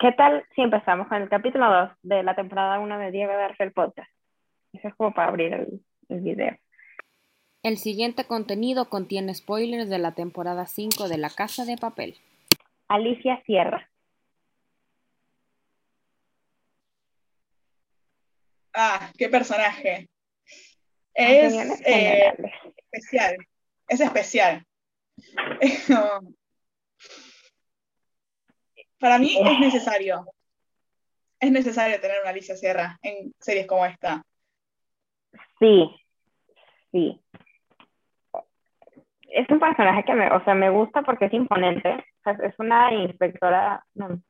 ¿qué tal si empezamos con el capítulo 2 de la temporada 1 de Diego de el Podcast? Eso es como para abrir el, el video. El siguiente contenido contiene spoilers de la temporada 5 de La Casa de Papel. Alicia Sierra. Ah, qué personaje. Es eh, especial. Es especial. Para mí es necesario. Es necesario tener una Alicia Sierra en series como esta. Sí, sí. Es un personaje que me, o sea, me gusta porque es imponente. es una inspectora, no,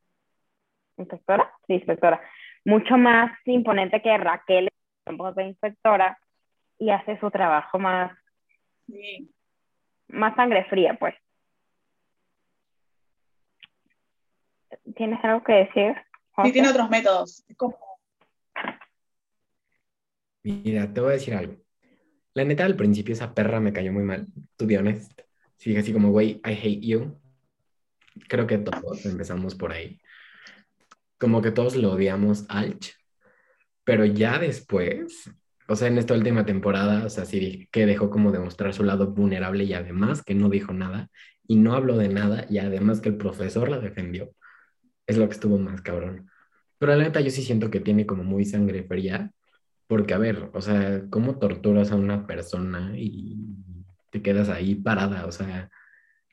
inspectora, sí, inspectora, mucho más imponente que Raquel, voz de inspectora, y hace su trabajo más, más sangre fría, pues. ¿Tienes algo que decir? Sí, tiene otros métodos. Mira, te voy a decir algo. La neta, al principio esa perra me cayó muy mal, to be honest. Sí, así como, güey, I hate you. Creo que todos empezamos por ahí. Como que todos lo odiamos Alch. Pero ya después, o sea, en esta última temporada, o sea, sí que dejó como demostrar su lado vulnerable y además que no dijo nada y no habló de nada y además que el profesor la defendió. Es lo que estuvo más cabrón. Pero la neta yo sí siento que tiene como muy sangre fría porque, a ver, o sea, ¿cómo torturas a una persona y te quedas ahí parada? O sea,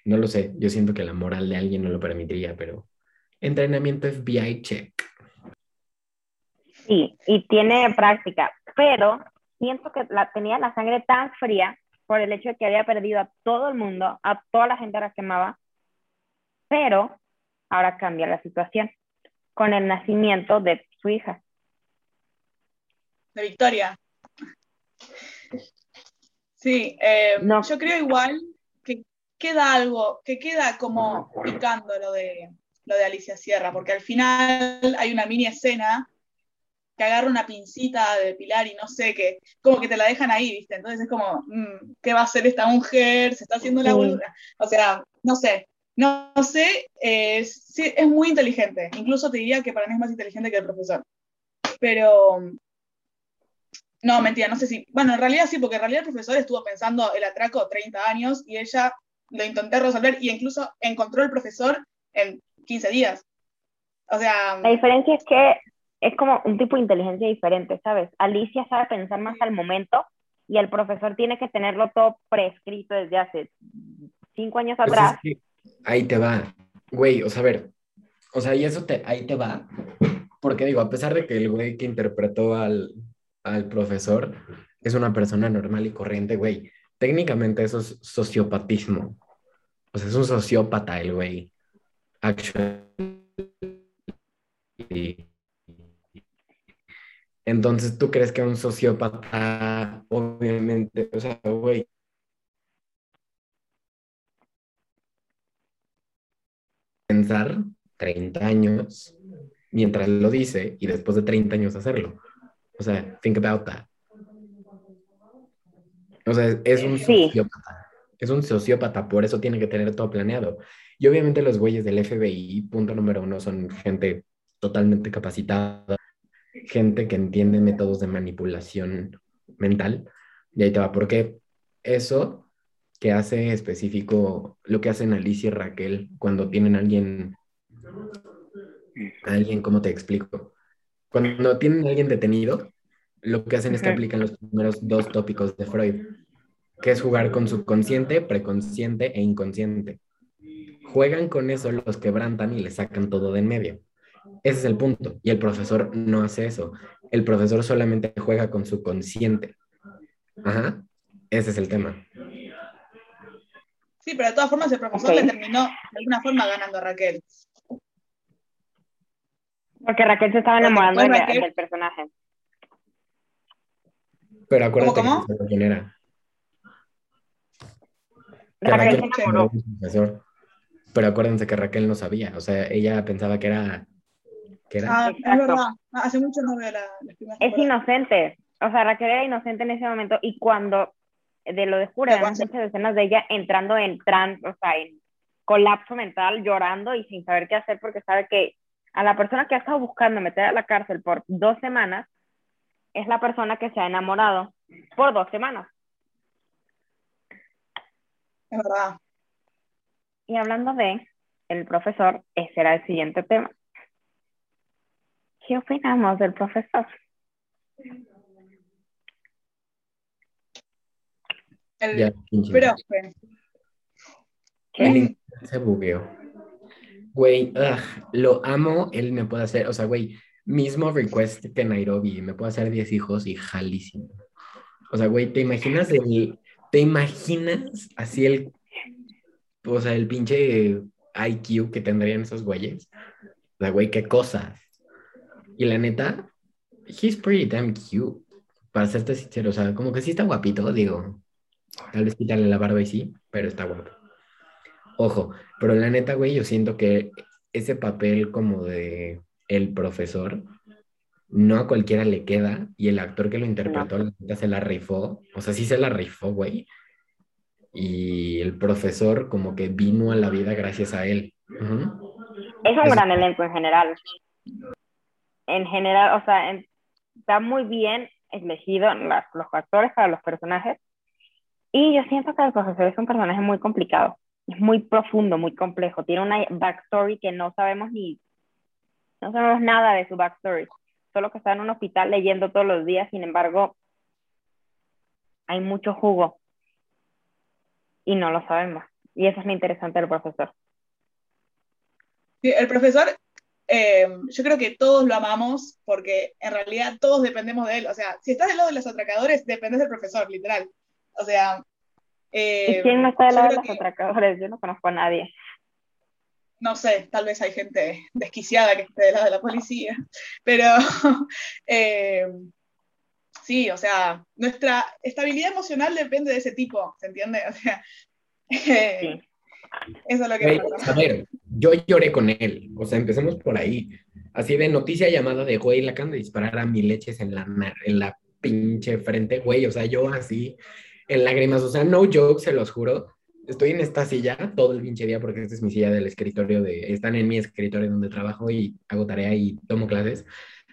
no lo sé. Yo siento que la moral de alguien no lo permitiría, pero entrenamiento FBI check. Sí, y tiene práctica, pero siento que la, tenía la sangre tan fría por el hecho de que había perdido a todo el mundo, a toda la gente a la que amaba, pero ahora cambia la situación con el nacimiento de su hija de Victoria. Sí, eh, no. yo creo igual que queda algo, que queda como picando lo de, lo de Alicia Sierra, porque al final hay una mini escena que agarra una pincita de Pilar y no sé qué, como que te la dejan ahí, ¿viste? Entonces es como, mm, ¿qué va a hacer esta mujer? Se está haciendo la boluda. O sea, no sé, no, sé, es muy inteligente, incluso te diría que para mí es más inteligente que el profesor. Pero no, mentira, no sé si. Bueno, en realidad sí, porque en realidad el profesor estuvo pensando el atraco 30 años y ella lo intenté resolver y incluso encontró el profesor en 15 días. O sea. La diferencia es que es como un tipo de inteligencia diferente, ¿sabes? Alicia sabe pensar más al momento y el profesor tiene que tenerlo todo prescrito desde hace cinco años pues atrás. Ahí te va. Güey, o sea, a ver. O sea, y eso te, ahí te va. Porque digo, a pesar de que el güey que interpretó al, al profesor es una persona normal y corriente, güey. Técnicamente eso es sociopatismo. O sea, es un sociópata el güey. Actually. Entonces, ¿tú crees que un sociópata, obviamente, o sea, güey, pensar 30 años mientras lo dice y después de 30 años hacerlo? O sea, think about that. O sea, es un sociópata. Es un sociópata, por eso tiene que tener todo planeado. Y obviamente los güeyes del FBI, punto número uno, son gente totalmente capacitada, gente que entiende métodos de manipulación mental. Y ahí te va, porque eso que hace específico, lo que hacen Alicia y Raquel cuando tienen a alguien, a alguien, ¿cómo te explico? Cuando tienen a alguien detenido, lo que hacen es que aplican los primeros dos tópicos de Freud, que es jugar con subconsciente, preconsciente e inconsciente. Juegan con eso, los quebrantan y le sacan todo de en medio. Ese es el punto. Y el profesor no hace eso. El profesor solamente juega con su consciente. Ajá. Ese es el tema. Sí, pero de todas formas el profesor le terminó de alguna forma ganando a Raquel. Porque Raquel se estaba enamorando del personaje. Pero acuérdate ¿Cómo, cómo? quién era. Raquel, se enamoró. Pero acuérdense que Raquel no sabía, o sea, ella pensaba que era... Que era... Ah, es verdad, hace mucho no veo la, Es inocente, o sea, Raquel era inocente en ese momento y cuando de lo de Jura, eran muchas escenas de ella entrando en trance, o sea, en colapso mental, llorando y sin saber qué hacer porque sabe que a la persona que ha estado buscando meter a la cárcel por dos semanas es la persona que se ha enamorado por dos semanas. Es verdad. Y hablando de el profesor, ese era el siguiente tema. ¿Qué opinamos del profesor? El profe. ¿Qué? Se bugueó. Güey, lo amo, él me puede hacer, o sea, güey, mismo request que Nairobi, me puede hacer 10 hijos y jalísimo. O sea, güey, ¿te imaginas el, te imaginas así el, o sea, el pinche IQ que tendrían esos güeyes? O sea, güey, qué cosas. Y la neta, he's pretty damn cute. Para serte sincero, o sea, como que sí está guapito, digo. Tal vez quitarle la barba y sí, pero está guapo. Ojo, pero la neta, güey, yo siento que ese papel como de el profesor, no a cualquiera le queda y el actor que lo interpretó la neta se la rifó, o sea, sí se la rifó, güey. Y el profesor como que vino a la vida gracias a él. Es un gran elenco en general. En general, o sea, está muy bien elegido los actores para los personajes. Y yo siento que el profesor es un personaje muy complicado es muy profundo, muy complejo. Tiene una backstory que no sabemos ni, no sabemos nada de su backstory. Solo que está en un hospital leyendo todos los días, sin embargo, hay mucho jugo y no lo sabemos. Y eso es lo interesante del profesor. El profesor, eh, yo creo que todos lo amamos porque en realidad todos dependemos de él. O sea, si estás del lado de los atracadores, dependes del profesor, literal. O sea, ¿Y quién no está del lado de los atracadores? Yo no conozco a nadie. No sé, tal vez hay gente desquiciada que esté del lado de la policía, pero eh, sí, o sea, nuestra estabilidad emocional depende de ese tipo, ¿se entiende? O sea, eh, eso es lo que A ver, yo lloré con él, o sea, empecemos por ahí. Así de noticia llamada de, güey, la acaban de disparar a mi leches en la, en la pinche frente, güey, o sea, yo así en lágrimas, o sea, no joke, se los juro. Estoy en esta silla todo el pinche día porque esta es mi silla del escritorio de, están en mi escritorio donde trabajo y hago tarea y tomo clases.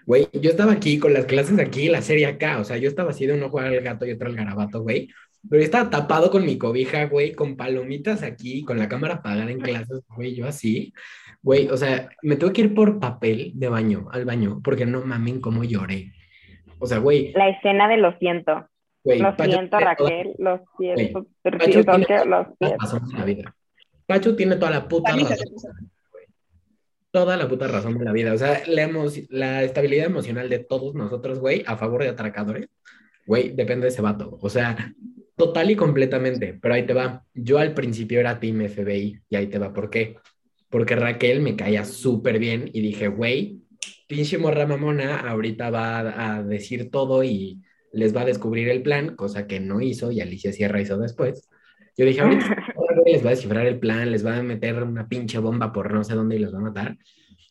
Güey, yo estaba aquí con las clases aquí la serie acá, o sea, yo estaba así de uno jugar al gato y otro al garabato, güey. Pero yo estaba tapado con mi cobija, güey, con palomitas aquí, con la cámara apagada en clases, güey, yo así. Güey, o sea, me tuve que ir por papel de baño, al baño, porque no mamen cómo lloré. O sea, güey. La escena de lo siento lo siento, Raquel, lo siento. Pacho tiene lo siento. razón de la vida. Pacho tiene toda la puta razón. Toda la puta razón de la vida. O sea, la, la estabilidad emocional de todos nosotros, güey, a favor de atracadores, güey, depende de ese vato. O sea, total y completamente. Pero ahí te va. Yo al principio era Team FBI y ahí te va. ¿Por qué? Porque Raquel me caía súper bien y dije, güey, pinche morra mamona, ahorita va a decir todo y les va a descubrir el plan, cosa que no hizo y Alicia Sierra hizo después. Yo dije, ahorita les va a descifrar el plan, les va a meter una pinche bomba por no sé dónde y los va a matar.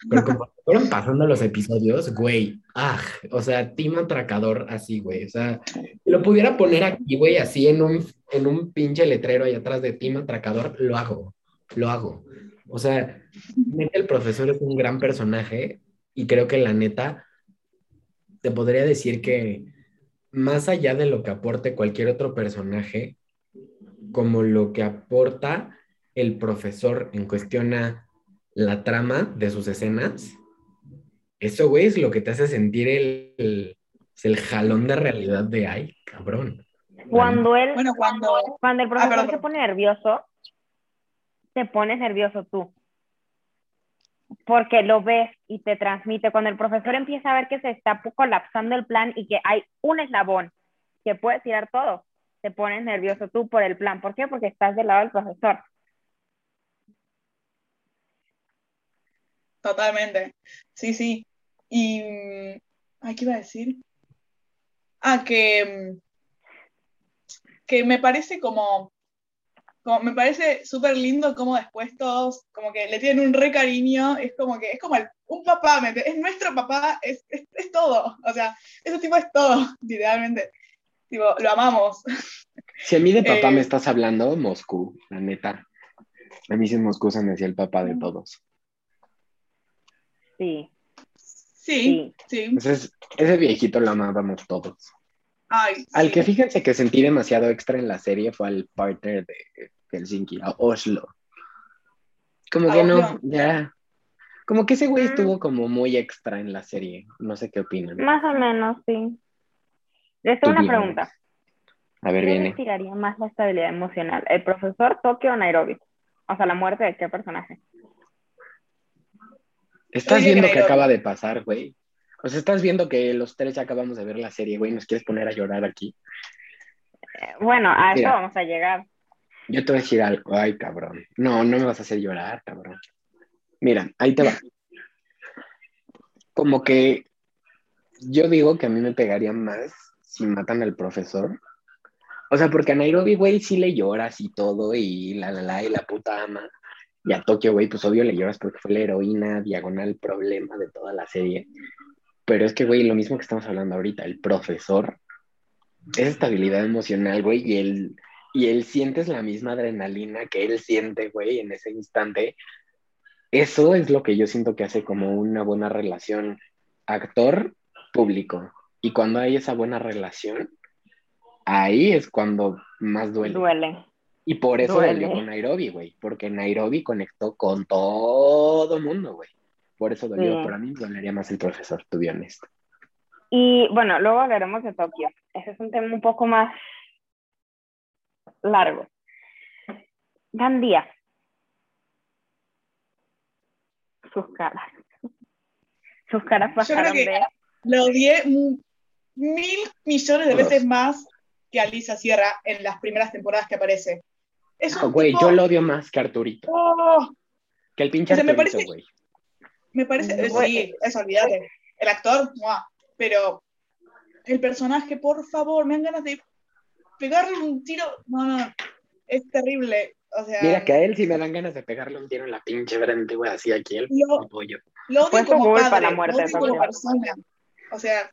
Pero como fueron pasando los episodios, güey, ah, o sea, Team Atracador así, güey, o sea, si lo pudiera poner aquí, güey, así en un, en un pinche letrero ahí atrás de Team Atracador, lo hago, lo hago. O sea, el profesor es un gran personaje y creo que la neta, te podría decir que más allá de lo que aporte cualquier otro personaje, como lo que aporta el profesor en cuestión a la trama de sus escenas, eso, güey, es lo que te hace sentir el, el, jalón de realidad de, ay, cabrón. Cuando él, bueno, cuando, cuando el ah, profesor se pone nervioso, te pones nervioso tú porque lo ves y te transmite. Cuando el profesor empieza a ver que se está colapsando el plan y que hay un eslabón que puede tirar todo, te pones nervioso tú por el plan. ¿Por qué? Porque estás del lado del profesor. Totalmente. Sí, sí. Y. ¿Ay, qué iba a decir? Ah, que. Que me parece como me parece súper lindo como después todos como que le tienen un re cariño, es como que es como un papá, es nuestro papá, es, es, todo, o sea, ese tipo es todo, literalmente, tipo, lo amamos. Si a mí de papá me eh, estás hablando, Moscú, la neta. A mí sí Moscú se me decía el papá de todos. Sí. Sí, sí. Ese, viejito lo amábamos todos. Ay, al que fíjense que sentí demasiado extra en la serie fue al partner de Helsinki, a Oslo. Como que no, ya. Como que ese güey mm. estuvo como muy extra en la serie. No sé qué opinan. Más o menos, sí. Les tengo una pregunta. A ver, viene. ¿Qué tiraría más la estabilidad emocional? ¿El profesor Tokio o Nairobi? O sea, la muerte de qué personaje. Estás viendo que acaba de pasar, güey. O sea, estás viendo que los tres ya acabamos de ver la serie, güey. ¿Nos quieres poner a llorar aquí? Eh, bueno, a eso vamos a llegar. Yo te voy a decir algo. Ay, cabrón. No, no me vas a hacer llorar, cabrón. Mira, ahí te va. Como que yo digo que a mí me pegaría más si matan al profesor. O sea, porque a Nairobi, güey, sí le lloras y todo, y la la la, y la puta ama. Y a Tokio, güey, pues obvio le lloras porque fue la heroína diagonal problema de toda la serie. Pero es que, güey, lo mismo que estamos hablando ahorita, el profesor, es estabilidad emocional, güey, y él, y él sientes la misma adrenalina que él siente, güey, en ese instante. Eso es lo que yo siento que hace como una buena relación actor-público. Y cuando hay esa buena relación, ahí es cuando más duele. Duele. Y por eso dolió con Nairobi, güey, porque Nairobi conectó con todo mundo, güey. Por eso dolió, para mí dolería más el profesor, to be honest. Y bueno, luego hablaremos de Tokio. Ese es un tema un poco más largo. Gandía. Sus caras. Sus caras pasaron de... Lo odié mil millones de veces más que Alisa Sierra en las primeras temporadas que aparece. Es güey, yo lo odio más que Arturito. Oh. que el pinche Arturito, güey. Me parece, sí, eso, olvídate. El actor, pero el personaje, por favor, me dan ganas de pegarle un tiro. No, no, es terrible. O sea, Mira que a él sí me dan ganas de pegarle un tiro en la pinche frente, güey, así aquí el lo, pollo. Lo odio como padre, la muerte, lo odio como persona. O sea,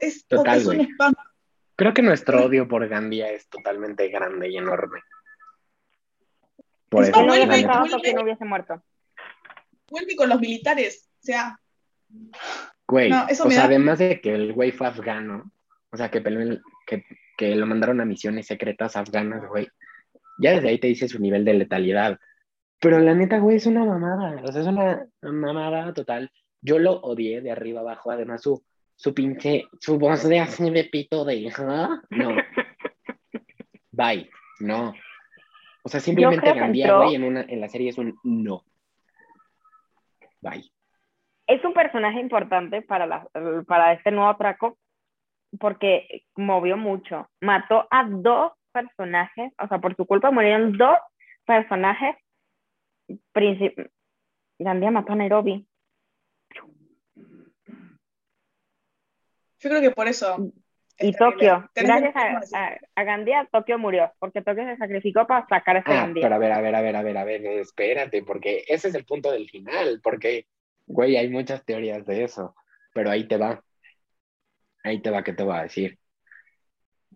es, Total, es un spam. Creo que nuestro odio por Gandía es totalmente grande y enorme. Por es eso no que no hubiese muerto. Vuelve con los militares, o sea. Güey, o sea, además de que el güey fue afgano, o sea, que, que, que lo mandaron a misiones secretas afganas, güey. Ya desde ahí te dice su nivel de letalidad. Pero la neta, güey, es una mamada. O sea, es una mamada total. Yo lo odié de arriba abajo. Además, su, su pinche, su voz de así de pito de hija. No. Bye. No. O sea, simplemente Gandía, güey, en, una, en la serie es un no. Bye. Es un personaje importante para, la, para este nuevo traco porque movió mucho. Mató a dos personajes, o sea, por su culpa murieron dos personajes. Gandía mató a Nairobi. Yo creo que por eso. Y Tokio, gracias a, a, Gandía, Tokio murió, porque Tokio se sacrificó para sacar a ese ah, Pero a ver, a ver, a ver, a ver, a ver, espérate, porque ese es el punto del final, porque, güey, hay muchas teorías de eso, pero ahí te va. Ahí te va, ¿qué te voy a decir?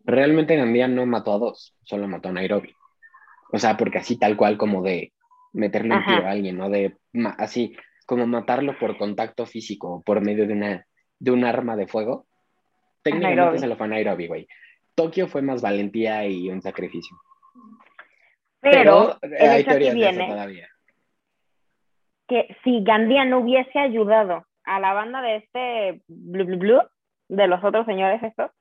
Realmente Gandía no mató a dos, solo mató a Nairobi. O sea, porque así tal cual como de meterle un tiro a alguien, ¿no? De así como matarlo por contacto físico, por medio de una de un arma de fuego Técnicamente se lo fue a Nairobi, güey. Tokio fue más valentía y un sacrificio. Pero, hay teorías de eso todavía. Que si Gandía no hubiese ayudado a la banda de este Blue Blue Blue, de los otros señores estos,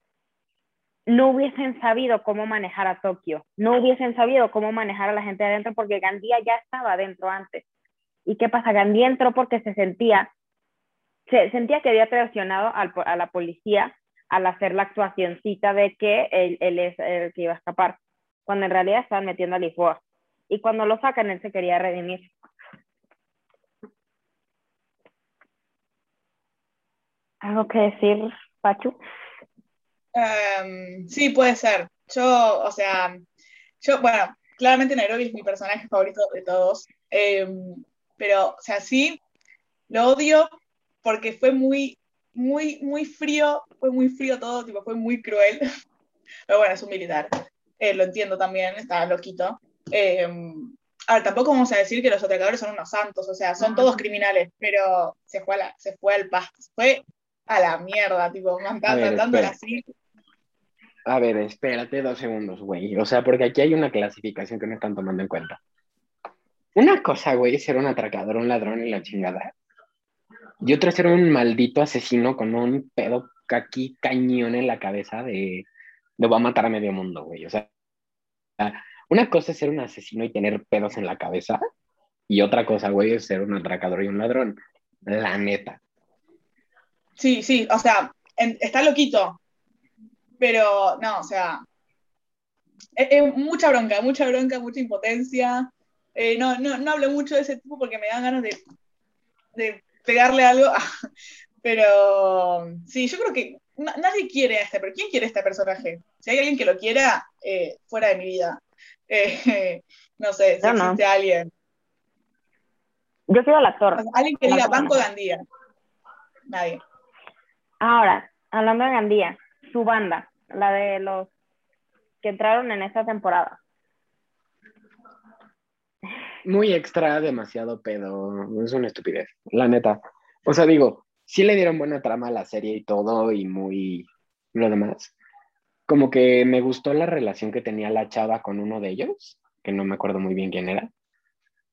no hubiesen sabido cómo manejar a Tokio, no hubiesen sabido cómo manejar a la gente adentro porque Gandía ya estaba adentro antes. ¿Y qué pasa? Gandía entró porque se sentía, se sentía que había traicionado a la policía al hacer la actuacióncita de que él, él, es el que iba a escapar, cuando en realidad estaban metiendo a Lisboa. Y cuando lo sacan, él se quería redimir. ¿Algo que decir, Pachu? Em, sí, puede ser. Yo, o sea, yo, bueno, claramente Nairobi es mi personaje favorito de todos, em, pero, o sea, sí, lo odio porque fue muy muy, muy frío, fue muy frío todo, tipo, fue muy cruel. Pero bueno, es un militar. Eh, lo entiendo también, estaba loquito. Em, a ver, tampoco vamos a decir que los atracadores son unos santos, o sea, son todos criminales, pero se fue, a se fue al pasto, fue a la mierda, tipo, tratando así. A ver, espérate dos segundos, güey. O sea, porque aquí hay una clasificación que no están tomando en cuenta. Una cosa, güey, es ser un atracador, un ladrón y la chingada. Y otra es ser un maldito asesino con un pedo aquí cañón en la cabeza de lo va a matar a medio mundo, güey. O sea, una cosa es ser un asesino y tener pedos en la cabeza. Y otra cosa, güey, es ser un atracador y un ladrón. La neta. Sí, sí, o sea, está loquito. Pero no, o sea, es, mucha bronca, mucha bronca, mucha impotencia. Eh, no, no, no hablo mucho de ese tipo porque me dan ganas de, de pegarle algo. Pero sí, yo creo que nadie quiere a este, pero ¿quién quiere a este personaje? Si hay alguien que lo quiera, eh, fuera de mi vida. Eh, no sé, si existe alguien. Yo soy el actor. alguien que diga Banco Gandía. Nadie. Ahora, hablando de Gandía, su banda, la de los que entraron en esta temporada. Muy extra, demasiado pedo. Es una estupidez, la neta. O sea, digo, sí le dieron buena trama a la serie y todo, y muy lo demás como que me gustó la relación que tenía la chava con uno de ellos, que no me acuerdo muy bien quién era.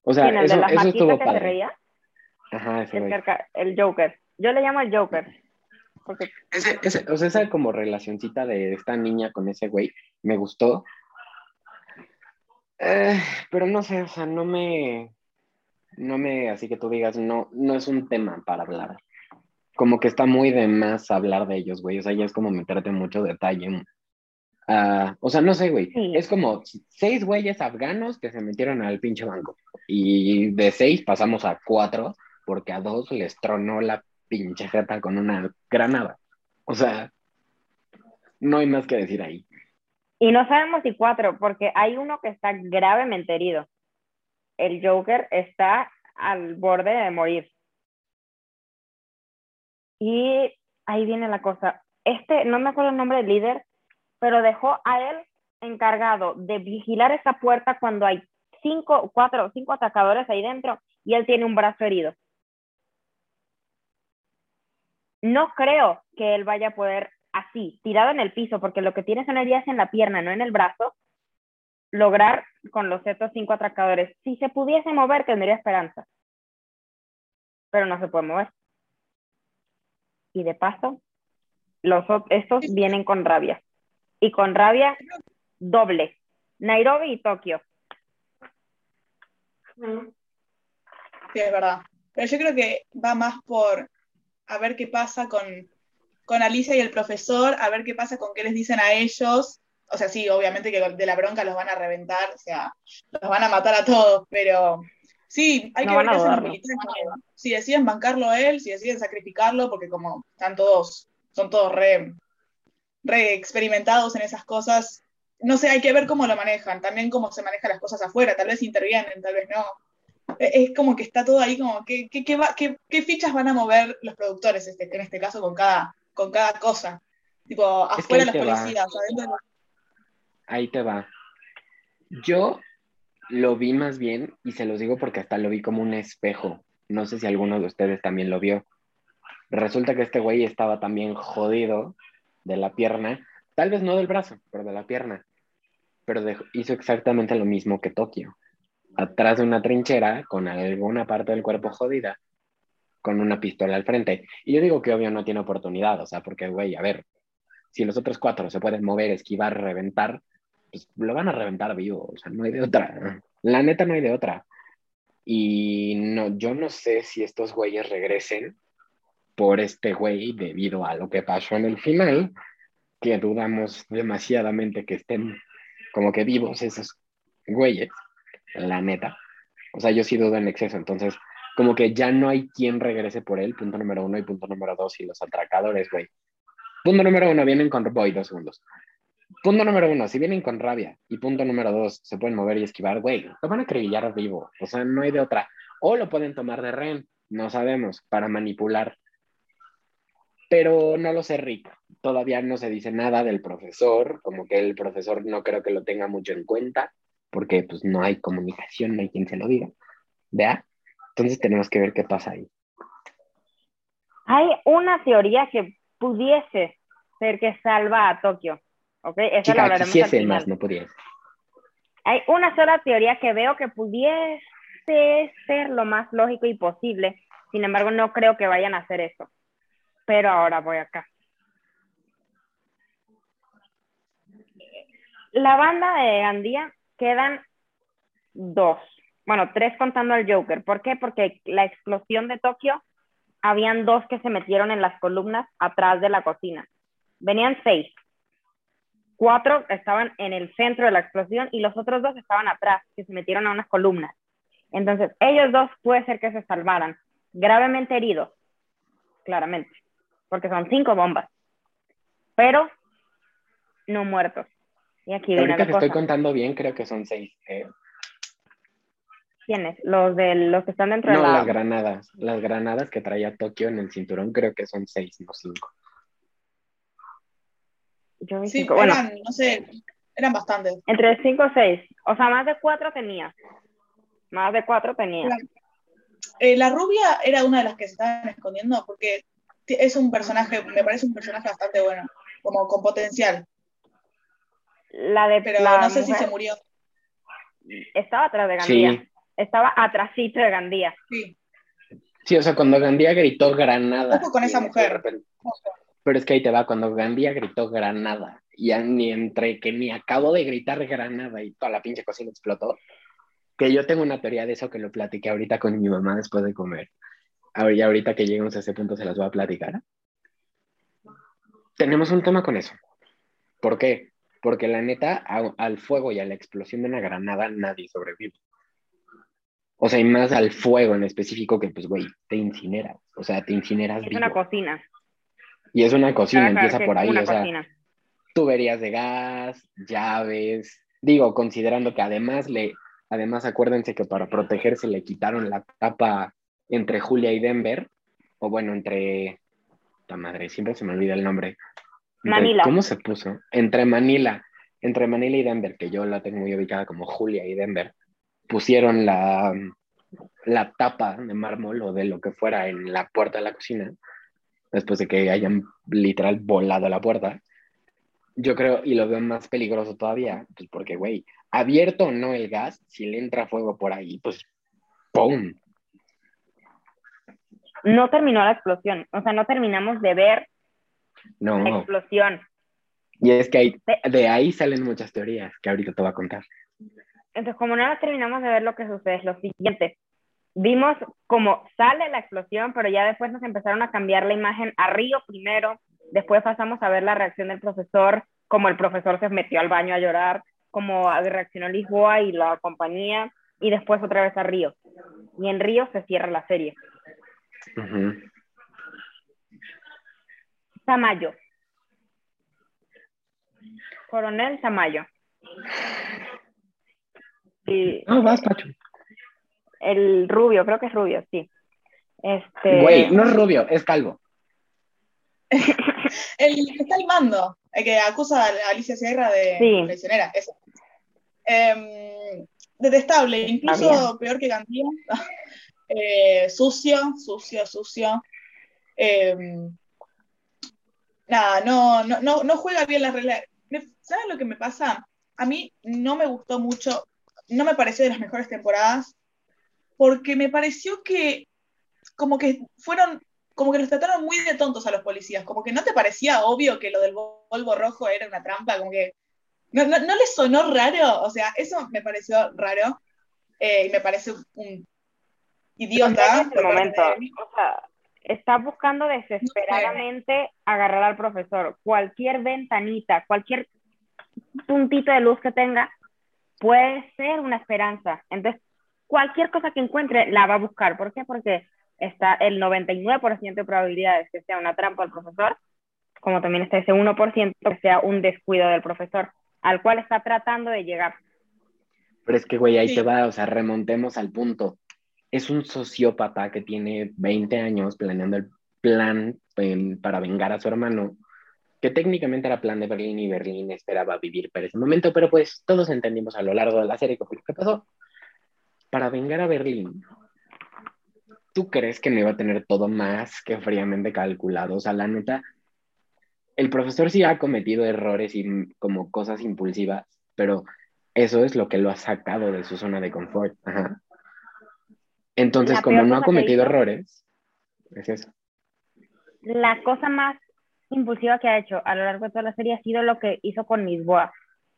O sea, ¿Quién, el eso, eso estuvo que padre. Se reía? Ajá, ese el, el, Joker. Yo le llamo el Joker. Porque... Ese, ese, o sea, esa como relacioncita de esta niña con ese güey, me gustó. Eh, pero no sé, o sea, no me, no me, así que tú digas, no, no es un tema para hablar. Como que está muy de más hablar de ellos, güey. O sea, ya es como meterte mucho detalle Ah, o sea, no sé, güey. Es como seis güeyes afganos que se metieron al pinche banco. Y de seis pasamos a cuatro porque a dos les tronó la pinche jeta con una granada. O sea, no hay más que decir ahí. Y no sabemos si cuatro, porque hay uno que está gravemente herido. El Joker está al borde de morir. Y ahí viene la cosa. Este, no me acuerdo el nombre del líder, pero dejó a él encargado de vigilar esa puerta cuando hay cinco, cuatro, cinco atacadores ahí dentro y él tiene un brazo herido. No creo que él vaya a poder así, tirado en el piso, porque lo que tiene son heridas en la pierna, no en el brazo, lograr con los estos cinco atracadores. Si se pudiese mover, tendría esperanza. Pero no se puede mover. Y de paso, los, estos vienen con rabia y con rabia doble. Nairobi y Tokio. Sí, es verdad. Pero yo creo que va más por a ver qué pasa con, con Alicia y el profesor, a ver qué pasa con qué les dicen a ellos. O sea, sí, obviamente que de la bronca los van a reventar, o sea, los van a matar a todos, pero sí, hay que ver qué hacen los militares. Si deciden bancarlo a él, si deciden sacrificarlo, porque como están todos, son todos re re experimentados en esas cosas. No sé, hay que ver cómo lo manejan, también cómo se manejan las cosas afuera, tal vez intervienen, tal vez no. E, es como que está todo ahí como, ¿qué, qué, qué, fichas van a mover los productores este, en este caso con cada, con cada cosa? Tipo, afuera los policías, Ahí te va. Yo lo vi más bien, y se los digo porque hasta lo vi como un espejo. No sé si alguno de ustedes también lo vio. Resulta que este güey estaba también jodido de la pierna, tal vez no del brazo, pero de la pierna. Pero hizo exactamente lo mismo que Tokio. Atrás de una trinchera, con alguna parte del cuerpo jodida, con una pistola al frente. Y yo digo que obvio no tiene oportunidad, o sea, porque, güey, a ver, si los otros cuatro se pueden mover, esquivar, reventar, pues lo van a reventar vivo, o sea, no hay de otra. La neta no hay de otra. Y no, yo no sé si estos güeyes regresen por este güey debido a lo que pasó en el final, que dudamos demasiadamente que estén como que vivos esos güeyes, la neta. O sea, yo sí dudo en exceso, entonces como que ya no hay quien regrese por él, punto número uno y punto número dos, y los atracadores, güey. Punto número uno, vienen con... Voy, dos segundos. Punto número uno, si vienen con rabia. Y punto número dos, se pueden mover y esquivar, güey. Lo van a acribillar vivo. O sea, no hay de otra. O lo pueden tomar de rehén, no sabemos, para manipular pero no lo sé, Rick. Todavía no se dice nada del profesor, como que el profesor no creo que lo tenga mucho en cuenta, porque pues no hay comunicación, no hay quien se lo diga. ¿Vea? Entonces tenemos que ver qué pasa ahí. Hay una teoría que pudiese ser que salva a Tokio. ¿Ok? Eso lo hablaremos más, no pudiese. Hay una sola teoría que veo que pudiese ser lo más lógico y posible. Sin embargo, no creo que vayan a hacer eso. Pero ahora voy acá. La banda de Gandía quedan dos. Bueno, tres contando al Joker. ¿Por qué? Porque la explosión de Tokio, habían dos que se metieron en las columnas atrás de la cocina. Venían seis. Cuatro estaban en el centro de la explosión y los otros dos estaban atrás, que se metieron a unas columnas. Entonces, ellos dos puede ser que se salvaran. Gravemente heridos, claramente, porque son cinco bombas. Pero no muertos. Y aquí viene Ahorita que estoy contando bien, creo que son seis. Eh. ¿Quiénes? Los de los que están dentro de la... No, las granadas. Las granadas que traía Tokio en el cinturón creo que son seis, no cinco. Yo vi sí, cinco. Bueno, eran, no sé, eran bastantes. Entre cinco o seis. O sea, más de cuatro tenía. Más de cuatro tenía. La, eh, la rubia era una de las que se estaban escondiendo porque es un personaje, me parece un personaje bastante bueno, como con potencial. La de Pero no sé si se murió. Estaba atrás de Gandía. Estaba atrásito de Gandía. Sí. Sí, o sea, cuando Gandía gritó Granada. Ojo con esa mujer. Pero es que ahí te va, cuando Gandía gritó Granada, y ni entre que ni acabo de gritar Granada y toda la pinche cocina explotó, que yo tengo una teoría de eso que lo platiqué ahorita con mi mamá después de comer. Ahorita, ahorita que lleguemos a ese punto se las voy a platicar. Tenemos un tema con eso. ¿Por qué? Porque la neta, al fuego y a la explosión de una granada nadie sobrevive. O sea, y más al fuego en específico que, pues, güey, te incinera. O sea, te incineras Es una cocina. Y es una cocina, empieza por ahí. O sea, tuberías de gas, llaves. Digo, considerando que además le, además acuérdense que para protegerse le quitaron la tapa entre Julia y Denver. O bueno, entre. La madre, siempre se me olvida el nombre. Manila. ¿Cómo se puso? Entre Manila, entre Manila y Denver, que yo la tengo muy ubicada como Julia y Denver, pusieron la, la tapa de mármol o de lo que fuera en la puerta de la cocina, después de que hayan literal volado la puerta. Yo creo, y lo veo más peligroso todavía, pues porque, güey, abierto o no el gas, si le entra fuego por ahí, pues ¡pum! No terminó la explosión, o sea, no terminamos de ver no. La explosión. Y es que de ahí salen muchas teorías que ahorita te voy a contar. Entonces, como no terminamos de ver lo que sucede, es lo siguiente. Vimos cómo sale la explosión, pero ya después nos empezaron a cambiar la imagen a Río primero, después pasamos a ver la reacción del profesor, como el profesor se metió al baño a llorar, como reaccionó Lisboa y la compañía, y después otra vez a Río. Y en Río se cierra la serie. Tamayo. Coronel Tamayo. no, vas, Pacho. El rubio, creo que es rubio, sí. Este... Güey, no es rubio, es calvo. el que está al mando, el que acusa a Alicia Sierra de sí. traicionera, em, detestable, incluso peor que Gandía. Eh, sucio, sucio, sucio. Em, nada, no, no, no, no juega bien las reglas. ¿Sabes lo que me pasa? A mí no me gustó mucho, no me pareció de las mejores temporadas, porque me pareció que como que fueron, como que los trataron muy de tontos a los policías, como que no te parecía obvio que lo del polvo rojo era una trampa, como que no, no, les sonó raro, o sea, eso me pareció raro eh, y me parece un idiota. En momento, o sea, está buscando desesperadamente agarrar al profesor. Cualquier ventanita, cualquier puntito de luz que tenga, puede ser una esperanza. Entonces, cualquier cosa que encuentre la va a buscar. ¿Por qué? Porque está el 99% de probabilidades que sea una trampa al profesor, como también está ese 1% que sea un descuido del profesor, al cual está tratando de llegar. Pero es que, güey, ahí te va, o sea, remontemos al punto es un sociópata que tiene 20 años planeando el plan para vengar a su hermano que técnicamente era plan de Berlín y Berlín esperaba vivir para ese momento, pero pues todos entendimos a lo largo de la serie qué pasó. Para vengar a Berlín, ¿tú crees que no iba a tener todo más que fríamente calculado? O sea, la neta, el profesor sí ha cometido errores y como cosas impulsivas, pero eso es lo que lo ha sacado de su zona de confort. Entonces, como no ha cometido errores, es eso. La cosa más impulsiva que ha hecho a lo largo de toda la serie ha sido lo que hizo con Lisboa.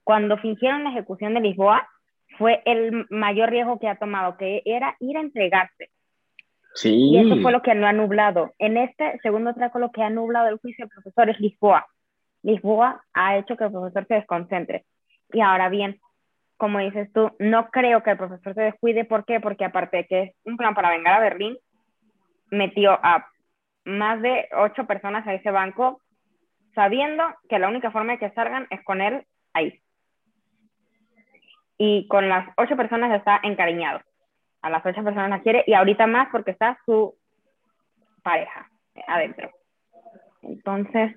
Cuando fingieron la ejecución de Lisboa, fue el mayor riesgo que ha tomado, que era ir a entregarse. Sí. Y eso fue lo que lo ha nublado. En este segundo traco, lo que ha nublado el juicio del profesor es Lisboa. Lisboa ha hecho que el profesor se desconcentre. Y ahora bien, como dices tú, no creo que el profesor se descuide. ¿Por qué? Porque aparte de que es un plan para vengar a Berlín, metió a más de ocho personas a ese banco sabiendo que la única forma de que salgan es con él ahí. Y con las ocho personas está encariñado. A las ocho personas las quiere y ahorita más porque está su pareja adentro. Entonces.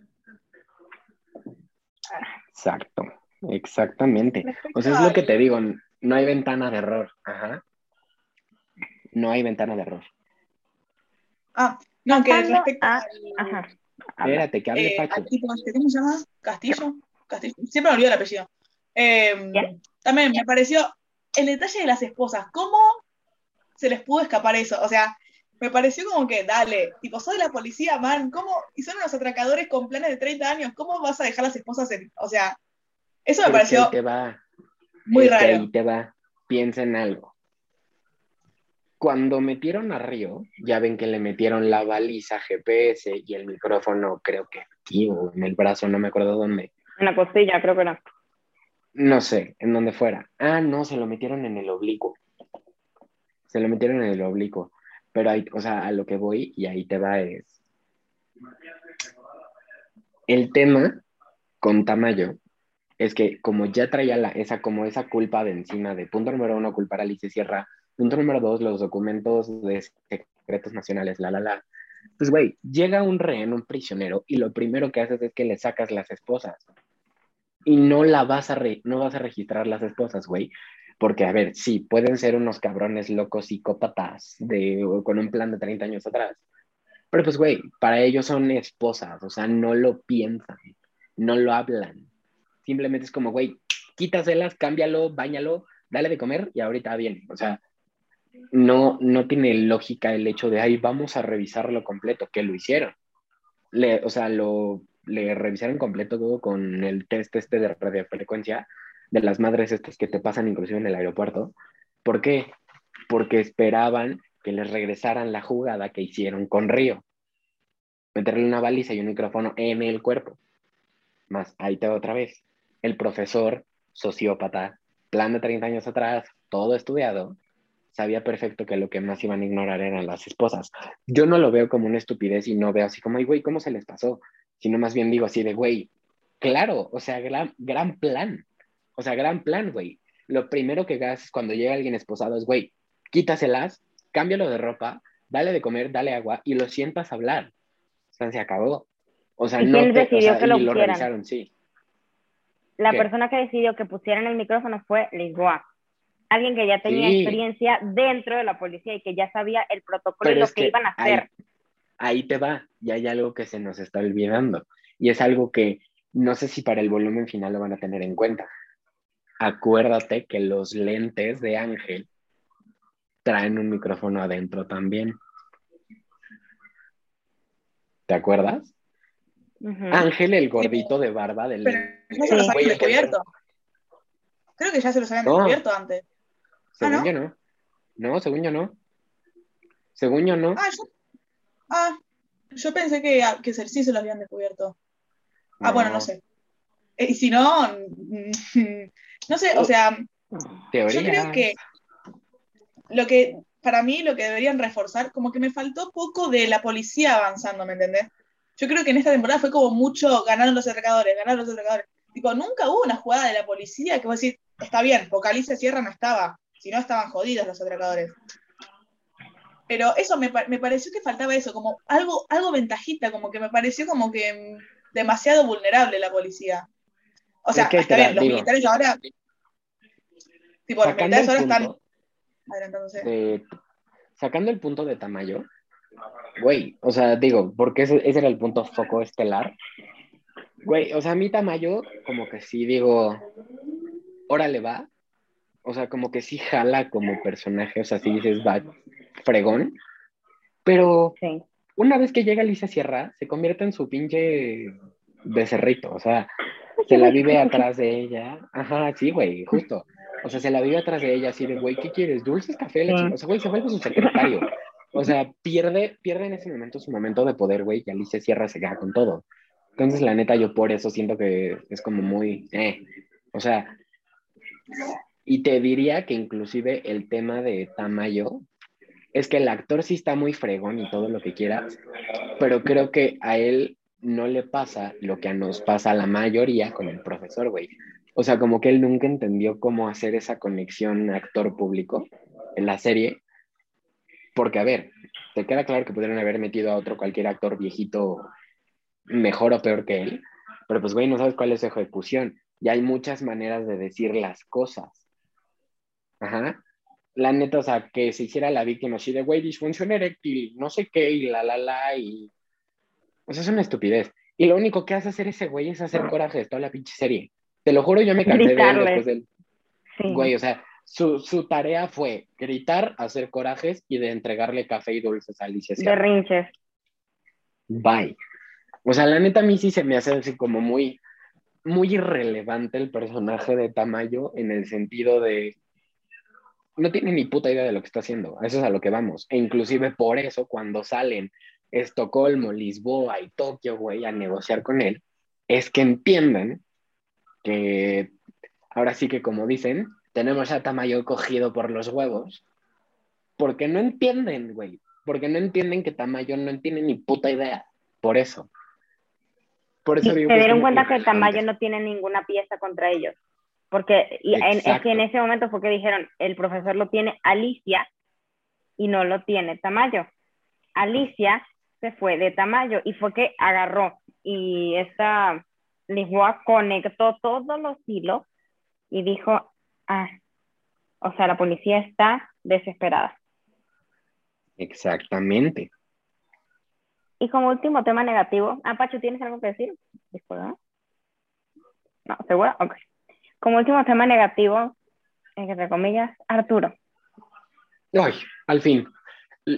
Exacto, exactamente. O sea, es lo que te digo, no hay ventana de error. Ajá. No hay ventana de error. Ah, no, que respecto a, Ajá. Espérate, que hable eh, Pacho. Este, ¿Cómo se llama? Castillo. Castillo. Siempre me olvido el apellido. Eh, también me pareció el detalle de las esposas. ¿Cómo se les pudo escapar eso? O sea, me pareció como que, dale, tipo, soy la policía, man, ¿cómo? Y son unos atracadores con planes de 30 años, ¿cómo vas a dejar las esposas en.? O sea, eso me pareció. te va. Muy raro. ahí te va. Piensa en algo cuando metieron a Río, ya ven que le metieron la baliza GPS y el micrófono, creo que aquí o en el brazo, no me acuerdo dónde. En la costilla, creo que no. No sé, en dónde fuera. Ah, no, se lo metieron en el oblicuo. Se lo metieron en el oblicuo. Pero ahí, o sea, a lo que voy y ahí te va es. El tema con Tamayo es que como ya traía la, esa, como esa culpa de encima de punto número uno, culpar a Alicia Sierra, Punto número dos, los documentos de secretos nacionales, la, la, la. Pues, güey, llega un rehén, un prisionero, y lo primero que haces es que le sacas las esposas. Y no la vas a, no vas a registrar las esposas, güey. Porque, a ver, sí, pueden ser unos cabrones locos psicópatas de, con un plan de 30 años atrás. Pero, pues, güey, para ellos son esposas, o sea, no lo piensan, no lo hablan. Simplemente es como, güey, quítaselas, cámbialo, bañalo, dale de comer y ahorita viene. O sea, no, no tiene lógica el hecho de, ahí vamos a revisarlo completo, que lo hicieron. Le, o sea, lo, le revisaron completo todo con el test este de radiofrecuencia de las madres estas que te pasan inclusive en el aeropuerto. ¿Por qué? Porque esperaban que les regresaran la jugada que hicieron con Río. Meterle una baliza y un micrófono en el cuerpo. Más, ahí te otra vez. El profesor, sociópata, plan de 30 años atrás, todo estudiado, sabía perfecto que lo que más iban a ignorar eran las esposas. Yo no lo veo como una estupidez y no veo así como, ay, güey, ¿cómo se les pasó? Sino más bien digo así de, güey, claro, o sea, gran, gran plan. O sea, gran plan, güey. Lo primero que haces cuando llega alguien esposado es, güey, quítaselas, cámbialo de ropa, dale de comer, dale agua y lo sientas a hablar. O sea, se acabó. O sea, no te, que lo, lo sí. La persona que decidió que pusieran el micrófono fue Lisboa alguien que ya tenía experiencia dentro de la policía y que ya sabía el protocolo y lo que, iban a hacer. Ahí, te va, y hay algo que se nos está olvidando, y es algo que no sé si para el volumen final lo van a tener en cuenta. Acuérdate que los lentes de Ángel traen un micrófono adentro también. ¿Te acuerdas? Ángel, el gordito de barba del... No se los habían descubierto. Creo que ya se los habían descubierto antes. ¿Ah, según yo no. No, según yo no. Según yo no. Ah, yo, ah, yo pensé que, que sí se lo habían descubierto. Ah, bueno, no sé. Eh, y si no, no sé, o sea, yo creo que lo que, para mí, lo que deberían reforzar, como que me faltó poco de la policía avanzando, ¿me entendés? Yo creo que en esta temporada fue como mucho ganaron los atracadores, ganaron los atracadores. Tipo, nunca hubo una jugada de la policía que vos decís, está bien, Vocalice Sierra no estaba, si no estaban jodidos los atracadores. Pero eso me, pareció que faltaba eso, como algo, algo ventajita, como que me pareció como que demasiado vulnerable la policía. O sea, está bien, los militares ahora. Tipo, los militares ahora están. sacando el punto de Tamayo, güey, o sea, digo, porque ese, ese, era el punto foco estelar. Güey, o sea, a mí Tamayo, como que sí digo, órale va. O sea, como que sí jala como personaje, o sea, sí dices, va, fregón. Pero una vez que llega Alicia Sierra, se convierte en su pinche becerrito, o sea, se la vive atrás de ella. Ajá, sí, güey, justo. O sea, se la vive atrás de ella así de, güey, ¿qué quieres? ¿Dulces, café, leche? O sea, güey, se vuelve su secretario. O sea, pierde, pierde en ese momento su momento de poder, güey, y Alicia Sierra se queda con todo. Entonces, la neta, yo por eso siento que es como muy, eh. O sea, y te diría que inclusive el tema de Tamayo es que el actor sí está muy fregón y todo lo que quieras, pero creo que a él no le pasa lo que nos pasa a la mayoría con el profesor, güey. O sea, como que él nunca entendió cómo hacer esa conexión actor-público en la serie. Porque, a ver, te queda claro que pudieron haber metido a otro cualquier actor viejito mejor o peor que él, pero pues, güey, no sabes cuál es su ejecución. Y hay muchas maneras de decir las cosas. Ajá. La neta, o sea, que se hiciera la víctima así de, güey, disfunción eréctil, no sé qué, y la, la, la, y o sea, es una estupidez. Y lo único que hace hacer ese güey es hacer coraje de toda la pinche serie. Te lo juro, yo me cansé de él después del. Güey, o sea, su, su, tarea fue gritar, hacer corajes y de entregarle café y dulces a Alicia. Berrinches. Bye. O sea, la neta a mí sí se me hace así como muy, muy irrelevante el personaje de Tamayo en el sentido de no tiene ni puta idea de lo que está haciendo. Eso es a lo que vamos. E inclusive por eso cuando salen Estocolmo, Lisboa y Tokio, güey, a negociar con él, es que entiendan que ahora sí que como dicen, tenemos a Tamayo cogido por los huevos, porque no entienden, güey, porque no entienden que Tamayo no entiende ni puta idea, por eso. Por eso digo se dieron cuenta que Tamayo no tiene ninguna pieza contra ellos, porque y es que en ese momento fue que dijeron, el profesor lo tiene Alicia y no lo tiene Tamayo. Alicia se fue de Tamayo y fue que agarró y esta Lisboa conectó todos los hilos y dijo, ah, o sea, la policía está desesperada. Exactamente. Y como último tema negativo, ah, Pacho, ¿tienes algo que decir? No, ¿segura? Ok. Como último tema negativo, entre comillas, Arturo. Ay, al fin,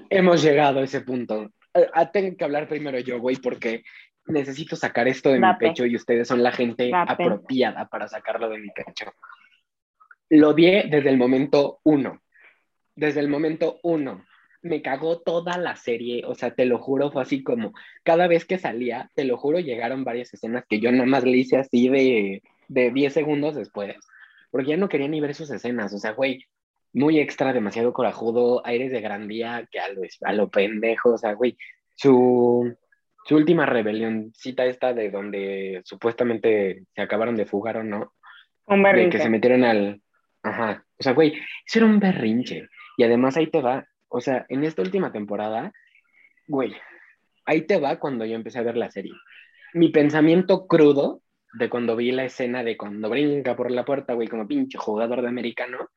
hemos llegado a ese punto. Eh, ah, tengo que hablar primero yo, güey, porque necesito sacar esto de mi pecho y ustedes son la gente apropiada para sacarlo de mi pecho. Lo odié desde el momento uno. Desde el momento uno. Me cagó toda la serie, o sea, te lo juro, fue así como cada vez que salía, te lo juro, llegaron varias escenas que yo nada más le hice así de, de 10 segundos después, porque ya no quería ni ver sus escenas, o sea, güey, muy extra, demasiado corajudo, aires de grandía, que a lo, a lo pendejo, o sea, güey, su, su última rebelioncita esta de donde supuestamente se acabaron de fugar o no. Un berrinche. De que se metieron al... Ajá, o sea, güey, eso era un berrinche. Y además ahí te va, o sea, en esta última temporada, güey, ahí te va cuando yo empecé a ver la serie. Mi pensamiento crudo de cuando vi la escena de cuando brinca por la puerta, güey, como pinche jugador de americano,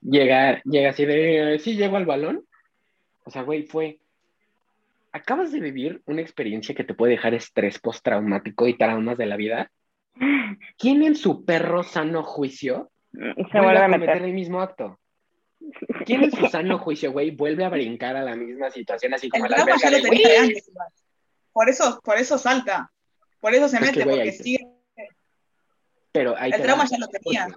llega, llega así de, sí, llego al balón. O sea, güey, fue, acabas de vivir una experiencia que te puede dejar estrés postraumático y traumas de la vida. ¿Quién en su perro sano juicio se vuelve a cometer el mismo acto? ¿Quién en su sano juicio, güey, vuelve a brincar a la misma situación así como el la ya lo tenía antes, Por eso, por eso salta. Por eso se mete, porque sigue. Pero el trauma ya lo tenía.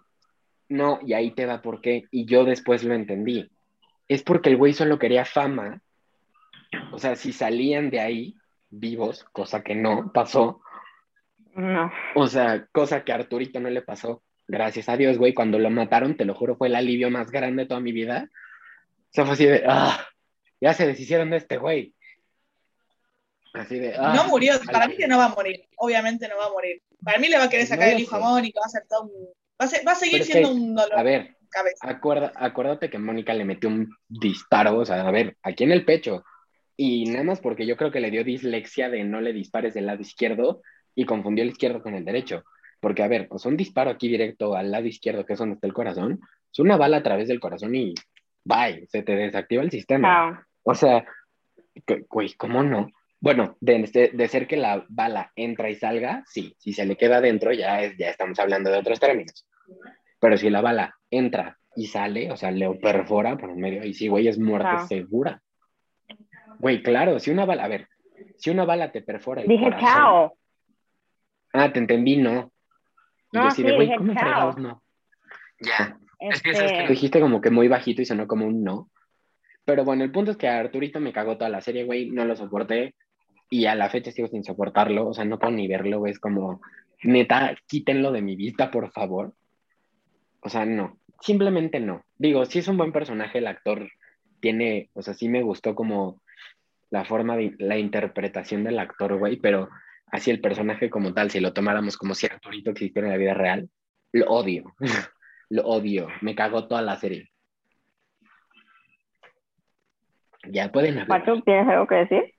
No, y ahí te va por qué. Y yo después lo entendí. Es porque el güey solo quería fama. O sea, si salían de ahí vivos, cosa que no pasó. No. O sea, cosa que a Arturito no le pasó. Gracias a Dios, güey. Cuando lo mataron, te lo juro, fue el alivio más grande de toda mi vida. O sea, fue así de, ah, ya se deshicieron de este güey. Así de, ah, no murió, para mí que no va a morir. Obviamente no va a morir. Para mí le va a querer sacar el hijo a Mónica, va a ser todo un Va a, seguir siendo un dolor. A ver, acuérdate que Mónica le metió un disparo, o sea, a ver, aquí en el pecho. Y nada más porque yo creo que le dio dislexia de no le dispares del lado izquierdo, y confundió el izquierdo con el derecho. Porque, a ver, pues un disparo aquí directo al lado izquierdo, que es donde está el corazón, es una bala a través del corazón y bye, se te desactiva el sistema. O sea, güey, ¿cómo no? Bueno, de, de, ser que la bala entra y salga, sí, si se le queda adentro ya, es, ya estamos hablando de otros términos. Pero si la bala entra y sale, o sea, le perfora por el medio, y sí, güey, es muerte segura. Güey, claro, si una bala, a ver, si una bala te perfora el Dije chao. Ah, te entendí, no. Y no, yo sí, güey, ¿cómo fregados no? Ya. Es que, es que lo este dijiste como que muy bajito y sonó como un no. Pero bueno, el punto es que Arturito me cagó toda la serie, güey, no lo soporté. Y a la fecha sigo sin soportarlo, o sea, no puedo ni verlo, güey, es como, neta, quítenlo de mi vista, por favor. O sea, no, simplemente no. Digo, sí es un buen personaje, el actor tiene, o sea, sí me gustó como la forma de la interpretación del actor, güey, pero así el personaje como tal, si lo tomáramos como si Arturito existiera en la vida real, lo odio, lo odio, me cagó toda la serie. Ya pueden hablar. ¿tienes algo que decir?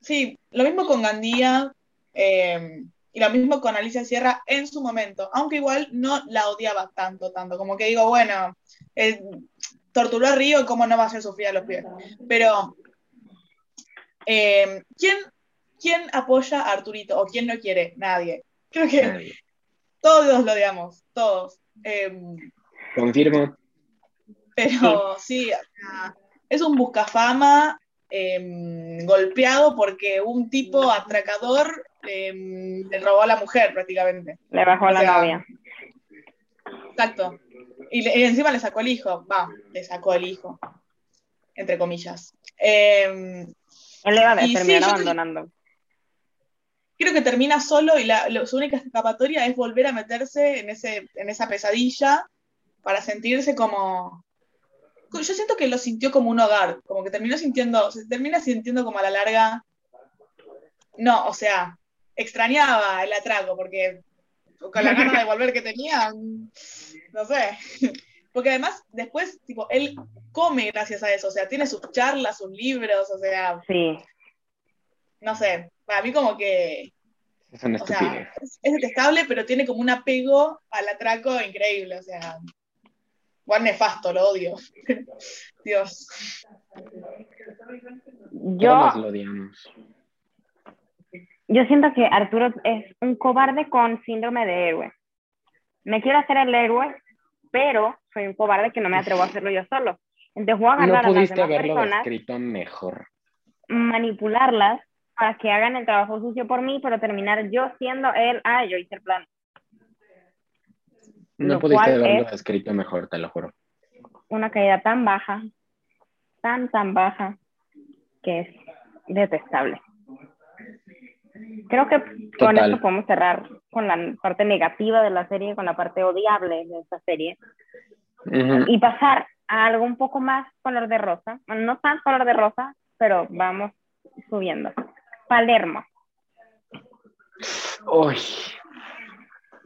Sí, lo mismo con Gandía eh, y lo mismo con Alicia Sierra en su momento, aunque igual no la odiaba tanto, tanto, como que digo, bueno, eh, torturó a Río, ¿cómo no va a ser sufrir a los pies? Pero, eh, ¿quién, ¿quién apoya a Arturito o quién no quiere? Nadie. Creo que todos lo odiamos, todos. Confirmo. Pero sí, es un buscafama em, golpeado porque un tipo atracador em, le robó a la mujer prácticamente. Le bajó a la novia. Exacto. Y, encima le sacó el hijo. Va, le sacó el hijo. Entre comillas. Em, Él le va a terminar abandonando. Creo que termina solo y la, su única escapatoria es volver a meterse en, ese, en esa pesadilla para sentirse como, yo siento que lo sintió como un hogar, como que terminó sintiendo, se termina sintiendo como a la larga, no, o sea, extrañaba el atraco, porque con la gana de volver que tenía, no sé, porque además después, tipo, él come gracias a eso, o sea, tiene sus charlas, sus libros, o sea, sí. no sé, para mí como que... Es, es detestable, pero tiene como un apego al atraco increíble, o sea, Igual nefasto, lo odio. Dios. Yo, yo siento que Arturo es un cobarde con síndrome de héroe. Me quiero hacer el héroe, pero soy un cobarde que no me atrevo a hacerlo yo solo. Entonces voy a agarrar no a las demás haberlo personas, mejor. manipularlas para que hagan el trabajo sucio por mí, pero terminar yo siendo él, ah, yo hice el plan. No pudiste haberlo escrito mejor, te lo juro. Una caída tan baja, tan, tan baja, que es detestable. Creo que con esto podemos cerrar con la parte negativa de la serie, con la parte odiable de esta serie. Y pasar a algo un poco más color de rosa. no tan color de rosa, pero vamos subiendo. Palermo. Uy,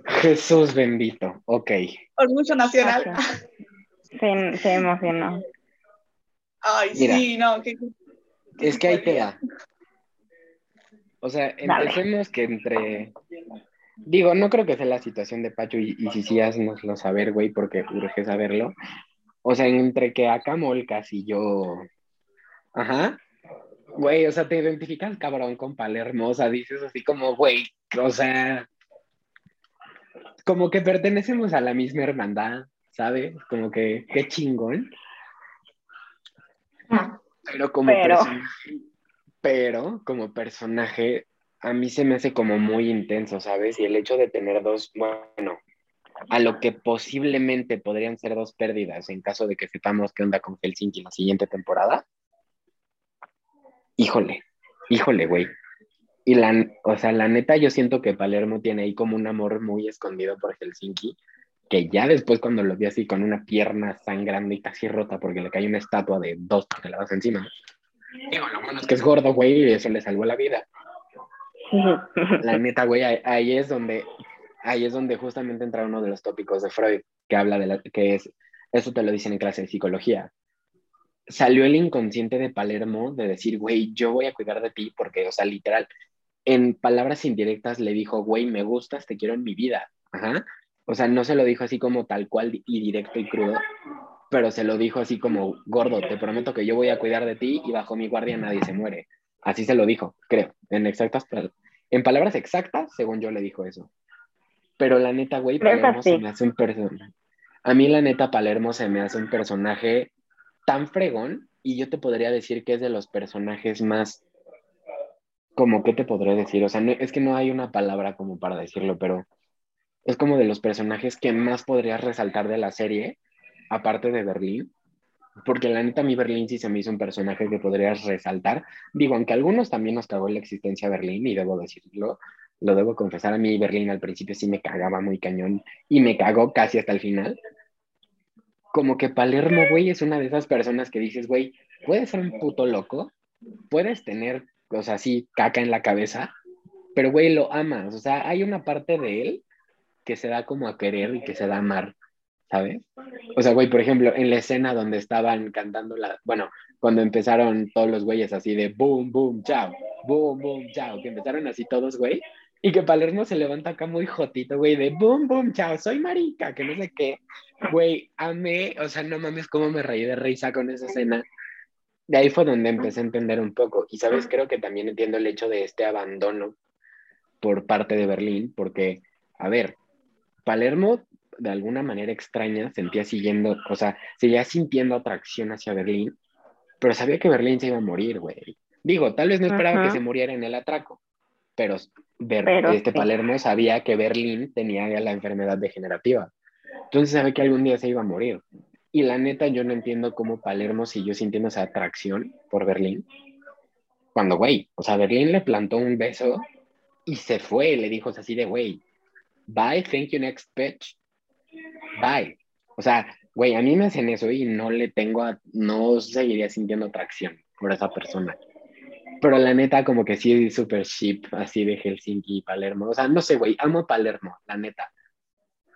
Jesús bendito, ok. Orgullo nacional. Se, se emocionó. Ay, sí, no. es que ahí te da. O sea, empecemos que entre. Digo, no creo que sea la situación de Pacho y, si sí, haznoslo saber, güey, porque urge saberlo. O sea, entre que acá Molcas y yo. Ajá. Güey, o sea, te identificas cabrón con Palermo, o sea, dices así como, güey, o sea, como que pertenecemos a la misma hermandad, ¿sabes? Como que, qué chingón. Ah. Pero como personaje, pero como personaje, a mí se me hace como muy intenso, ¿sabes? Y el hecho de tener dos, bueno, a lo que posiblemente podrían ser dos pérdidas en caso de que sepamos qué onda con Helsinki la siguiente temporada. Híjole, híjole, güey. Y la, o sea, la neta, yo siento que Palermo tiene ahí como un amor muy escondido por Helsinki, que ya después cuando lo vi así con una pierna sangrando y casi rota porque le cae una estatua de dos toneladas encima. Digo, lo bueno es que es gordo, güey, y eso le salvó la vida. La neta, güey, ahí, es donde, ahí es donde justamente entra uno de los tópicos de Freud, que habla de la, que es, eso te lo dicen en clase de psicología, salió el inconsciente de Palermo de decir, güey, yo voy a cuidar de ti porque, o sea, literal, en palabras indirectas le dijo, güey, me gustas, te quiero en mi vida. Ajá. O sea, no se lo dijo así como tal cual y directo y crudo, pero se lo dijo así como, gordo, te prometo que yo voy a cuidar de ti y bajo mi guardia nadie se muere. Así se lo dijo, creo, en exactas, en palabras exactas, según yo le dijo eso. Pero la neta, güey, Palermo se me hace un personaje. A mí la neta Palermo se me hace un personaje tan fregón y yo te podría decir que es de los personajes más como, ¿qué te podré decir? O sea, es que no hay una palabra como para decirlo, pero es como de los personajes que más podrías resaltar de la serie, aparte de Berlín, porque la neta mí Berlín sí se me hizo un personaje que podrías resaltar. Digo, aunque algunos también nos cagó la existencia Berlín, y debo decirlo, lo debo confesar, a mí Berlín al principio sí me cagaba muy cañón y me cagó casi hasta el final. Como que Palermo, güey, es una de esas personas que dices, güey, puedes ser un puto loco, puedes tener o sea, sí, caca en la cabeza, pero güey, lo amas, o sea, hay una parte de él que se da como a querer y que se da a amar, ¿sabes? O sea, güey, por ejemplo, en la escena donde estaban cantando la, bueno, cuando empezaron todos los güeyes así de boom, boom, chao, boom, boom, chao, que empezaron así todos, güey, y que Palermo se levanta acá muy jotito, güey, de boom, boom, chao, soy marica, que no sé qué, güey, amé, o sea, no mames cómo me reí de risa con esa escena, de ahí fue donde empecé a entender un poco. Y sabes, creo que también entiendo el hecho de este abandono por parte de Berlín, porque, a ver, Palermo de alguna manera extraña sentía siguiendo, o sea, seguía sintiendo atracción hacia Berlín, pero sabía que Berlín se iba a morir, güey. Digo, tal vez no esperaba que se muriera en el atraco, pero, este Palermo sabía que Berlín tenía la enfermedad degenerativa. Entonces sabía que algún día se iba a morir. Y la neta, yo no entiendo cómo Palermo siguió sintiendo esa atracción por Berlín. Cuando, güey, o sea, Berlín le plantó un beso y se fue, le dijo así de, güey, bye, thank you, next bitch. Bye. O sea, güey, a mí me hacen eso y no le tengo, a, no seguiría sintiendo atracción por esa persona. Pero la neta, como que sí, super ship, así de Helsinki y Palermo. O sea, no sé, güey, amo Palermo, la neta.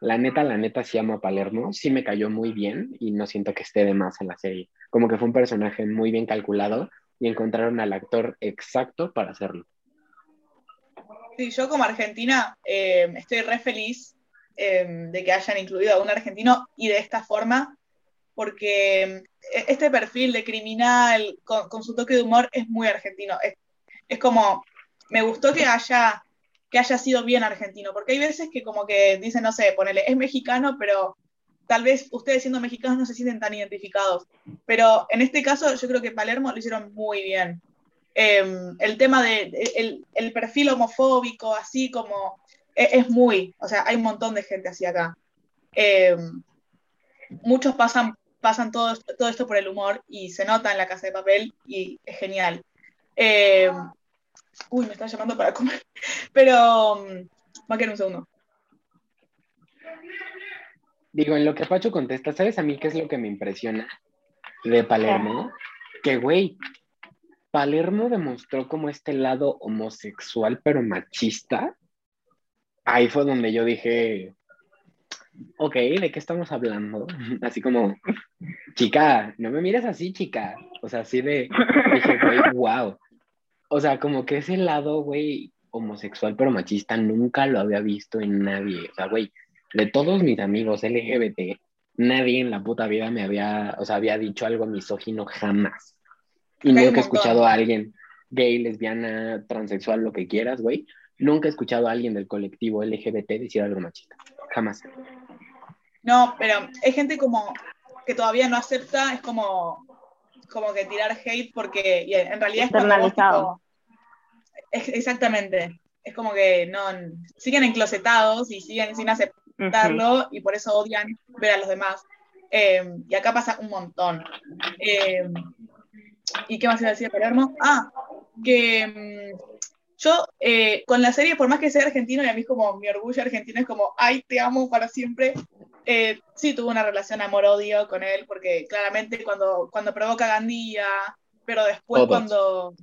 La neta, la neta sí amo a Palermo, sí me cayó muy bien y no siento que esté de más en la serie. Como que fue un personaje muy bien calculado y encontraron al actor exacto para hacerlo. Sí, yo como argentina eh, estoy re feliz eh, de que hayan incluido a un argentino y de esta forma, porque eh, este perfil de criminal con, su toque de humor es muy argentino. es como, me gustó que haya que haya sido bien argentino, porque hay veces que como que dicen, no sé, ponele, es mexicano, pero tal vez ustedes siendo mexicanos no se sienten tan identificados. Pero en este caso yo creo que Palermo lo hicieron muy bien. Em, el tema de el, perfil homofóbico, así como, e, es, muy, o sea, hay un montón de gente así acá. Em, muchos pasan, pasan todo, todo esto por el humor y se nota en la casa de papel y es genial. Em, Uy, me están llamando para comer. Pero, va a quedar un segundo. Digo, en lo que Pacho contesta, ¿sabes a mí qué es lo que me impresiona de Palermo? Que, güey, Palermo demostró como este lado homosexual, pero machista. Ahí fue donde yo dije, ok, ¿de qué estamos hablando? Así como, chica, no me mires así, chica. O sea, así de, dije, güey, wow o sea, como que ese lado, güey, homosexual pero machista nunca lo había visto en nadie. O sea, güey, de todos mis amigos LGBT, nadie en la puta vida me había, o sea, había dicho algo misógino jamás. Y nunca he escuchado a alguien gay, lesbiana, transexual, lo que quieras, güey. Nunca he escuchado a alguien del colectivo LGBT decir algo machista. Jamás. No, pero hay gente como que todavía no acepta, es como, como que tirar hate porque en realidad es como exactamente. Es como que no siguen enclosetados y siguen sin aceptarlo y por eso odian ver a los demás. Em, y acá pasa un montón. Em, ¿Y qué más iba a decir Palermo? Ah, que em, yo eh, con la serie, por más que sea argentino, y a mí como mi orgullo argentino es como, ay, te amo para siempre. Eh, sí tuve una relación amor-odio con él, porque claramente cuando, cuando provoca Gandía, pero después cuando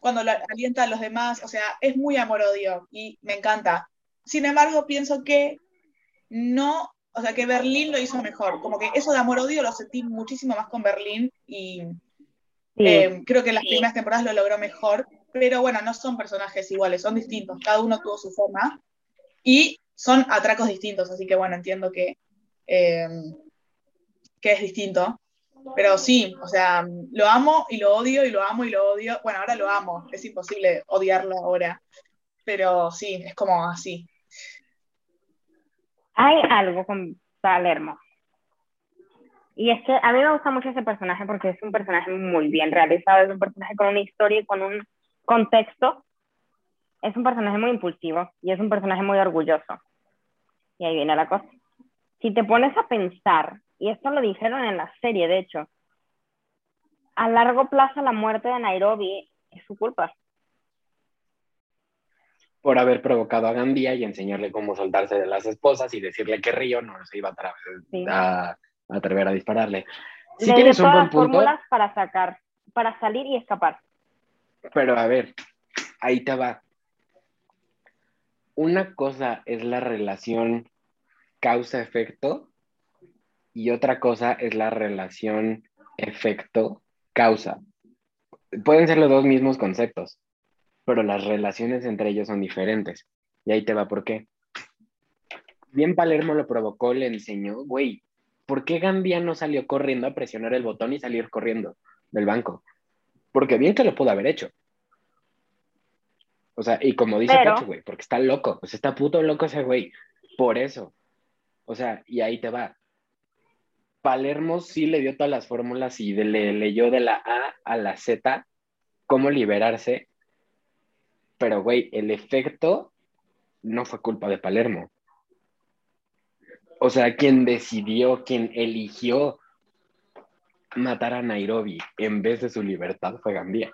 cuando alienta a los demás, o sea, es muy amor-odio y me encanta. Sin embargo, pienso que no, o sea, que Berlín lo hizo mejor. Como que eso de amor-odio lo sentí muchísimo más con Berlín y eh, creo que en las primeras temporadas lo logró mejor. pero bueno, no son personajes iguales, son distintos, cada uno tuvo su forma y son atracos distintos, así que bueno, entiendo que, eh, que es distinto. Pero sí, o sea, lo amo y lo odio y lo amo y lo odio. Bueno, ahora lo amo, es imposible odiarlo ahora, pero sí, es como así. Hay algo con Palermo. Y es que a mí me gusta mucho ese personaje porque es un personaje muy bien realizado, es un personaje con una historia y con un contexto. Es un personaje muy impulsivo y es un personaje muy orgulloso. Y ahí viene la cosa. Si te pones a pensar, y esto lo dijeron en la serie, de hecho, a largo plazo la muerte de Nairobi es su culpa por haber provocado a Gandía y enseñarle cómo soltarse de las esposas y decirle que Río no se iba a, atrever a dispararle. Si tienes un buen punto. para sacar, para salir y escapar. Pero a ver, ahí te va. Una cosa es la relación causa-efecto y otra cosa es la relación efecto-causa. Pueden ser los dos mismos conceptos, pero las relaciones entre ellos son diferentes. Y ahí te va por qué. Bien Palermo lo provocó, le enseñó, güey, ¿por qué Gambia no salió corriendo a presionar el botón y salir corriendo del banco? Porque bien que lo pudo haber hecho. O sea, y como dice Pacho, güey, porque está loco, pues está puto loco ese güey. Por eso. O sea, y ahí te va. Palermo sí le dio todas las fórmulas y le leyó de la A a la Z cómo liberarse pero, güey, el efecto no fue culpa de Palermo. O sea, quien decidió, quien eligió matar a Nairobi en vez de su libertad fue Gandía.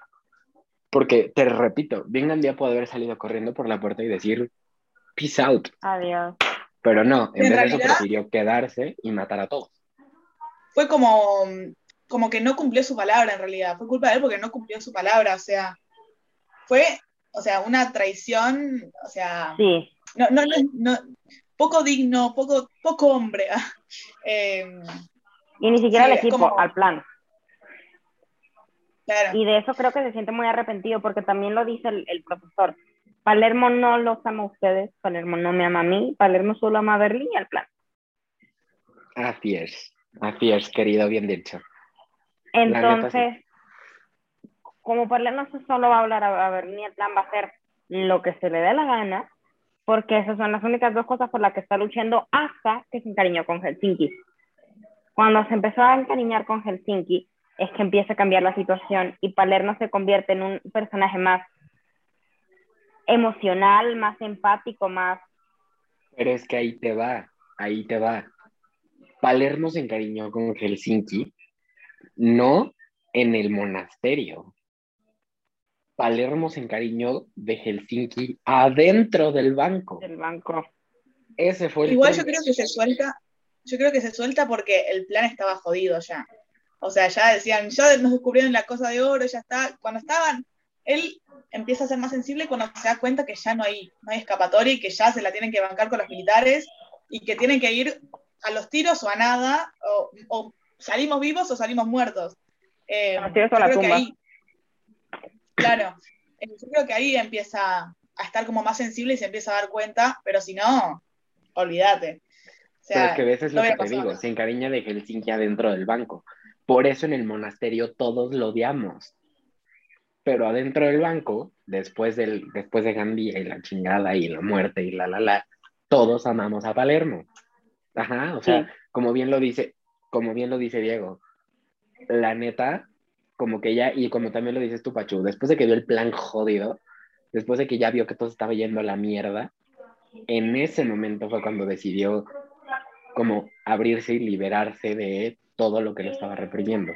Porque, te repito, bien Gandía puede haber salido corriendo por la puerta y decir, peace out. Adiós. Pero no, en, vez de eso prefirió quedarse y matar a todos. Fue como, como que no cumplió su palabra en realidad. Fue culpa de él porque no cumplió su palabra. O sea, fue o sea, una traición, o sea, sí. no, no, no, poco digno, poco, poco hombre. Em, y ni siquiera el equipo, al plan. Claro. Y de eso creo que se siente muy arrepentido porque también lo dice el, profesor. Palermo no los ama a ustedes, Palermo no me ama a mí, Palermo solo ama a Berlín y al plan. Así es, así es, querido, bien dicho. Entonces, como Palermo no solo va a hablar a, ver ni el plan va a hacer lo que se le dé la gana, porque esas son las únicas dos cosas por las que está luchando hasta que se encariñó con Helsinki. Cuando se empezó a encariñar con Helsinki, es que empieza a cambiar la situación y Palermo se convierte en un personaje más emocional, más empático, más... Pero es que ahí te va, ahí te va. Palermo se encariñó con Helsinki, no en el monasterio. Palermo se encariñó de Helsinki adentro del banco. Del banco. Ese fue el Igual yo creo que se suelta, yo creo que se suelta porque el plan estaba jodido ya. O sea, ya decían, ya nos descubrieron la cosa de oro, ya está. Cuando estaban, él empieza a ser más sensible cuando se da cuenta que ya no hay, no hay escapatoria y que ya se la tienen que bancar con los militares y que tienen que ir a los tiros o a nada, o, salimos vivos o salimos muertos. Eh, la tumba. Claro, eh, yo creo que ahí empieza a estar como más sensible y se empieza a dar cuenta, pero si no, olvídate. pero es que a veces lo que te digo, se encariña de Helsinki adentro del banco. Por eso en el monasterio todos lo odiamos. Pero adentro del banco, después, del, después de Gandhi y la chingada y la muerte y la la la, todos amamos a Palermo. Ajá, o sea, como bien lo dice, como bien lo dice Diego, la neta, como que ya, y como también lo dices tú, Pachu, después de que vio el plan jodido, después de que ya vio que todo estaba yendo a la mierda, en ese momento fue cuando decidió como abrirse y liberarse de todo lo que lo estaba reprimiendo.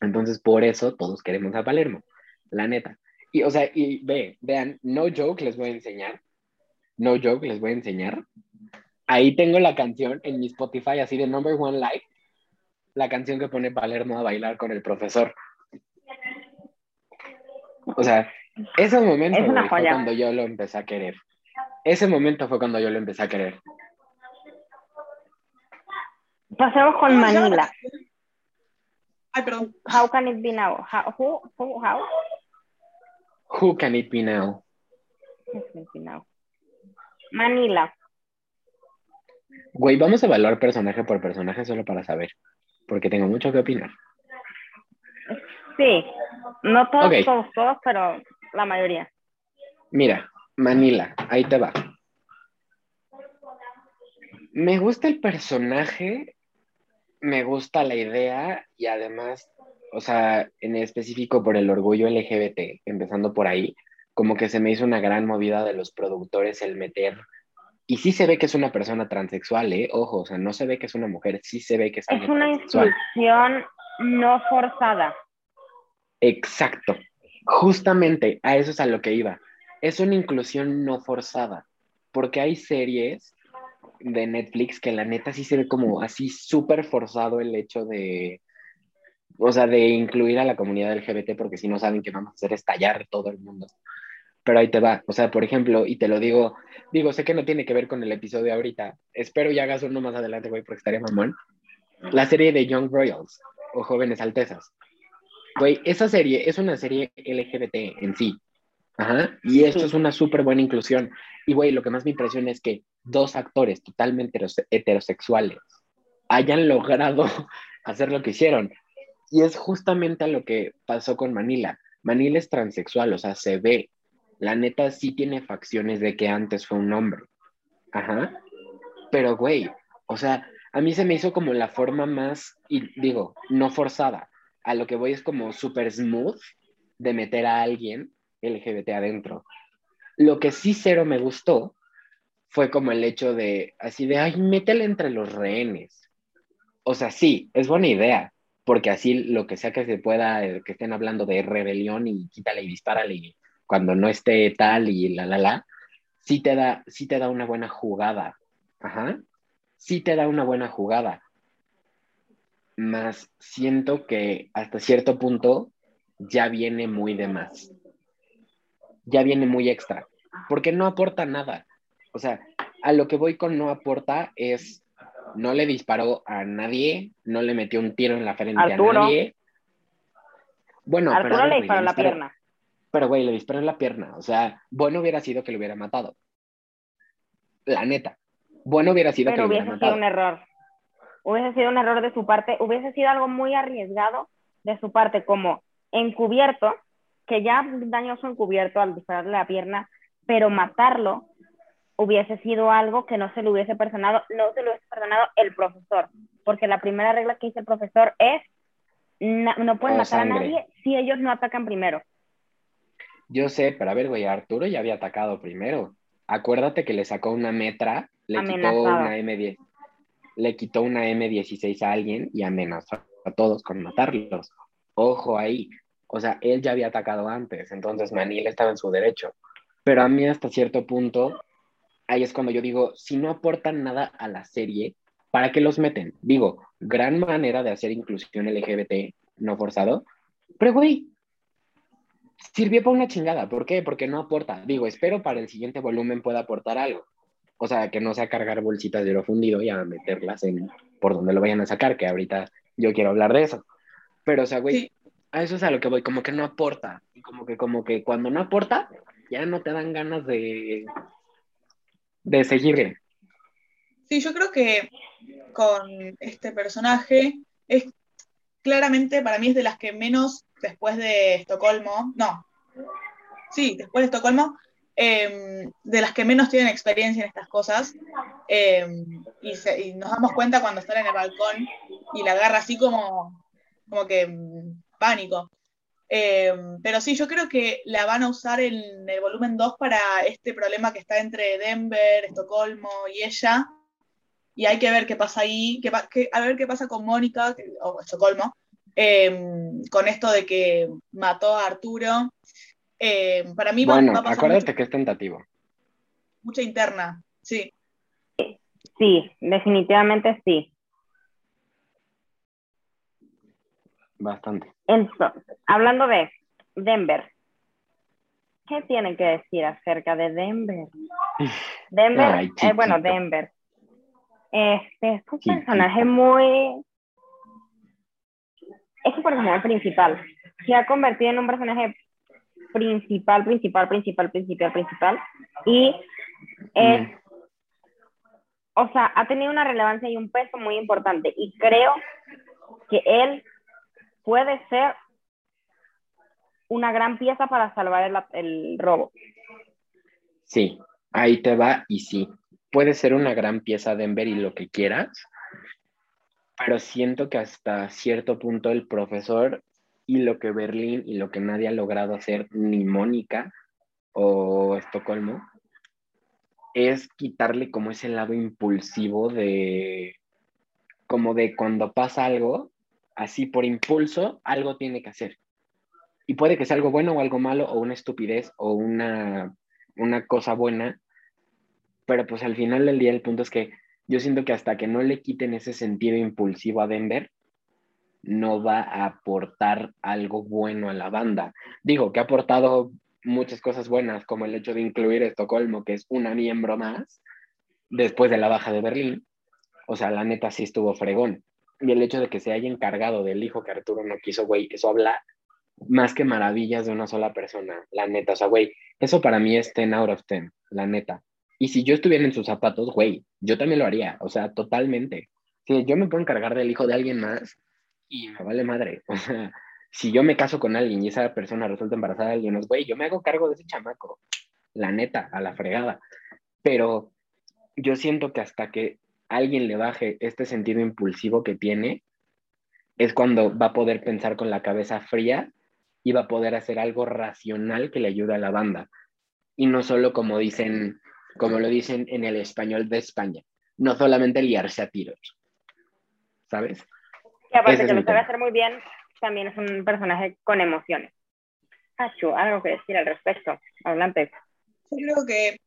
Entonces, por eso todos queremos a Palermo, la neta. Y, o sea, y ve, vean, no joke, les voy a enseñar. No joke, les voy a enseñar. Ahí tengo la canción en mi Spotify, así de Number One Life, la canción que pone Palermo a bailar con el profesor. O sea, ese momento fue cuando yo lo empecé a querer. Ese momento fue cuando yo lo empecé a querer. Pasemos con Manila. Ay, perdón. How can it be now? How, who, how? Who can it be now? Manila. Güey, vamos a evaluar personaje por personaje solo para saber, porque tengo mucho que opinar. Sí, no todos, todos, todos, pero la mayoría. Mira, Manila, ahí te va. Me gusta el personaje, me gusta la idea y además, o sea, en específico por el orgullo LGBT, empezando por ahí, como que se me hizo una gran movida de los productores el meter y sí se ve que es una persona transexual, ¿eh? Ojo, o sea, no se ve que es una mujer, sí se ve que es, es una inclusión no forzada. Exacto. Justamente a eso es a lo que iba. Es una inclusión no forzada, porque hay series de Netflix que la neta sí se ve como así súper forzado el hecho de, o sea, de incluir a la comunidad LGBT porque si no saben que vamos a hacer estallar todo el mundo. Pero ahí te va, o sea, por ejemplo, y te lo digo, digo, sé que no tiene que ver con el episodio ahorita, espero y hagas uno más adelante, güey, porque estaría mamón. La serie de Young Royals o Jóvenes Altezas. Güey, esa serie es una serie LGBT en sí. Ajá. Y esto es una súper buena inclusión. Y, güey, lo que más me impresiona es que dos actores totalmente heterosexuales hayan logrado hacer lo que hicieron. Y es justamente a lo que pasó con Manila. Manila es transexual, o sea, se ve. La neta sí tiene facciones de que antes fue un hombre. Ajá. Pero, güey, o sea, a mí se me hizo como la forma más, y digo, no forzada. A lo que voy es como súper smooth de meter a alguien LGBT adentro. Lo que sí cero me gustó fue como el hecho de, así de, ay, métele entre los rehenes. O sea, sí, es buena idea, porque así lo que sea que se pueda, eh, que estén hablando de rebelión y quítale y dispárale cuando no esté tal y la, la, la, sí te da, sí te da una buena jugada. Ajá. Sí te da una buena jugada. Más siento que hasta cierto punto ya viene muy de más. Ya viene muy extra, porque no aporta nada. O sea, a lo que voy con no aporta es, no le disparó a nadie, no le metió un tiro en la frente a nadie. Bueno, Arturo pero, le disparó la pierna. Pero, güey, le disparó en la pierna. O sea, bueno hubiera sido que lo hubiera matado. La neta. Bueno hubiera sido que lo hubiera matado. Sido un error. Hubiese sido un error de su parte. Hubiese sido algo muy arriesgado de su parte, como encubierto, que ya dañó su encubierto al dispararle la pierna, pero matarlo hubiese sido algo que no se le hubiese perdonado, no se lo hubiese perdonado el profesor, porque la primera regla que dice el profesor es no, pueden matar a nadie si ellos no atacan primero. Yo sé, pero a ver, güey, Arturo ya había atacado primero. Acuérdate que le sacó una metra, le quitó una M10, le quitó una M16 a alguien y amenazó a todos con matarlos. Ojo ahí. O sea, él ya había atacado antes, entonces Manil estaba en su derecho. Pero a mí hasta cierto punto ahí es cuando yo digo, si no aportan nada a la serie, ¿para qué los meten? Digo, gran manera de hacer inclusión LGBT no forzado, pero güey, sirvió para una chingada. ¿Por qué? Porque no aporta. Digo, espero para el siguiente volumen pueda aportar algo. O sea, que no sea cargar bolsitas de oro fundido y a meterlas en por donde lo vayan a sacar, que ahorita yo quiero hablar de eso. Pero, o sea, güey, a eso es a lo que voy, como que no aporta. Y como que, como que cuando no aporta, ya no te dan ganas de, de seguirle. Sí, yo creo que con este personaje es claramente para mí es de las que menos después de Estocolmo, no, sí, después de Estocolmo, em, de las que menos tienen experiencia en estas cosas. Em, y, nos damos cuenta cuando están en el balcón y la agarra así como, como que mm, pánico. Em, pero sí, yo creo que la van a usar en el volumen 2 para este problema que está entre Denver, Estocolmo y ella. Y hay que ver qué pasa ahí, a ver qué pasa con Mónica, o Estocolmo, em, con esto de que mató a Arturo. Em, para mí bueno, va, a pasar acuérdate que es tentativo. Mucha interna, sí. Sí, definitivamente sí. Bastante. Entonces, hablando de Denver, ¿qué tienen que decir acerca de Denver? Denver, eh, bueno, Denver. Este es un personaje muy. Es un personaje principal. Se ha convertido en un personaje principal, principal, principal, principal, principal. Y es, mm. o sea, ha tenido una relevancia y un peso muy importante. Y creo que él puede ser una gran pieza para salvar el, el robo. Sí, ahí te va y sí. Puede ser una gran pieza Denver y lo que quieras, pero siento que hasta cierto punto el profesor y lo que Berlín y lo que nadie ha logrado hacer, ni Mónica o Estocolmo, es quitarle como ese lado impulsivo de, como de cuando pasa algo, así por impulso, algo tiene que hacer. Y puede que sea algo bueno o algo malo, o una estupidez, o una, una cosa buena, pero pues al final del día el punto es que yo siento que hasta que no le quiten ese sentido impulsivo a Denver, no va a aportar algo bueno a la banda. Digo que ha aportado muchas cosas buenas, como el hecho de incluir Estocolmo, que es una miembro más, después de la baja de Berlín. O sea, la neta sí estuvo fregón. Y el hecho de que se haya encargado del hijo que Arturo no quiso, güey, eso habla más que maravillas de una sola persona, la neta. O sea, güey, eso para mí es 10 out of 10, la neta. Y si yo estuviera en sus zapatos, güey, yo también lo haría, o sea, totalmente. Si yo me puedo encargar del hijo de alguien más y me vale madre, o sea, si yo me caso con alguien y esa persona resulta embarazada de alguien, güey, yo me hago cargo de ese chamaco, la neta, a la fregada. Pero yo siento que hasta que alguien le baje este sentido impulsivo que tiene, es cuando va a poder pensar con la cabeza fría y va a poder hacer algo racional que le ayude a la banda. Y no solo como dicen, como lo dicen en el español de España, no solamente liarse a tiros, ¿sabes? Y aparte que lo sabe hacer muy bien, también es un personaje con emociones. Achu, algo que decir al respecto. Adelante. Yo creo que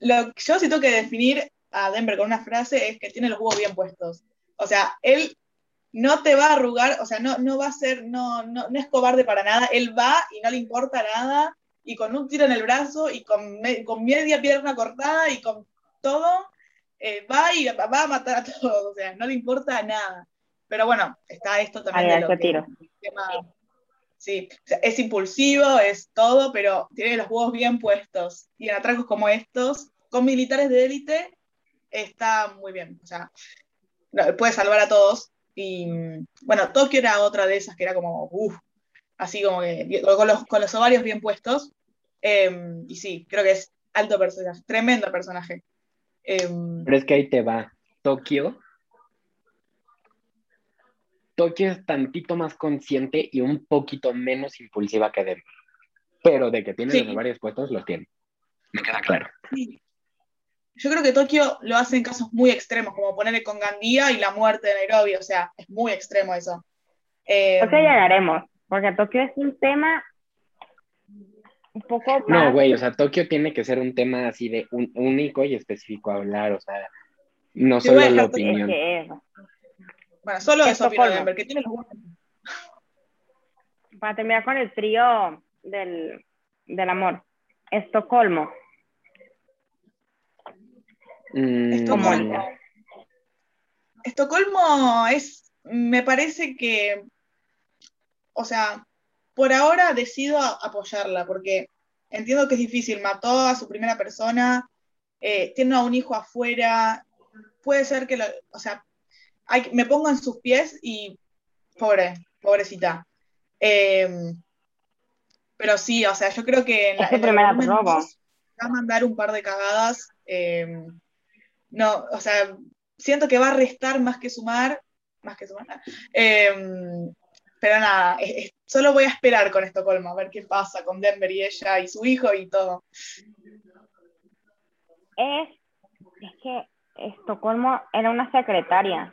lo yo sí tengo que definir a Denver con una frase es que tiene los huevos bien puestos. O sea, él no te va a arrugar, o sea, no, no va a ser, no, no, no es cobarde para nada, él va y no le importa nada, y con un tiro en el brazo, y con, con media pierna cortada, y con todo, eh, va y va a matar a todos, o sea, no le importa nada. Pero bueno, está esto también. de tiro. sí, es impulsivo, es todo, pero tiene los huevos bien puestos. Y en atracos como estos, con militares de élite, está muy bien. O sea, puede salvar a todos. Y bueno, Tokio era otra de esas que era como, uff, así como que con los, con los ovarios bien puestos. Em, y sí, creo que es alto personaje, tremendo personaje. Em, Pero es que ahí te va. Tokio. Tokio es tantito más consciente y un poquito menos impulsiva que Denver. Pero de que tiene los ovarios puestos, los tiene. Me queda claro. Yo creo que Tokio lo hace en casos muy extremos, como ponerle con Gandía y la muerte de Nairobi, o sea, es muy extremo eso. Eh, ya llegaremos, porque Tokio es un tema un poco más... No, güey, o sea, Tokio tiene que ser un tema así de un, único y específico a hablar, o sea, no solo la opinión. Bueno, solo eso, porque tiene los Para terminar con el trío del, del amor, Estocolmo. Mm, Estocolmo. Estocolmo es, me parece que, o sea, por ahora decido apoyarla porque entiendo que es difícil, mató a su primera persona, eh, tiene a un hijo afuera, puede ser que, lo, o sea, me pongo en sus pies y pobre, pobrecita. Em, pero sí, o sea, yo creo que en la, primera va a mandar un par de cagadas. Em, no, o sea, siento que va a restar más que sumar, más que sumar. Em, pero nada, solo voy a esperar con Estocolmo, a ver qué pasa con Denver y ella y su hijo y todo. Es, es que Estocolmo era una secretaria.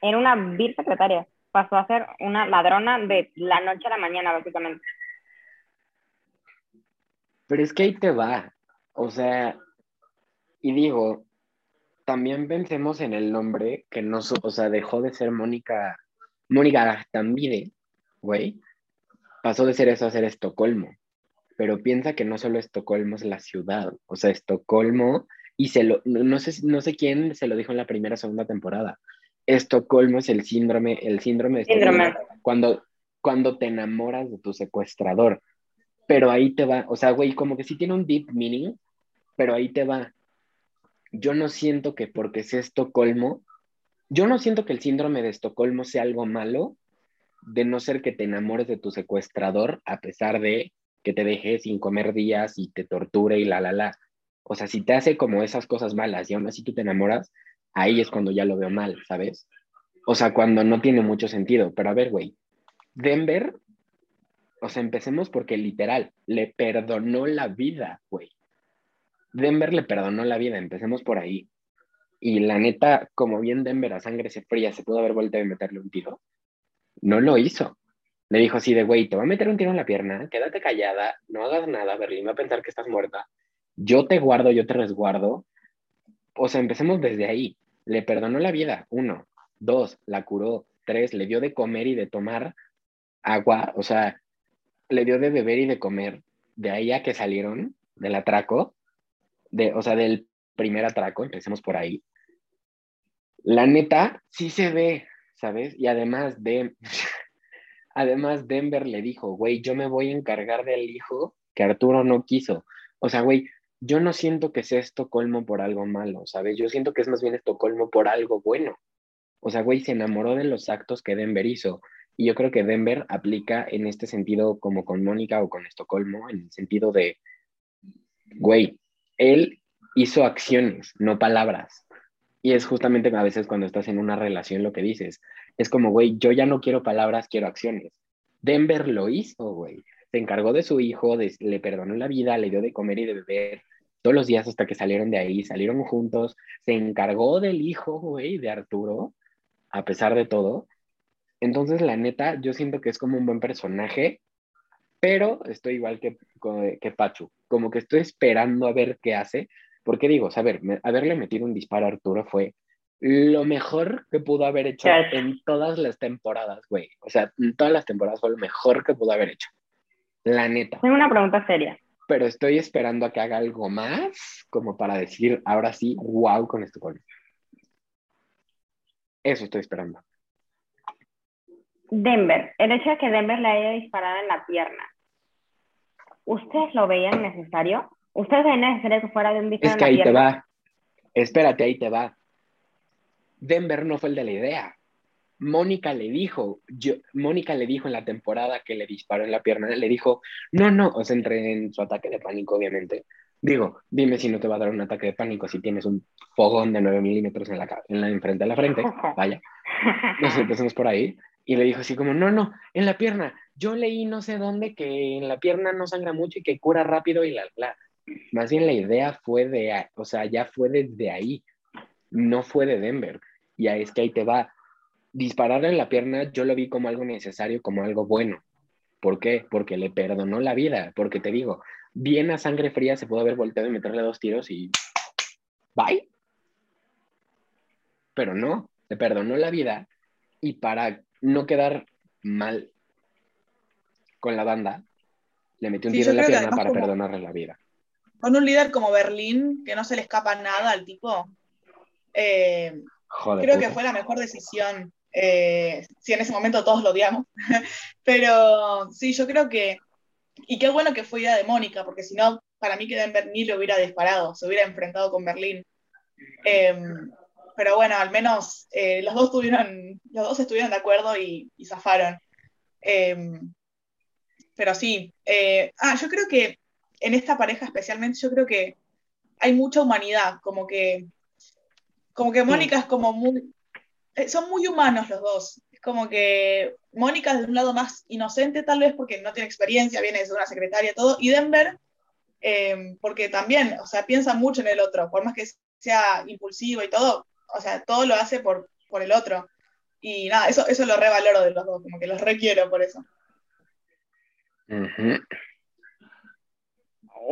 Era una vil secretaria. Pasó a ser una ladrona de la noche a la mañana, básicamente. Pero es que ahí te va. O sea, y digo, también pensemos en el nombre que no, o sea, dejó de ser Mónica, Mónica Gastambide, güey, pasó de ser eso a ser Estocolmo. Pero piensa que no solo Estocolmo es la ciudad, o sea, Estocolmo, y se lo, no sé, no sé quién se lo dijo en la primera o segunda temporada. Estocolmo es el síndrome, el síndrome de Estocolmo. Cuando, cuando te enamoras de tu secuestrador. Pero ahí te va, o sea, güey, como que sí tiene un deep meaning, pero ahí te va. Yo no siento que porque sea Estocolmo, yo no siento que el síndrome de Estocolmo sea algo malo, de no ser que te enamores de tu secuestrador, a pesar de que te deje sin comer días y te torture y la, la, la. O sea, si te hace como esas cosas malas y aún así tú te enamoras, ahí es cuando ya lo veo mal, ¿sabes? O sea, cuando no tiene mucho sentido. Pero a ver, güey, Denver, o sea, empecemos porque literal, le perdonó la vida, güey. Denver le perdonó la vida, empecemos por ahí. Y la neta, como bien Denver a sangre se fría, se pudo haber vuelto a meterle un tiro. No lo hizo. Le dijo así de, güey, te voy a meter un tiro en la pierna, quédate callada, no hagas nada, Berlín va a pensar que estás muerta. Yo te guardo, yo te resguardo. O sea, empecemos desde ahí. Le perdonó la vida, uno. Dos, la curó. Tres, le dio de comer y de tomar agua. O sea, le dio de beber y de comer. De ahí a que salieron del atraco, de, o sea, del primer atraco, empecemos por ahí. La neta, sí se ve, ¿sabes? Y además de, además Denver le dijo, güey, yo me voy a encargar del hijo que Arturo no quiso. O sea, güey, yo no siento que sea Estocolmo por algo malo, ¿sabes? Yo siento que es más bien Estocolmo por algo bueno. O sea, güey, se enamoró de los actos que Denver hizo. Y yo creo que Denver aplica en este sentido como con Mónica o con Estocolmo, en el sentido de, güey, él hizo acciones, no palabras. Y es justamente a veces cuando estás en una relación lo que dices. Es como, güey, yo ya no quiero palabras, quiero acciones. Denver lo hizo, güey. Se encargó de su hijo, le perdonó la vida, le dio de comer y de beber, todos los días hasta que salieron de ahí, salieron juntos, se encargó del hijo, güey, de Arturo, a pesar de todo. Entonces, la neta, yo siento que es como un buen personaje, pero estoy igual que, que Pachu, como que estoy esperando a ver qué hace, porque digo, a ver, haberle metido un disparo a Arturo fue lo mejor que pudo haber hecho en todas las temporadas, güey. O sea, en todas las temporadas fue lo mejor que pudo haber hecho. La neta. Tengo una pregunta seria pero estoy esperando a que haga algo más, como para decir, ahora sí, wow con esto. Eso estoy esperando. Denver, el hecho de que Denver le haya disparado en la pierna, ¿ustedes lo veían necesario? ¿Ustedes veían necesario que fuera de un Es que ahí te va. Espérate, ahí te va. Denver no fue el de la idea. Mónica le dijo, yo, Mónica le dijo en la temporada que le disparó en la pierna, le dijo, no, no, o sea, entré en su ataque de pánico, obviamente. Digo, dime si no te va a dar un ataque de pánico si tienes un fogón de 9 milímetros en la, en la enfrente de la frente, vaya. Nos empezamos por ahí. Y le dijo así como, no, no, en la pierna. Yo leí no sé dónde que en la pierna no sangra mucho y que cura rápido y la, la. Más bien la idea fue de, o sea, ya fue desde ahí, no fue de Denver. Y es que ahí te va dispararle en la pierna yo lo vi como algo necesario, como algo bueno. ¿Por qué? Porque le perdonó la vida, porque te digo, bien a sangre fría se pudo haber volteado y meterle dos tiros y bye. Pero no, le perdonó la vida y para no quedar mal con la banda, le metió un tiro en la pierna para perdonarle la vida. Con un líder como Berlín, que no se le escapa nada al tipo, eh, creo que fue la mejor decisión eh, si en ese momento todos lo odiamos. Pero sí, yo creo que. Y qué bueno que fue idea de Mónica, porque si no, para mí que Denver ni le hubiera disparado, se hubiera enfrentado con Berlín. Em, pero bueno, al menos eh, los, dos tuvieron, los dos estuvieron de acuerdo y, zafaron. Em, pero sí. Eh, ah, yo creo que en esta pareja especialmente, yo creo que hay mucha humanidad, como que, como que Mónica es como muy, eh, son muy humanos los dos. Es como que Mónica es de un lado más inocente tal vez porque no tiene experiencia, viene de una secretaria, todo, y Denver eh, porque también, o sea, piensa mucho en el otro, por más que sea impulsivo y todo, o sea, todo lo hace por, por el otro. Y nada, eso, eso lo revaloro de los dos, como que los requiero por eso.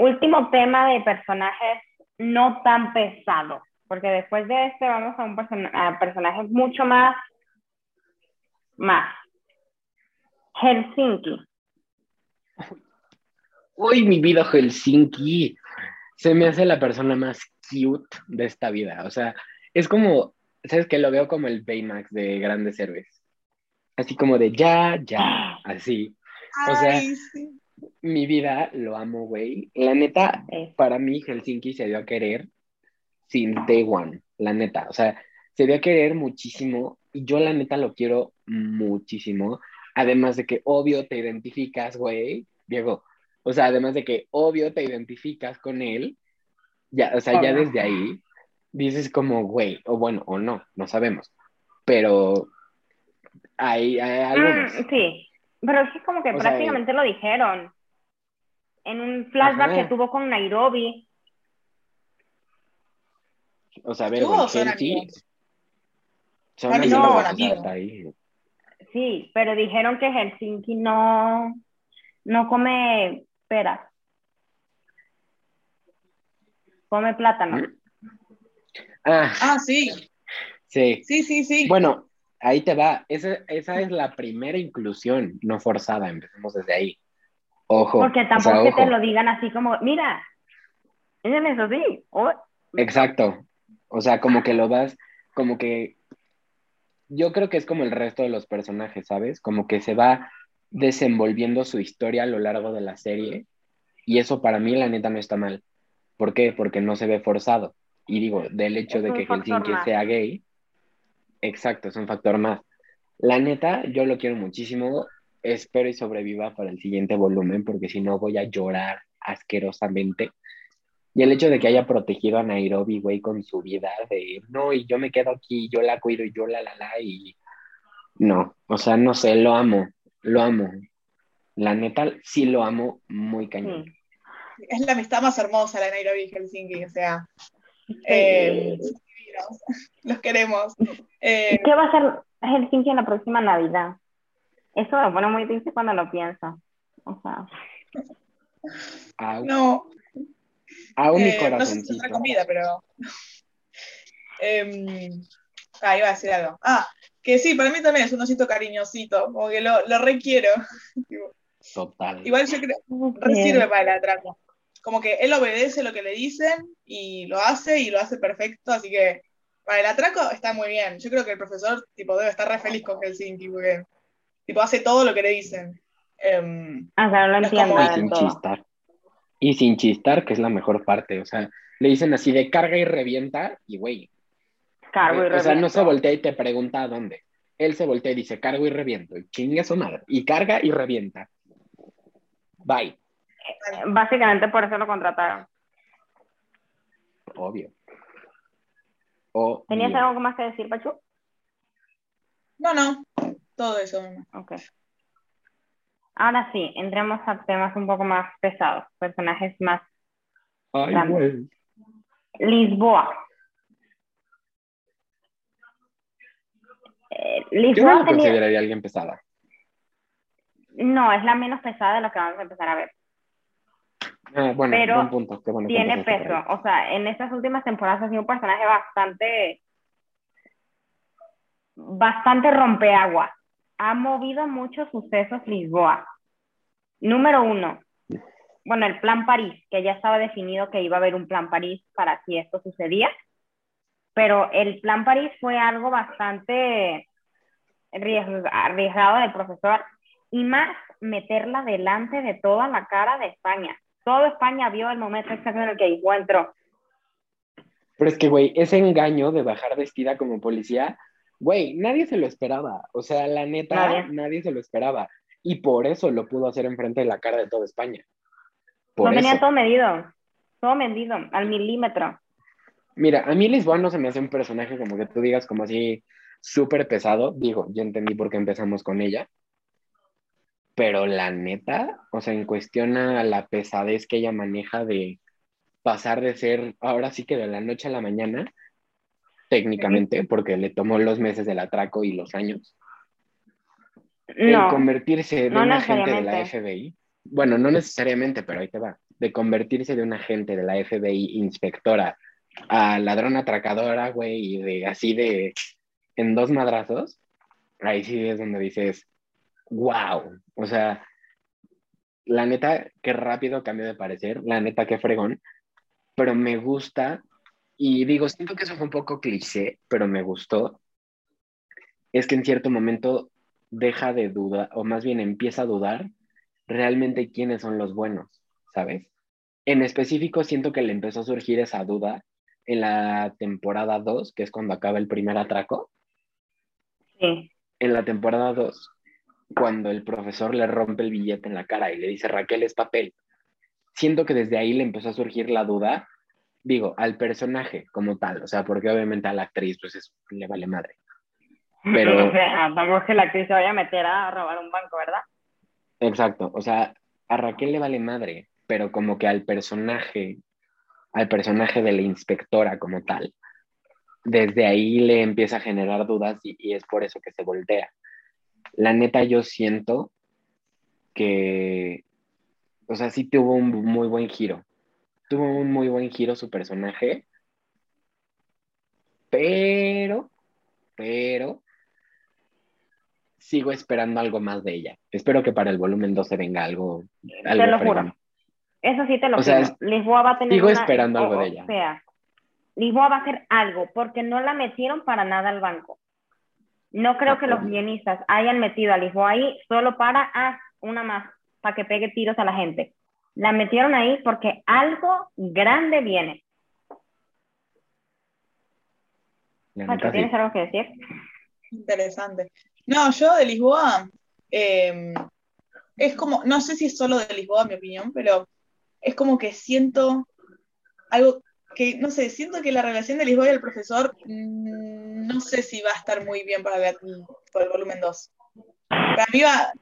Último tema de personajes no tan pesados porque después de este vamos a un personaje mucho más, más. Helsinki. Uy, mi vida Helsinki. Se me hace la persona más cute de esta vida. O sea, es como, ¿sabes qué? Lo veo como el Baymax de Grandes Héroes. Así como de ya, ya, así. O sea, mi vida lo amo, güey. La neta, para mí Helsinki se dio a querer sin Day One, la neta. O sea, se dio a querer muchísimo y yo la neta lo quiero muchísimo. Además de que obvio te identificas, güey, Diego. O sea, además de que obvio te identificas con él, ya, o sea, ya desde ahí dices como, güey, o bueno, o no, no sabemos. Pero hay, algo mm, Sí, pero es como que prácticamente lo dijeron. En un flashback que tuvo con Nairobi. O sea, a ver, con Helsinki. Son amigos, ahí. Sí, pero dijeron que Helsinki no, no come peras. Come plátano. Ah, ah, sí. Sí. Sí, sí, sí. Bueno, ahí te va. Esa, esa es la primera inclusión no forzada. Empecemos desde ahí. Ojo. Porque tampoco que te lo digan así como, mira, es eso sí. Exacto. O sea, como que lo vas, como que yo creo que es como el resto de los personajes, ¿sabes? Como que se va desenvolviendo su historia a lo largo de la serie y eso para mí la neta no está mal. ¿Por qué? Porque no se ve forzado. Y digo, del hecho de que Helsinki sea gay, exacto, es un factor más. La neta, yo lo quiero muchísimo. Espero y sobreviva para el siguiente volumen, porque si no voy a llorar asquerosamente. Y el hecho de que haya protegido a Nairobi, güey, con su vida, de no, y yo me quedo aquí, yo la cuido y yo la la la, y no, o sea, no sé, lo amo, lo amo. La neta, sí lo amo muy cañón. Es la amistad más hermosa, la de Nairobi y Helsinki, o sea, eh, los queremos. Eh, ¿Qué va a ser Helsinki en la próxima Navidad? Eso me pone muy triste cuando lo pienso. O sea. No, a un eh, No sé si es comida, pero. eh, ah, iba a decir algo. Ah, que sí, para mí también es un osito cariñosito, como que lo, lo requiero. Total. Igual yo creo que sirve para el atraco. Como que él obedece lo que le dicen y lo hace y lo hace perfecto, así que para el atraco está muy bien. Yo creo que el profesor tipo, debe estar re feliz con Helsinki porque tipo, hace todo lo que le dicen. Eh, ah, claro, lo entiendo. Y sin chistar, que es la mejor parte. O sea, le dicen así de carga y revienta, y güey. Cargo y revienta. O sea, no se voltea y te pregunta a dónde. Él se voltea y dice cargo y reviento. Y chingue su madre. Y carga y revienta. Bye. Básicamente por eso lo contrataron. Obvio. ¿Tenías algo más que decir, Pachu? No, no. Todo eso. Ok. Ahora sí, entremos a temas un poco más pesados, personajes más Ay, Lisboa. Eh, Lisboa Yo no consideraría alguien pesada. No, es la menos pesada de lo que vamos a empezar a ver. Ah, bueno, Pero punto. tiene peso. O sea, en estas últimas temporadas ha sido un personaje bastante bastante rompeagua ha movido muchos sucesos Lisboa. Número uno, bueno, el plan París, que ya estaba definido que iba a haber un plan París para si esto sucedía, pero el plan París fue algo bastante arriesgado del profesor y más meterla delante de toda la cara de España. Toda España vio el momento exacto en el que encuentro. Pero es que, güey, ese engaño de bajar vestida como policía Güey, nadie se lo esperaba. O sea, la neta, nadie. se lo esperaba. Y por eso lo pudo hacer enfrente de la cara de toda España. Por tenía todo medido. Todo medido, al milímetro. Mira, a mí Lisboa no se me hace un personaje como que tú digas como así súper pesado. Digo, ya entendí por qué empezamos con ella. Pero la neta, o sea, en cuestión a la pesadez que ella maneja de pasar de ser, ahora sí que de la noche a la mañana, técnicamente, porque le tomó los meses del atraco y los años. No, convertirse en un agente de la FBI. Bueno, no necesariamente, pero ahí te va. De convertirse de un agente de la FBI inspectora a ladrón atracadora, güey, y de así de en dos madrazos, ahí sí es donde dices, wow, o sea, la neta, qué rápido cambio de parecer, la neta, qué fregón, pero me gusta y digo, siento que eso fue un poco cliché, pero me gustó. Es que en cierto momento deja de dudar, o más bien empieza a dudar realmente quiénes son los buenos, ¿sabes? En específico, siento que le empezó a surgir esa duda en la temporada 2, que es cuando acaba el primer atraco. Sí. En la temporada 2, cuando el profesor le rompe el billete en la cara y le dice, Raquel es papel. Siento que desde ahí le empezó a surgir la duda, digo, al personaje como tal, o sea, porque obviamente a la actriz pues le vale madre. Pero... o sea, vamos que la actriz se vaya a meter a robar un banco, ¿verdad? Exacto, o sea, a Raquel le vale madre, pero como que al personaje, al personaje de la inspectora como tal, desde ahí le empieza a generar dudas y, es por eso que se voltea. La neta, yo siento que, o sea, sí tuvo un muy buen giro. Tuvo un muy buen giro su personaje, pero, pero, sigo esperando algo más de ella. Espero que para el volumen 12 venga algo. algo te lo juro. Eso sí te lo juro. Lisboa va a tener. Sigo esperando algo de ella. O sea, Lisboa va a hacer algo porque no la metieron para nada al banco. No creo que los guionistas hayan metido a Lisboa ahí solo para, ah, una más, para que pegue tiros a la gente. La metieron ahí porque algo grande viene. ¿Tienes algo que decir? Interesante. No, yo de Lisboa, em, es como, no sé si es solo de Lisboa, mi opinión, pero es como que siento algo que, no sé, siento que la relación de Lisboa y el profesor, mm, no sé si va a estar muy bien para, el volumen 2. Para mí va,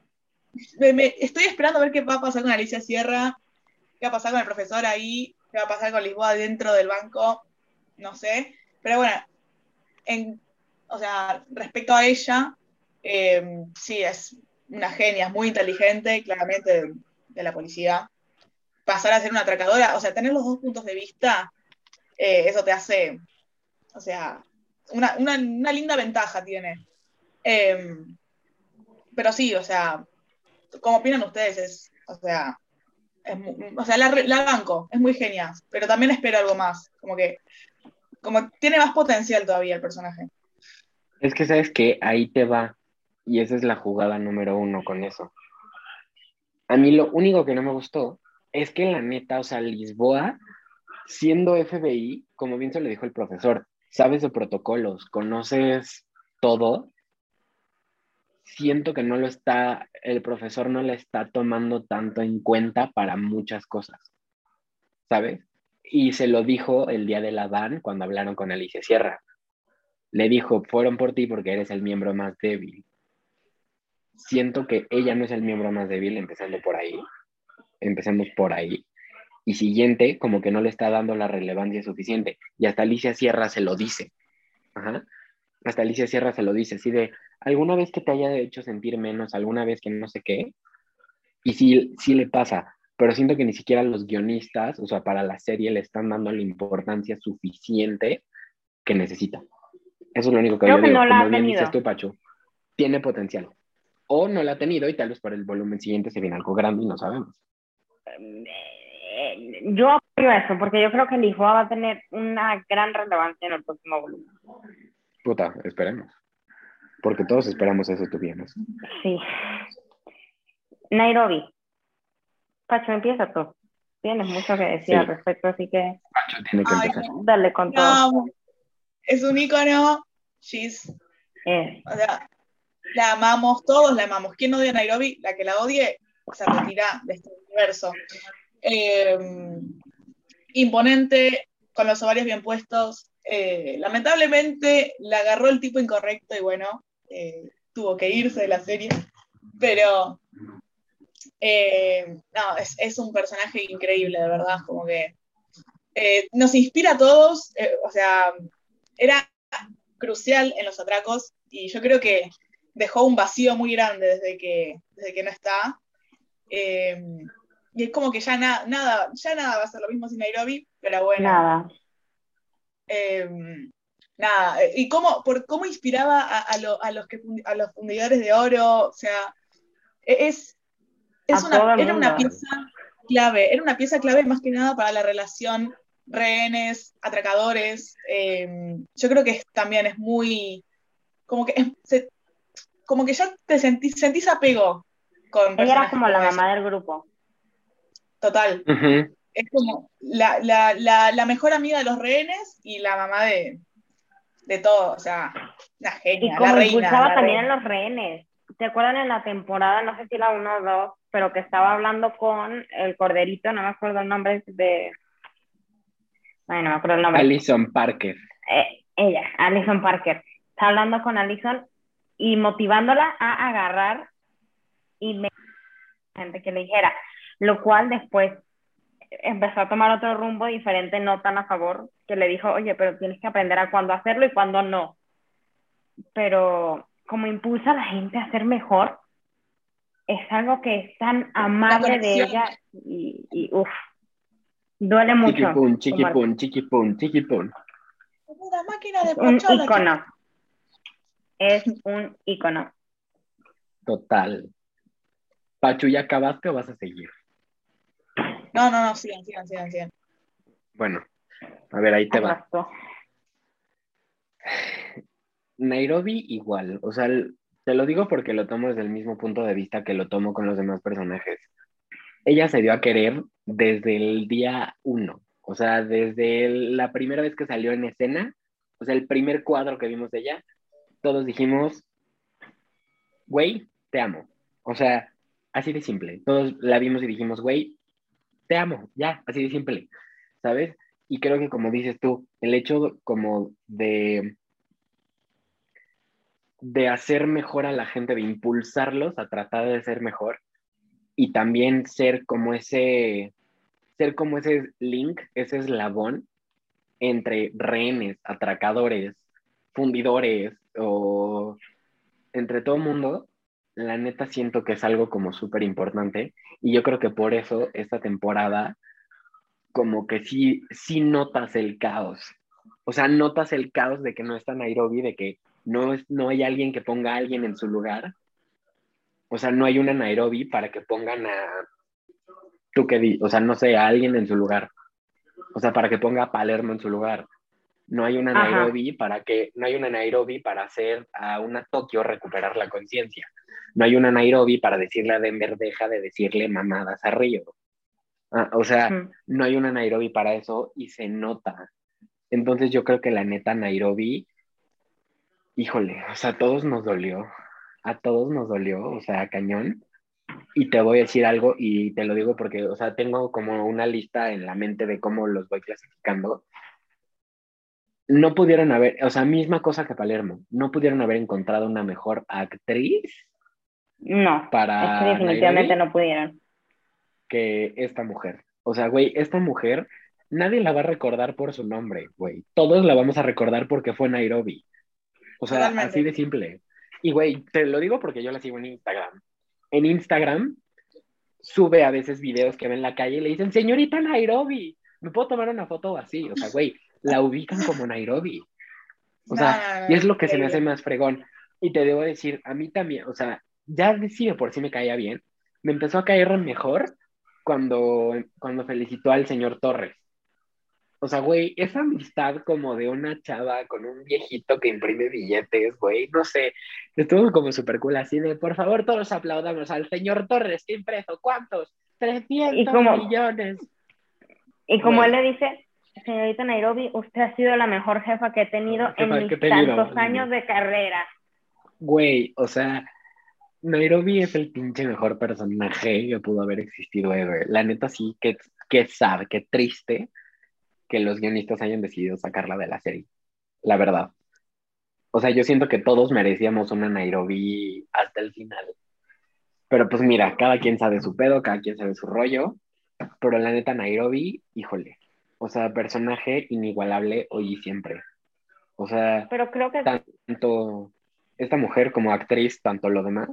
estoy esperando a ver qué va a pasar con Alicia Sierra, qué va a pasar con el profesor ahí, qué va a pasar con Lisboa dentro del banco, no sé. Pero bueno, en, o sea, respecto a ella, eh, sí, es una genia, es muy inteligente, claramente, de, la policía. Pasar a ser una atracadora, o sea, tener los dos puntos de vista, eh, eso te hace, o sea, una, linda ventaja tiene. Eh, pero sí, o sea, como opinan ustedes, es, o sea, o sea, la, la, banco, es muy genial, pero también espero algo más, como que, como tiene más potencial todavía el personaje. Es que sabes que ahí te va, y esa es la jugada número uno con eso. A mí lo único que no me gustó es que la neta, o sea, Lisboa, siendo FBI, como bien se le dijo el profesor, sabes de protocolos, conoces todo, siento que no lo está, el profesor no le está tomando tanto en cuenta para muchas cosas, ¿sabes? Y se lo dijo el día de la DAN cuando hablaron con Alicia Sierra. Le dijo, fueron por ti porque eres el miembro más débil siento que ella no es el miembro más débil, empezando por ahí. Empecemos por ahí. Y siguiente, como que no le está dando la relevancia suficiente. Y hasta Alicia Sierra se lo dice. Ajá. Hasta Alicia Sierra se lo dice, así de, ¿alguna vez que te haya hecho sentir menos? ¿Alguna vez que no sé qué? Y sí, sí le pasa, pero siento que ni siquiera los guionistas, o sea, para la serie le están dando la importancia suficiente que necesita. Eso es lo único que yo digo. No la Como bien dices tú, Pacho, tiene potencial o no la ha tenido y tal vez para el volumen siguiente se viene algo grande y no sabemos. Eh, yo apoyo eso, porque yo creo que el hijo va a tener una gran relevancia en el próximo volumen. Puta, esperemos. Porque todos esperamos eso, tú vienes. Sí. Nairobi. Pacho, empieza tú. Tienes mucho que decir al respecto, así que. Pacho tiene que empezar. Dale con todo. Es un icono. She's. O sea, la amamos, todos la amamos. ¿Quién odia a Nairobi? La que la odie se retira de este universo. Em, imponente, con los ovarios bien puestos. Eh, lamentablemente la agarró el tipo incorrecto y bueno, eh, tuvo que irse de la serie. Pero eh, no, es, es, un personaje increíble, de verdad, como que nos inspira a todos, o sea, era crucial en los atracos y yo creo que dejó un vacío muy grande desde que, desde que no está. Eh, y es como que ya nada, ya nada va a ser lo mismo sin Nairobi, pero bueno. Nada. Eh, nada. Y cómo, por, cómo inspiraba a, los que, a los fundidores de oro, o sea, e, es, es una, era una pieza clave, era una pieza clave más que nada para la relación rehenes, atracadores. Eh, yo creo que también es muy, como que se, como que ya te sentís, sentís apego con Ella era como la mamá del grupo. Total. Es como la, mejor amiga de los rehenes y la mamá de, de todo. O sea, la genia. Y como la impulsaba también en los rehenes. ¿Te acuerdan en la temporada, no sé si la 1 o 2, pero que estaba hablando con el corderito, no me acuerdo el nombre de... Ay, no me acuerdo el nombre. Alison Parker. Eh, ella, Alison Parker. Está hablando con Alison y motivándola a agarrar y me gente que le dijera, lo cual después empezó a tomar otro rumbo diferente, no tan a favor, que le dijo, oye, pero tienes que aprender a cuándo hacerlo y cuándo no. Pero como impulsa a la gente a ser mejor, es algo que es tan amable de ella y, y uff, duele mucho. Chiquipun, chiquipun, chiquipun, chiquipun. Una máquina de un icono. Es un icono. Total. Pachu, ¿ya acabaste o vas a seguir? No, no, no, sigan, sigan, sigan, sigan. Bueno, a ver, ahí te va. Nairobi igual, o sea, te lo digo porque lo tomo desde el mismo punto de vista que lo tomo con los demás personajes. Ella se dio a querer desde el día uno, o sea, desde la primera vez que salió en escena, o sea, el primer cuadro que vimos de ella, todos dijimos, güey, te amo. O sea, así de simple. Todos la vimos y dijimos, güey, te amo, ya, así de simple, ¿sabes? Y creo que como dices tú, el hecho como de de hacer mejor a la gente, de impulsarlos a tratar de ser mejor y también ser como ese ser como ese link, ese eslabón entre rehenes, atracadores, fundidores o entre todo mundo, la neta siento que es algo como súper importante y yo creo que por eso esta temporada como que sí, sí notas el caos. O sea, notas el caos de que no está Nairobi, de que no, es, no hay alguien que ponga a alguien en su lugar. O sea, no hay una Nairobi para que pongan a, tú que o sea, no sé, a alguien en su lugar. O sea, para que ponga a Palermo en su lugar. No hay una Nairobi para que, no hay una Nairobi para hacer a una Tokio recuperar la conciencia. No hay una Nairobi para decirle a Denver deja de decirle mamadas a Río. Ah, o sea, no hay una Nairobi para eso y se nota. Entonces yo creo que la neta Nairobi, híjole, o sea, a todos nos dolió. A todos nos dolió, o sea, cañón. Y te voy a decir algo y te lo digo porque, o sea, tengo como una lista en la mente de cómo los voy clasificando no pudieron haber, o sea, misma cosa que Palermo, no pudieron haber encontrado una mejor actriz. No, para definitivamente no pudieron. Que esta mujer. O sea, güey, esta mujer, nadie la va a recordar por su nombre, güey. Todos la vamos a recordar porque fue Nairobi. O sea, así de simple. Y, güey, te lo digo porque yo la sigo en Instagram. En Instagram sube a veces videos que ven en la calle y le dicen, señorita Nairobi, ¿me puedo tomar una foto así? O sea, güey, la ubican como Nairobi. O sea, y es lo que se me hace más fregón. Y te debo decir, a mí también, o sea, ya decía por si me caía bien, me empezó a caer mejor cuando, cuando felicitó al señor Torres. O sea, güey, esa amistad como de una chava con un viejito que imprime billetes, güey, no sé, estuvo como súper cool, así de, por favor, todos aplaudamos al señor Torres, que impreso, ¿cuántos? 300 millones. Y como él le dice, señorita Nairobi, usted ha sido la mejor jefa que he tenido en mis tantos años de carrera. Güey, o sea, Nairobi es el pinche mejor personaje que pudo haber existido ever. La neta sí, que, que sad, que triste que los guionistas hayan decidido sacarla de la serie. La verdad. O sea, yo siento que todos merecíamos una Nairobi hasta el final. Pero pues mira, cada quien sabe su pedo, cada quien sabe su rollo. Pero la neta Nairobi, híjole, o sea, personaje inigualable hoy y siempre. O sea, pero creo que tanto esta mujer como actriz, tanto lo demás,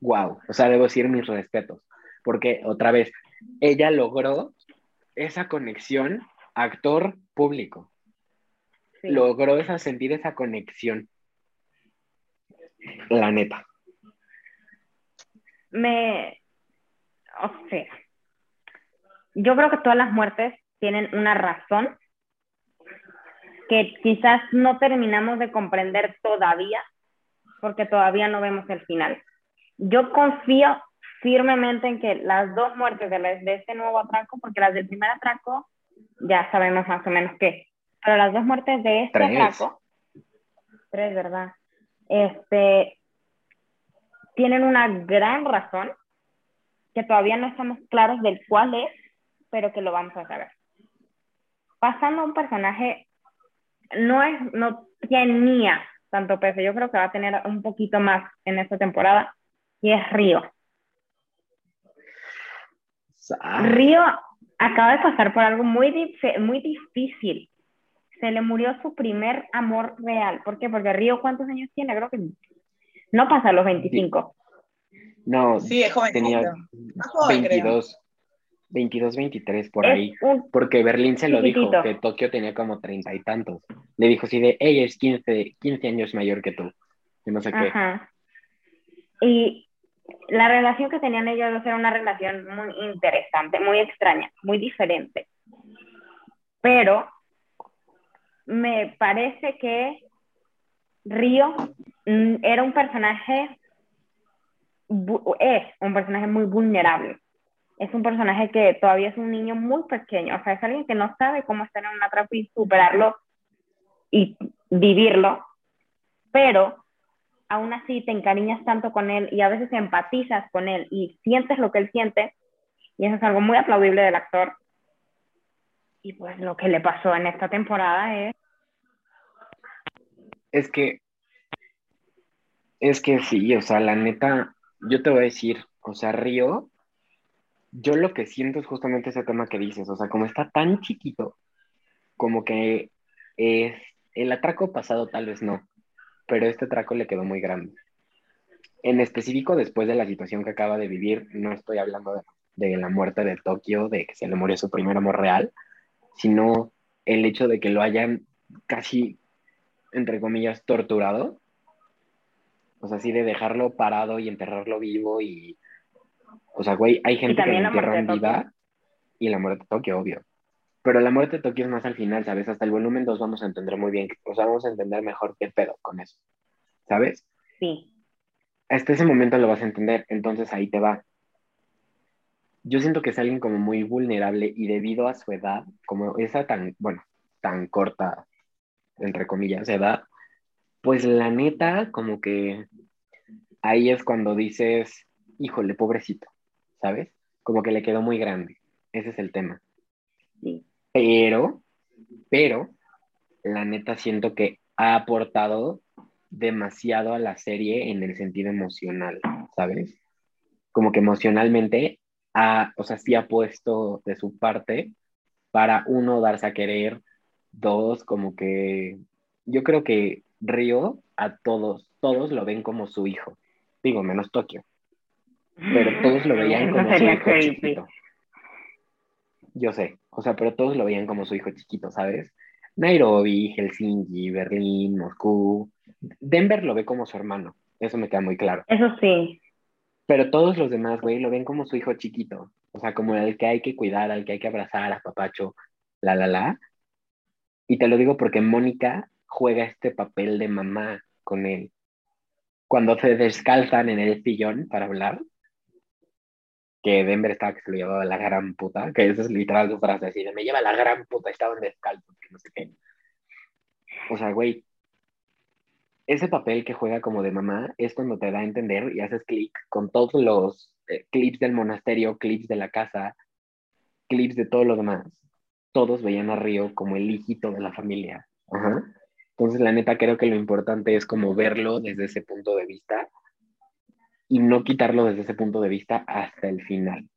wow. O sea, debo decir mis respetos, porque otra vez, ella logró esa conexión actor-público. Logró esa, sentir esa conexión. La neta. Me. O sea, yo creo que todas las muertes tienen una razón que quizás no terminamos de comprender todavía, porque todavía no vemos el final. Yo confío firmemente en que las dos muertes de, de este nuevo atraco, porque las del primer atraco ya sabemos más o menos qué, pero las dos muertes de este atraco, tres, ¿verdad? Este, tienen una gran razón que todavía no estamos claros del cuál es, pero que lo vamos a saber. Pasando a un personaje, no es, no tenía tanto peso, yo creo que va a tener un poquito más en esta temporada, y es Río. Río acaba de pasar por algo muy, muy difícil. Se le murió su primer amor real. ¿Por qué? Porque Río, ¿cuántos años tiene? Creo que no pasa los 25. No, sí, es joven, tenía 22, 22, 23 por ahí. Porque Berlín se lo dijo, que Tokio tenía como treinta y tantos. Le dijo así de, ella es 15, 15 años mayor que tú. Y no sé qué. Y la relación que tenían ellos dos era una relación muy interesante, muy extraña, muy diferente. Pero me parece que Río mm, era un personaje, es un personaje muy vulnerable. Es un personaje que todavía es un niño muy pequeño, o sea, es alguien que no sabe cómo estar en una atraco y superarlo y vivirlo, pero aún así te encariñas tanto con él y a veces empatizas con él y sientes lo que él siente, y eso es algo muy aplaudible del actor. Y pues lo que le pasó en esta temporada es... Es que... Es que sí, o sea, la neta, yo te voy a decir, o sea, Río, yo lo que siento es justamente ese tema que dices, o sea, como está tan chiquito, como que es el atraco pasado tal vez no, pero este traco le quedó muy grande. En específico, después de la situación que acaba de vivir, no estoy hablando de, la muerte de Tokio, de que se le murió su primer amor real, sino el hecho de que lo hayan casi, entre comillas, torturado. O sea, así de dejarlo parado y enterrarlo vivo y... O sea, güey, hay gente que lo entierra en vida y la muerte de Tokio, obvio. Pero la muerte de Tokio es más al final, ¿sabes? Hasta el volumen 2 vamos a entender muy bien, o sea, vamos a entender mejor qué pedo con eso, ¿sabes? Sí. Hasta ese momento lo vas a entender, entonces ahí te va. Yo siento que es alguien como muy vulnerable y debido a su edad, como esa tan, bueno, tan corta, entre comillas, edad, pues la neta, como que ahí es cuando dices, híjole, pobrecito, ¿sabes? Como que le quedó muy grande. Ese es el tema. Sí. Pero, pero, la neta siento que ha aportado demasiado a la serie en el sentido emocional, ¿sabes? Como que emocionalmente, ha, o sea, sí ha puesto de su parte para uno darse a querer, dos, como que yo creo que Río a todos, todos lo ven como su hijo, digo, menos Tokio, pero todos lo veían como su hijo chiquito. Yo sé, o sea, pero todos lo veían como su hijo chiquito, ¿sabes? Nairobi, Helsinki, Berlín, Moscú. Denver lo ve como su hermano, eso me queda muy claro. Eso sí. Pero todos los demás, güey, lo ven como su hijo chiquito. O sea, como el que hay que cuidar, al que hay que abrazar, a papacho, la, la, la. Y te lo digo porque Mónica juega este papel de mamá con él. Cuando se descalzan en el sillón para hablar, que Denver estaba que se lo llevaba la gran puta, que esa es literal su frase así, de me lleva la gran puta, estaban descalzos, que no sé qué. O sea, güey, ese papel que juega como de mamá es cuando te da a entender y haces clic con todos los eh, clips del monasterio, clips de la casa, clips de todo lo demás. Todos veían a Río como el hijito de la familia. Entonces, la neta, creo que lo importante es como verlo desde ese punto de vista y no quitarlo desde ese punto de vista hasta el final.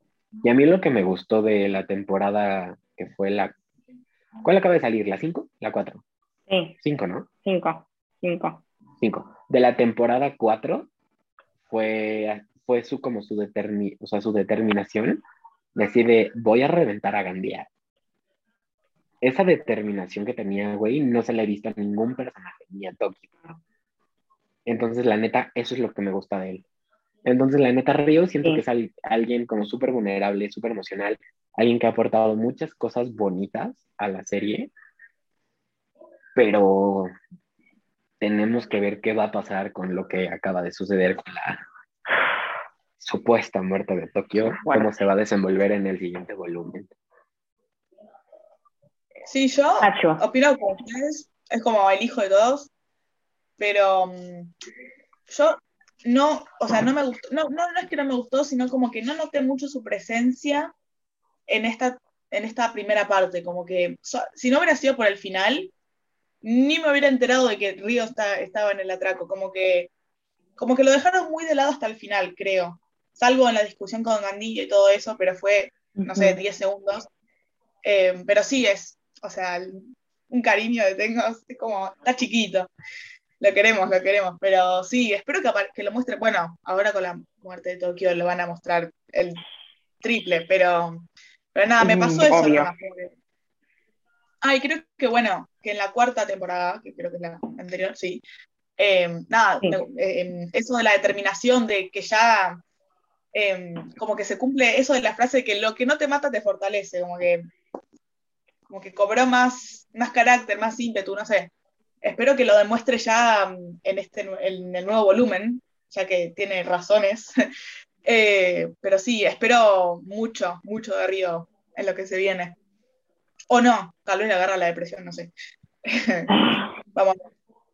Y a mí lo que me gustó de la temporada que fue la... ¿Cuál acaba de salir? ¿La 5? ¿La 4? Sí. 5, ¿no? 5. 5. 5. De la temporada 4 fue, fue su, como su, determi, o sea, su determinación de voy a reventar a Gandía. Esa determinación que tenía, güey, no se le ha visto a ningún personaje, ni a Tokio. Entonces, la neta, eso es lo que me gusta de él. Entonces, la neta, Río siento que es alguien como súper vulnerable, súper emocional, alguien que ha aportado muchas cosas bonitas a la serie, pero tenemos que ver qué va a pasar con lo que acaba de suceder con la supuesta muerte de Tokio, cómo se va a desenvolver en el siguiente volumen. Sí, yo opino como ustedes, es como el hijo de todos, pero mm, yo no, o sea, no me gustó, no, no, es que no me gustó, sino como que no noté mucho su presencia en esta, en esta primera parte, como que si no hubiera sido por el final, ni me hubiera enterado de que Río está, estaba en el atraco, como que, como que lo dejaron muy de lado hasta el final, creo, salvo en la discusión con Gandillo y todo eso, pero fue, no sé, 10 segundos. Eh, pero sí es, o sea, un cariño que tengo, es como, está chiquito. Lo queremos, lo queremos, pero sí, espero que, que lo muestre, bueno, ahora con la muerte de Tokio lo van a mostrar el triple, pero, pero nada, me pasó eso. Ay, creo que bueno, que en la cuarta temporada, que creo que es la anterior, sí, eh, nada, eh, eso de la determinación de que ya, eh, como que se cumple eso de la frase de que lo que no te mata te fortalece, como que, como que cobró más, más carácter, más ímpetu, no sé. Espero que lo demuestre ya mm, en, este, en el nuevo volumen, ya que tiene razones. pero sí, espero mucho, mucho de Río en lo que se viene. O no, tal vez le agarra la depresión, no sé. vamos.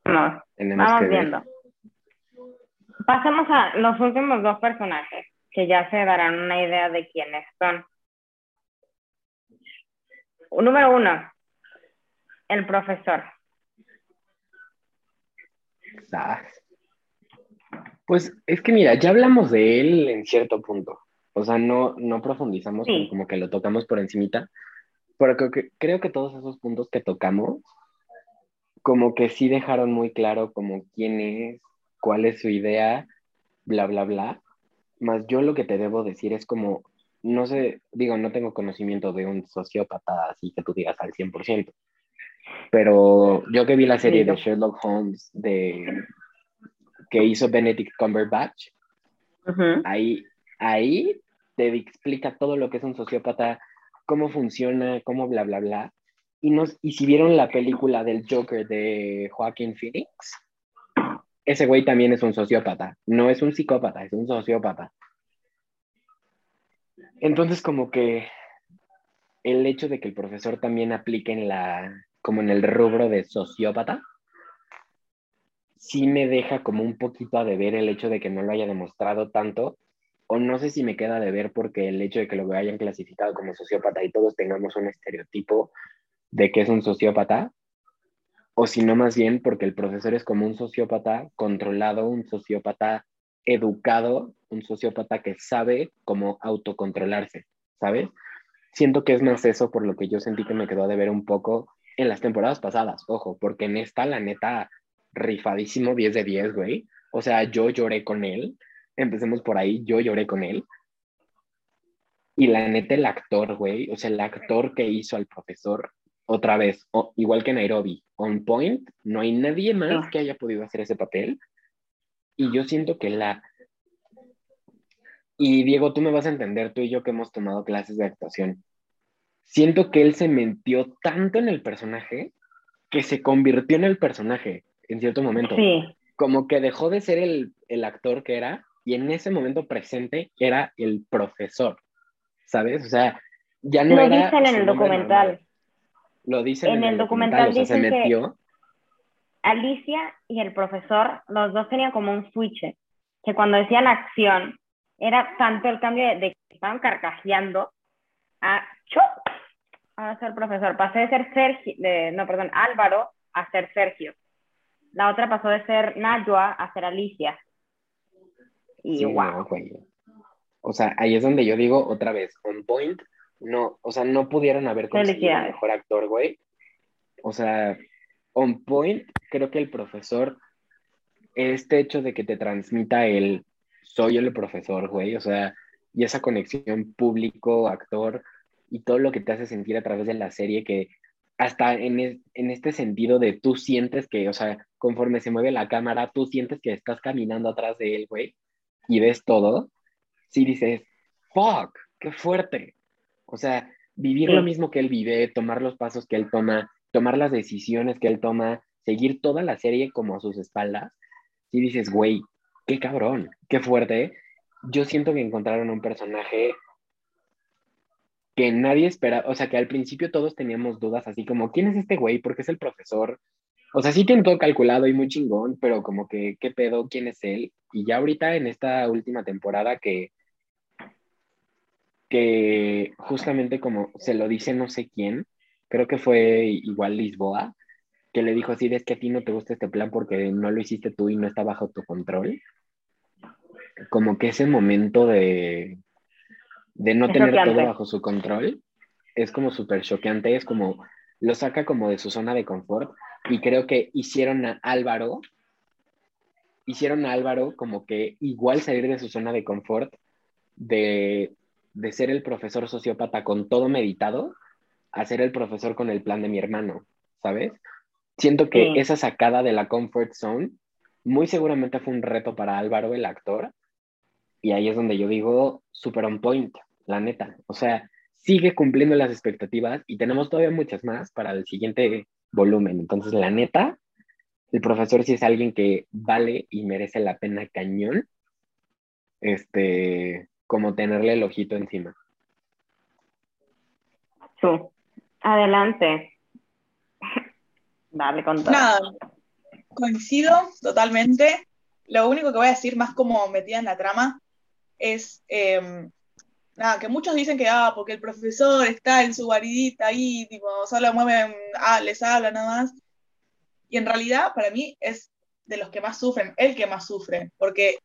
No, vamos viendo. Pasemos a los últimos dos personajes, que ya se darán una idea de quiénes son. Número uno, el profesor. Pues es que mira, ya hablamos de él en cierto punto. O sea, no, no profundizamos, como que lo tocamos por encimita, pero creo que, todos esos puntos que tocamos, como que sí dejaron muy claro como quién es, cuál es su idea, bla, bla, bla. Más yo lo que te debo decir es como, no sé, digo, no tengo conocimiento de un sociópata así que tú digas al 100%, pero yo que vi la serie de Sherlock Holmes de, que hizo Benedict Cumberbatch, ahí, ahí te explica todo lo que es un sociópata cómo funciona, cómo bla, bla, bla. Y, nos, y si vieron la película del Joker de Joaquín Phoenix, ese güey también es un sociópata. No es un psicópata, es un sociópata. Entonces, como que el hecho de que el profesor también aplique en la, como en el rubro de sociópata, sí me deja como un poquito a deber el hecho de que no lo haya demostrado tanto o no sé si me queda de ver porque el hecho de que lo hayan clasificado como sociópata y todos tengamos un estereotipo de que es un sociópata, o si no más bien porque el profesor es como un sociópata controlado, un sociópata educado, un sociópata que sabe cómo autocontrolarse, ¿sabes? Siento que es más eso por lo que yo sentí que me quedó de ver un poco en las temporadas pasadas, ojo, porque en esta, la neta, rifadísimo 10 de 10, güey. O sea, yo lloré con él, empecemos por ahí, yo lloré con él. Y la neta, el actor, güey, o sea, el actor que hizo al profesor, otra vez, igual que Nairobi, on point, no hay nadie más que haya podido hacer ese papel. Y yo siento que la... Y Diego, tú me vas a entender, tú y yo que hemos tomado clases de actuación. Siento que él se metió tanto en el personaje que se convirtió en el personaje en cierto momento. Sí. Como que dejó de ser el, el actor que era y en ese momento presente era el profesor, ¿sabes? O sea, ya no lo era... Lo dicen en el documental. Lo dicen en, el, documental. dicen Que Alicia y el profesor, los dos tenían como un switch, que cuando decían acción, era tanto el cambio de, que estaban carcajeando a ¡chup! A ser profesor. Pasé de ser Sergio, de, no, perdón, Álvaro a ser Sergio. La otra pasó de ser Najwa a ser Alicia. Y o sea, ahí es donde yo digo otra vez, on point, no, o sea, no pudieron haber conseguido mejor actor, güey. O sea, on point, creo que el profesor, este hecho de que te transmita el soy el profesor, güey, o sea, y esa conexión público-actor y todo lo que te hace sentir a través de la serie que hasta en, en, este sentido de tú sientes que, o sea, conforme se mueve la cámara, tú sientes que estás caminando atrás de él, güey y ves todo, sí dices, fuck, qué fuerte. O sea, vivir lo mismo que él vive, tomar los pasos que él toma, tomar las decisiones que él toma, seguir toda la serie como a sus espaldas, y dices, güey, qué cabrón, qué fuerte. Yo siento que encontraron un personaje que nadie espera, o sea, que al principio todos teníamos dudas así como, ¿quién es este güey? Porque es el profesor. O sea, sí tiene todo calculado y muy chingón, pero como que, ¿qué pedo? ¿Quién es él? Y ya ahorita en esta última temporada que, que justamente como se lo dice no sé quién, creo que fue igual Lisboa, que le dijo así, es que a ti no te gusta este plan porque no lo hiciste tú y no está bajo tu control. Como que ese momento de, de no tener todo bajo su control es como súper choqueante, es como lo saca como de su zona de confort y creo que hicieron a Álvaro, hicieron a Álvaro como que igual salir de su zona de confort, de, de ser el profesor sociópata con todo meditado, a ser el profesor con el plan de mi hermano, ¿sabes? Siento que esa sacada de la comfort zone muy seguramente fue un reto para Álvaro, el actor, y ahí es donde yo digo, super on point, la neta. O sea, sigue cumpliendo las expectativas y tenemos todavía muchas más para el siguiente volumen. Entonces, la neta, el profesor sí es alguien que vale y merece la pena cañón, este, como tenerle el ojito encima. Sí. Adelante. Dale con todo. Nada, coincido totalmente. Lo único que voy a decir, más como metida en la trama, es em, nada, que muchos dicen que, ah, porque el profesor está en su guaridita ahí, tipo, solo mueven, ah, les habla nada más. Y en realidad, para mí, es de los que más sufren, el que más sufre, porque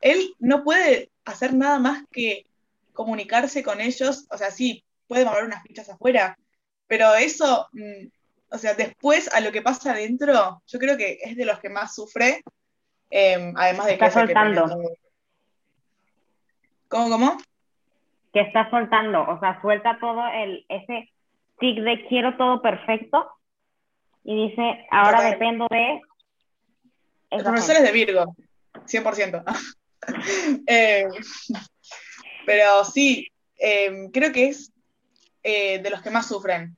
él no puede hacer nada más que comunicarse con ellos, o sea, sí, puede mover unas fichas afuera, pero eso, mm, o sea, después a lo que pasa adentro, yo creo que es de los que más sufre, em, además de que... Está soltando. ¿Cómo, cómo? Que está soltando, o sea, suelta todo el, ese tic de quiero todo perfecto y dice, ahora dependo de... El profesor es de Virgo, 100%. eh, pero sí, em, creo que es eh, de los que más sufren.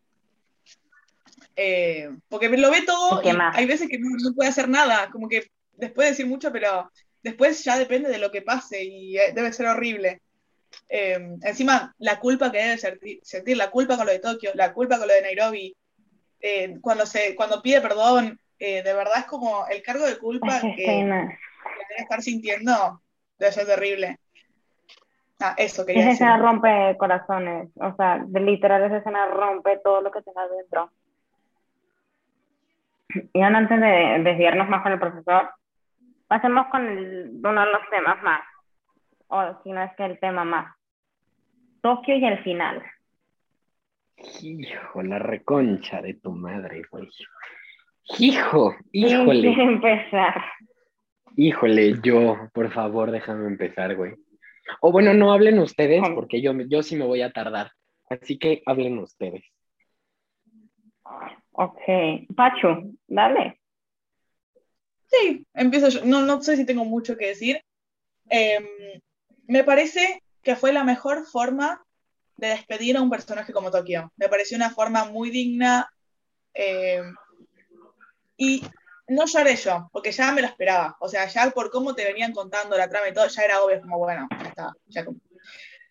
Eh, porque lo ve todo y hay veces que no, puede hacer nada, como que después de decir mucho, pero después ya depende de lo que pase y debe ser horrible. Encima, la culpa que debe sentir, la culpa con lo de Tokio, la culpa con lo de Nairobi, cuando, se, cuando pide perdón, de verdad es como el cargo de culpa que, que debe estar sintiendo, debe ser terrible. Ah, eso quería Esa escena rompe corazones, o sea, de literal esa escena rompe todo lo que tenga dentro. Y antes de desviarnos más con el profesor, pasemos con uno de los temas más, o si no es que el tema más. Tokio y el final. Hijo, la reconcha de tu madre, güey. Hijo, híjole. empezar. Híjole, yo, por favor, déjame empezar, güey. O bueno, no hablen ustedes, porque yo, yo sí me voy a tardar. Así que hablen ustedes. Ok. Pacho, dale. Sí, empiezo yo. No, no sé si tengo mucho que decir. Em, me parece que fue la mejor forma de despedir a un personaje como Tokio. Me pareció una forma muy digna. Em, y no lloré yo, porque ya me lo esperaba. O sea, ya por cómo te venían contando la trama y todo, ya era obvio, como bueno, ya está.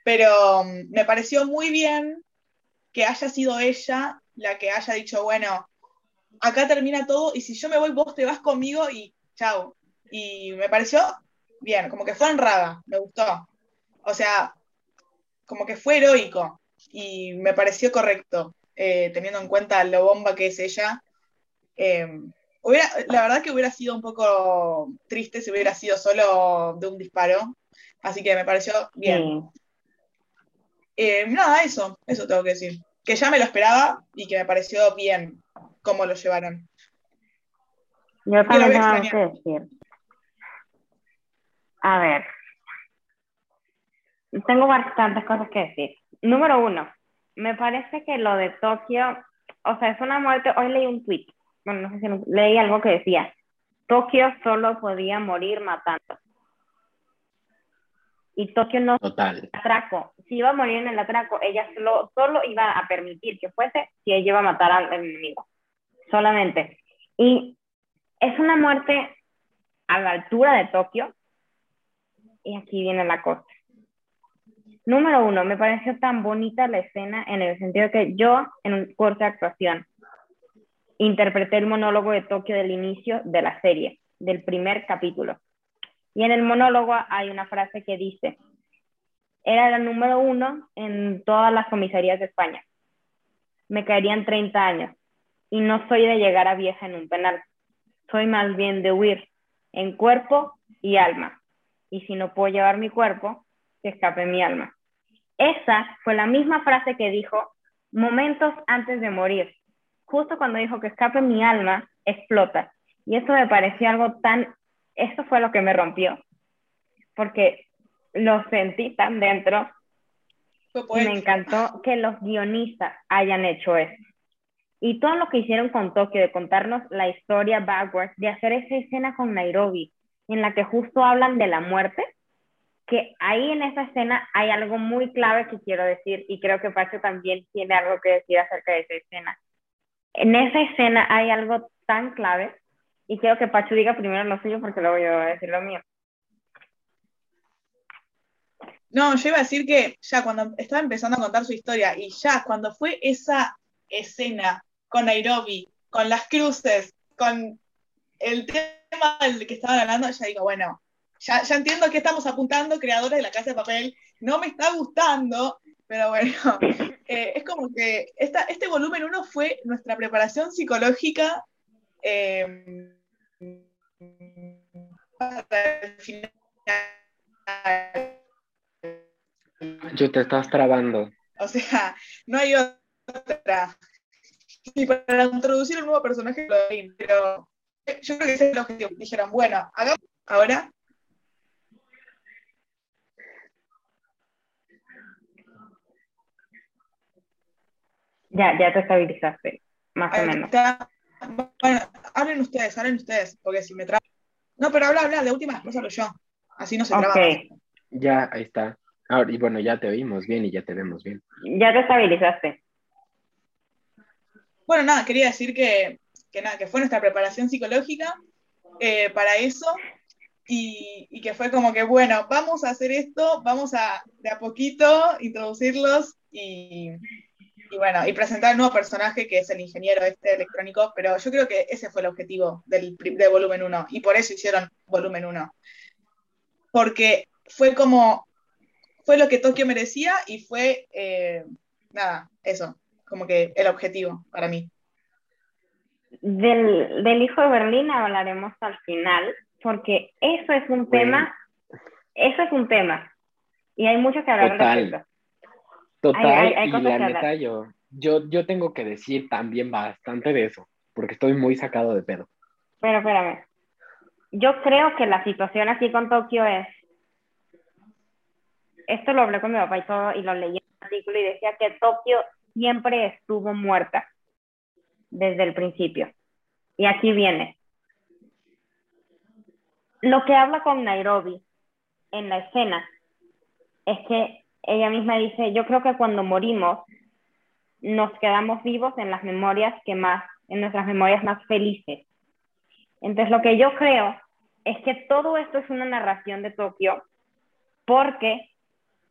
Pero um, me pareció muy bien que haya sido ella la que haya dicho, bueno, acá termina todo y si yo me voy, vos te vas conmigo y chao. Y me pareció bien, como que fue honrada, me gustó. O sea, como que fue heroico y me pareció correcto, eh, teniendo en cuenta lo bomba que es ella. Eh, la verdad que hubiera sido un poco triste si hubiera sido solo de un disparo, así que me pareció bien. Eh, nada, eso, eso tengo que decir. Que ya me lo esperaba y que me pareció bien cómo lo llevaron. Yo también tengo que decir. A ver. Tengo bastantes cosas que decir. Número uno, me parece que lo de Tokio, o sea, es una muerte. Hoy leí un tweet bueno, no sé si leí algo que decía, Tokio solo podía morir matando. Y Tokio no Total. atraco. Si iba a morir en el atraco, ella solo, solo iba a permitir que fuese si ella iba a matar al enemigo. Solamente. Y es una muerte a la altura de Tokio. Y aquí viene la cosa. Número uno, me pareció tan bonita la escena en el sentido que yo, en un curso de actuación, interpreté el monólogo de Tokio del inicio de la serie, del primer capítulo. Y en el monólogo hay una frase que dice, era la número uno en todas las comisarías de España. Me caerían 30 años y no soy de llegar a vieja en un penal. Soy más bien de huir en cuerpo y alma. Y si no puedo llevar mi cuerpo, que escape mi alma. Esa fue la misma frase que dijo momentos antes de morir. Justo cuando dijo que escape mi alma, explota. Y eso me pareció algo tan, eso fue lo que me rompió. Porque lo sentí tan dentro. Y me encantó que los guionistas hayan hecho eso. Y todo lo que hicieron con Tokio, de contarnos la historia backwards, de hacer esa escena con Nairobi, en la que justo hablan de la muerte, que ahí en esa escena hay algo muy clave que quiero decir y creo que Pacho también tiene algo que decir acerca de esa escena. En esa escena hay algo tan clave y quiero que Pacho diga primero lo suyo porque luego yo voy a decir lo mío. No, yo iba a decir que ya cuando estaba empezando a contar su historia y ya cuando fue esa escena con Nairobi, con las cruces, con el tema del que estaban hablando, ya digo, bueno, ya, ya entiendo que estamos apuntando, creadores de la Casa de Papel, no me está gustando, pero bueno, eh, es como que esta, este volumen 1 fue nuestra preparación psicológica eh, para el final yo te estás trabando. O sea, no hay otra. Y para introducir un nuevo personaje, pero yo creo que ese es el objetivo. Dijeron, bueno, hagamos ahora. Ya, ya te estabilizaste, más o menos. Bueno, hablen ustedes, hablen ustedes, porque si me trabo. No, pero habla, habla, de última, no solo yo. Así no se traba. Ya, ahí está. Ahora, y bueno, ya te oímos bien y ya te vemos bien. Ya te estabilizaste. Bueno, nada, quería decir que, que nada, que fue nuestra preparación psicológica eh, para eso y, que fue como que, bueno, vamos a hacer esto, vamos a de a poquito introducirlos y, y bueno, y presentar el nuevo personaje que es el ingeniero este electrónico, pero yo creo que ese fue el objetivo del, de volumen 1 y por eso hicieron volumen 1. Porque fue como fue lo que Tokio merecía y fue, eh, nada, eso, como que el objetivo para mí. Del, del hijo de Berlín hablaremos al final, porque eso es un tema, eso es un tema, y hay mucho que hablar Total. Total, y la neta yo, yo, yo tengo que decir también bastante de eso, porque estoy muy sacado de pedo. Pero espérame, yo creo que la situación así con Tokio es, esto lo hablé con mi papá y todo, y lo leí en un artículo y decía que Tokio siempre estuvo muerta desde el principio. Y aquí viene. Lo que habla con Nairobi en la escena es que ella misma dice, yo creo que cuando morimos nos quedamos vivos en las memorias que más, en nuestras memorias más felices. Entonces lo que yo creo es que todo esto es una narración de Tokio porque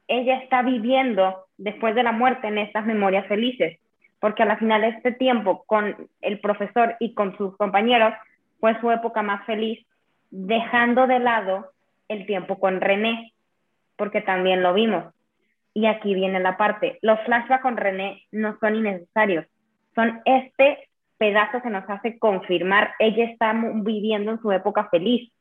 ella está viviendo después de la muerte en estas memorias felices, porque a la final de este tiempo con el profesor y con sus compañeros fue su época más feliz, dejando de lado el tiempo con René, porque también lo vimos. Y aquí viene la parte, los flashbacks con René no son innecesarios, son este pedazo que nos hace confirmar ella está viviendo en su época feliz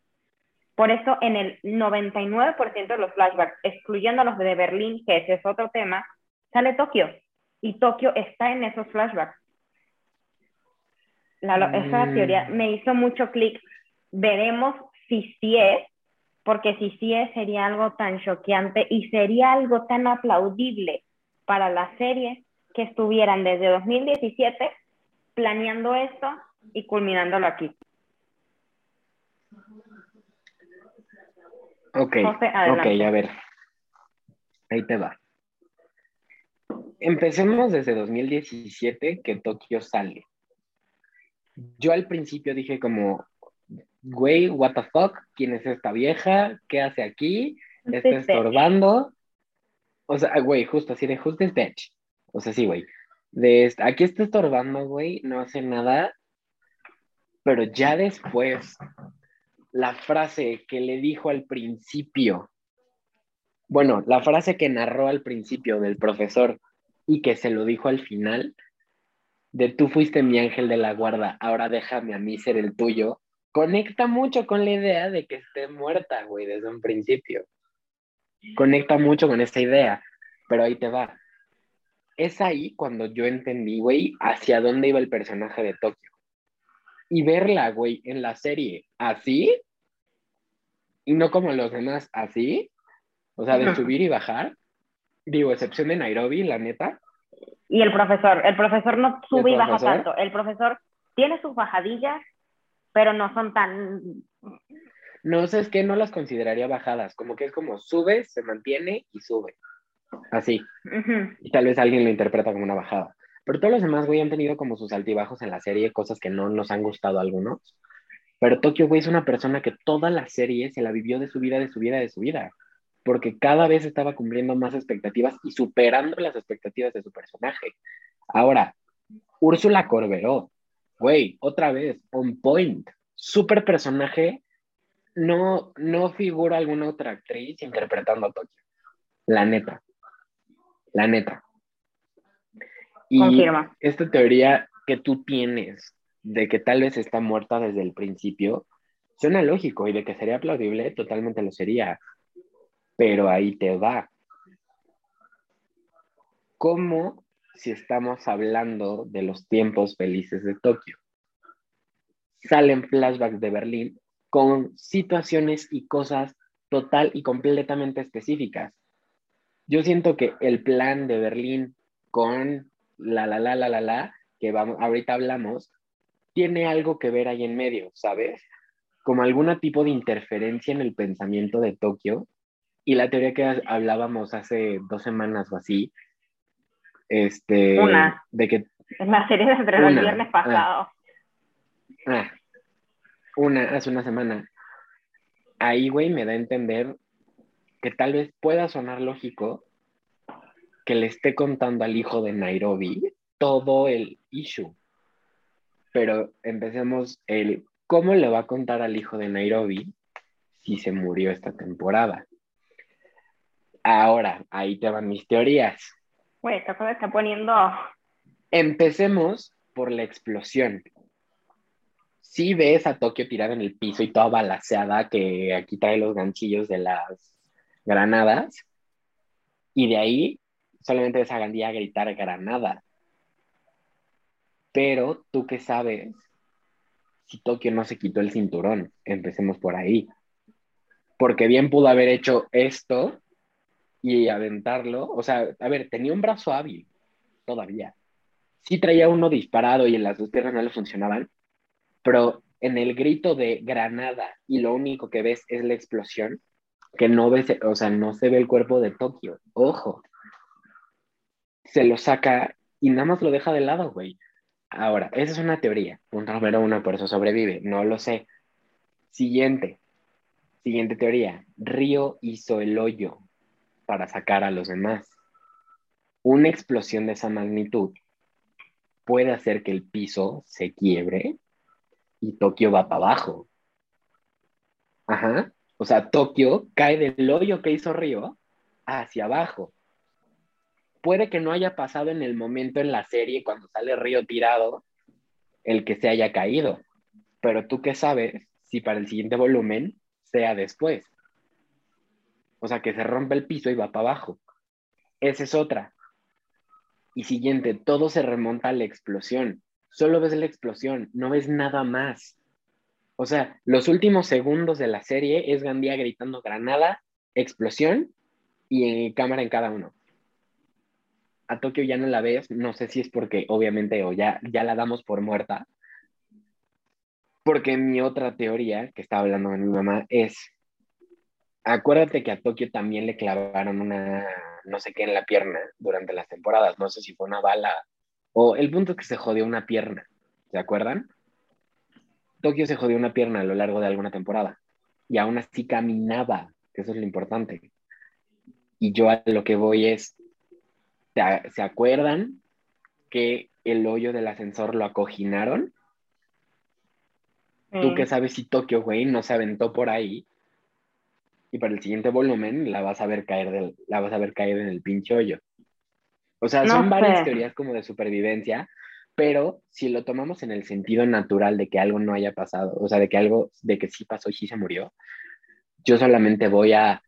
por eso, en el 99% de los flashbacks, excluyendo los de Berlín, que ese es otro tema, sale Tokio. Y Tokio está en esos flashbacks. Esa mm. teoría me hizo mucho clic. Veremos si sí es, porque si sí es, sería algo tan choqueante y sería algo tan aplaudible para la serie que estuvieran desde 2017 planeando esto y culminándolo aquí. Ok, ok, a ver. Ahí te va. Empecemos desde 2017 que Tokio sale. yo al principio dije como, güey, what the fuck, ¿quién es esta vieja? ¿Qué hace aquí? Está estorbando. O sea, güey, justo así de justo es bitch. O sea, sí, güey. De aquí está estorbando, güey, no hace nada. Pero ya después, la frase que le dijo al principio, bueno, la frase que narró al principio del profesor y que se lo dijo al final, de tú fuiste mi ángel de la guarda, ahora déjame a mí ser el tuyo, conecta mucho con la idea de que esté muerta, güey, desde un principio. Conecta mucho con esta idea, pero ahí te va. Es ahí cuando yo entendí, güey, hacia dónde iba el personaje de Tokio. Y verla, güey, en la serie así, y no como los demás así, o sea, de subir y bajar, digo, excepción de Nairobi, la neta, y el profesor, el profesor no sube y baja tanto. El profesor tiene sus bajadillas, pero no son tan... No sé, es que no las consideraría bajadas, como que es como sube, se mantiene y sube. Así. Y tal vez alguien lo interpreta como una bajada. Pero todos los demás, güey, han tenido como sus altibajos en la serie, cosas que no nos han gustado a algunos. Pero Tokyo, güey, es una persona que toda la serie se la vivió de su vida, de su vida, de su vida porque cada vez estaba cumpliendo más expectativas y superando las expectativas de su personaje. Ahora, Úrsula Corberó, güey, otra vez, on point, super personaje, no, no figura alguna otra actriz interpretando a Tokio. La neta, la neta. Y esta teoría que tú tienes de que tal vez está muerta desde el principio, suena lógico y de que sería aplaudible, totalmente lo sería pero ahí te va. ¿Cómo si estamos hablando de los tiempos felices de Tokio? Salen flashbacks de Berlín con situaciones y cosas total y completamente específicas. Yo siento que el plan de Berlín con la la la la la la que vamos ahorita hablamos tiene algo que ver ahí en medio, ¿sabes? Como algún tipo de interferencia en el pensamiento de Tokio y la teoría que hablábamos hace dos semanas o así, este, una. de que... Es la serie de entre el viernes ah. pasado. Ah, una, hace una semana. Ahí, güey, me da a entender que tal vez pueda sonar lógico que le esté contando al hijo de Nairobi todo el issue. Pero empecemos el cómo le va a contar al hijo de Nairobi si se murió esta temporada. Ahora, ahí te van mis teorías. Güey, esta cosa está poniendo. Empecemos por la explosión. Si ves a Tokio tirada en el piso y toda balaseada, que aquí trae los ganchillos de las granadas, y de ahí solamente ves a Gandía gritar granada. Pero tú qué sabes si Tokio no se quitó el cinturón. Empecemos por ahí. Porque bien pudo haber hecho esto y aventarlo. O sea, a ver, tenía un brazo hábil todavía. Sí traía uno disparado y en las dos piernas no le funcionaban, pero en el grito de granada y lo único que ves es la explosión, que no ves, o sea, no se ve el cuerpo de Tokio. Ojo. Se lo saca y nada más lo deja de lado, güey. Ahora, esa es una teoría. Punto número uno, por eso sobrevive. No lo sé. Siguiente. Siguiente teoría. Río hizo el hoyo para sacar a los demás. Una explosión de esa magnitud puede hacer que el piso se quiebre y Tokio va para abajo. Ajá. O sea, Tokio cae del hoyo que hizo Río hacia abajo. Puede que no haya pasado en el momento en la serie cuando sale Río tirado el que se haya caído, pero tú qué sabes si para el siguiente volumen sea después. O sea, que se rompe el piso y va para abajo. Esa es otra. Y siguiente, todo se remonta a la explosión. Solo ves la explosión, no ves nada más. O sea, los últimos segundos de la serie es Gandía gritando granada, explosión y cámara en cada uno. A Tokio ya no la ves, no sé si es porque obviamente o ya, ya la damos por muerta. Porque mi otra teoría que estaba hablando con mi mamá es acuérdate que a Tokio también le clavaron una, no sé qué, en la pierna durante las temporadas. No sé si fue una bala o el punto es que se jodió una pierna. ¿Se acuerdan? Tokio se jodió una pierna a lo largo de alguna temporada y aún así caminaba, que eso es lo importante. Y yo a lo que voy es, ¿se acuerdan que el hoyo del ascensor lo acoginaron? Tú que sabes si Tokio, güey, no se aventó por ahí y para el siguiente volumen la vas a ver caer, del, la vas a ver caer en el pinche hoyo. O sea, son varias teorías como de supervivencia, pero si lo tomamos en el sentido natural de que algo no haya pasado, o sea, de que algo, de que sí pasó y sí se murió, yo solamente voy a...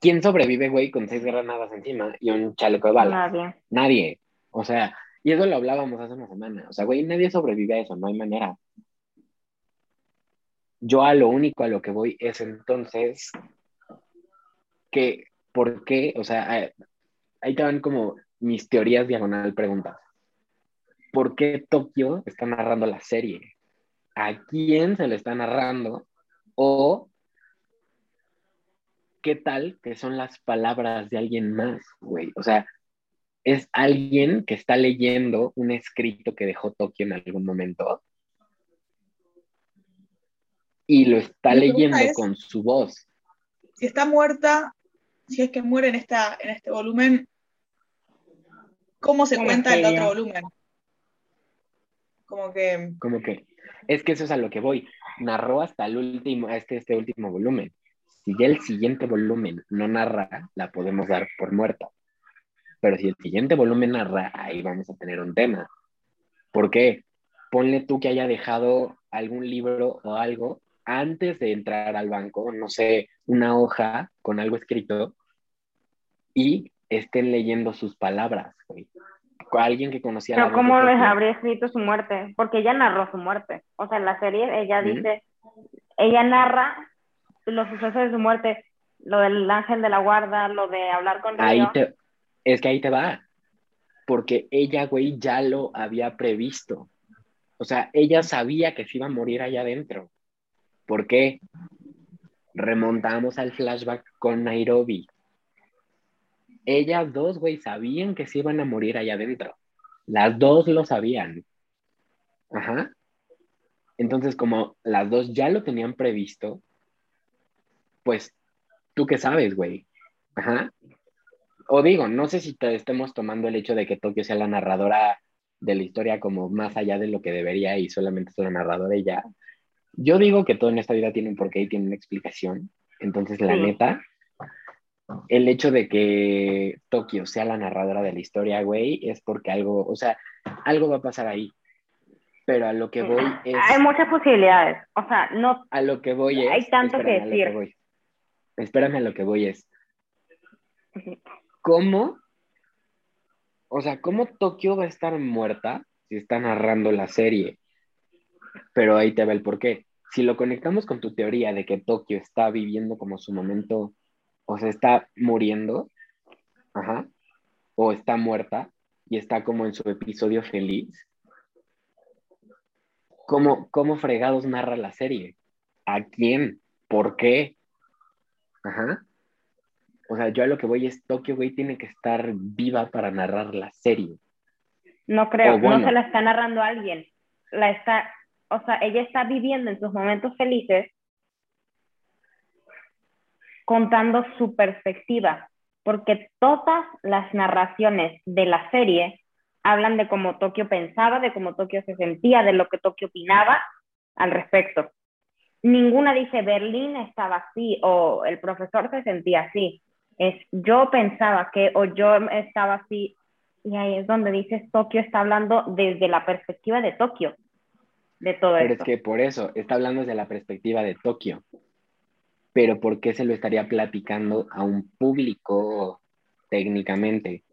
¿Quién sobrevive, güey, con seis granadas encima y un chaleco de balas? Nadie. Nadie. O sea, y eso lo hablábamos hace una semana. O sea, güey, nadie sobrevive a eso, no hay manera. Yo a lo único a lo que voy es entonces que, ¿por qué? O sea, ahí te van como mis teorías diagonal preguntas. ¿Por qué Tokio está narrando la serie? ¿A quién se le está narrando? O ¿qué tal que son las palabras de alguien más, güey? O sea, es alguien que está leyendo un escrito que dejó Tokio en algún momento y lo está leyendo con su voz. Si está muerta, si es que muere en, esta, en este volumen, ¿cómo se cuenta el otro volumen? Como que... Como que... Es que eso es a lo que voy. Narró hasta el último, este, este último volumen. Si ya el siguiente volumen no narra, la podemos dar por muerta. Pero si el siguiente volumen narra, ahí vamos a tener un tema. ¿Por qué? Ponle tú que haya dejado algún libro o algo antes de entrar al banco, no sé, una hoja con algo escrito y estén leyendo sus palabras, güey. Alguien que conocía Pero ¿cómo les habría escrito su muerte? Porque ella narró su muerte. O sea, en la serie ella dice, ella narra los sucesos de su muerte, lo del ángel de la guarda, lo de hablar con Ahí te, es que ahí te va. Porque ella, güey, ya lo había previsto. O sea, ella sabía que se iba a morir allá adentro. ¿Por qué? Remontamos al flashback con Nairobi. Ellas dos, güey, sabían que se iban a morir allá adentro. Las dos lo sabían. Ajá. Entonces, como las dos ya lo tenían previsto, pues, ¿tú qué sabes, güey? Ajá. O digo, no sé si te estemos tomando el hecho de que Tokio sea la narradora de la historia como más allá de lo que debería y solamente es la narradora y ya. Yo digo que todo en esta vida tiene un porqué y tiene una explicación. Entonces, la neta, el hecho de que Tokio sea la narradora de la historia, güey, es porque algo, o sea, algo va a pasar ahí. Pero a lo que voy es. Hay muchas posibilidades. O sea, no. A lo que voy es. Hay tanto que decir. espérame a lo que voy es. ¿Cómo? O sea, ¿cómo Tokio va a estar muerta si está narrando la serie? Pero ahí te va el porqué si lo conectamos con tu teoría de que Tokio está viviendo como su momento, o se está muriendo, ajá, o está muerta y está como en su episodio feliz, ¿cómo, cómo fregados narra la serie? ¿A quién? ¿Por qué? Ajá. O sea, yo a lo que voy es Tokio, güey, tiene que estar viva para narrar la serie. No creo, no se la está narrando alguien. La está, o sea, ella está viviendo en sus momentos felices contando su perspectiva, porque todas las narraciones de la serie hablan de cómo Tokio pensaba, de cómo Tokio se sentía, de lo que Tokio opinaba al respecto. Ninguna dice Berlín estaba así o el profesor se sentía así. Es yo pensaba que o yo estaba así y ahí es donde dices Tokio está hablando desde la perspectiva de Tokio de todo Pero es que por eso, está hablando desde la perspectiva de Tokio. Pero ¿por qué se lo estaría platicando a un público técnicamente?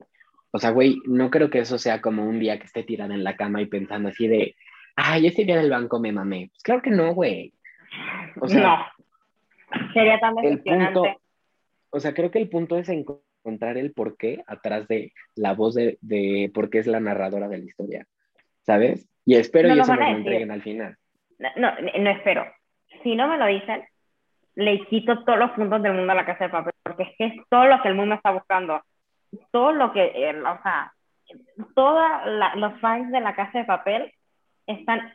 O sea, güey, no creo que eso sea como un día que esté tirada en la cama y pensando así de, ay, ese día del banco me mamé. Pues claro que no, güey. O sea, no. Sería tan el punto, O sea, creo que el punto es encontrar el porqué atrás de la voz de, de por qué es la narradora de la historia. ¿Sabes? Y espero y eso me lo entreguen al final. No, no, espero. Si no me lo dicen, le quito todos los puntos del mundo a la casa de papel, porque es que es todo lo que el mundo está buscando. Todo lo que, eh, o sea, todos los fans de la casa de papel están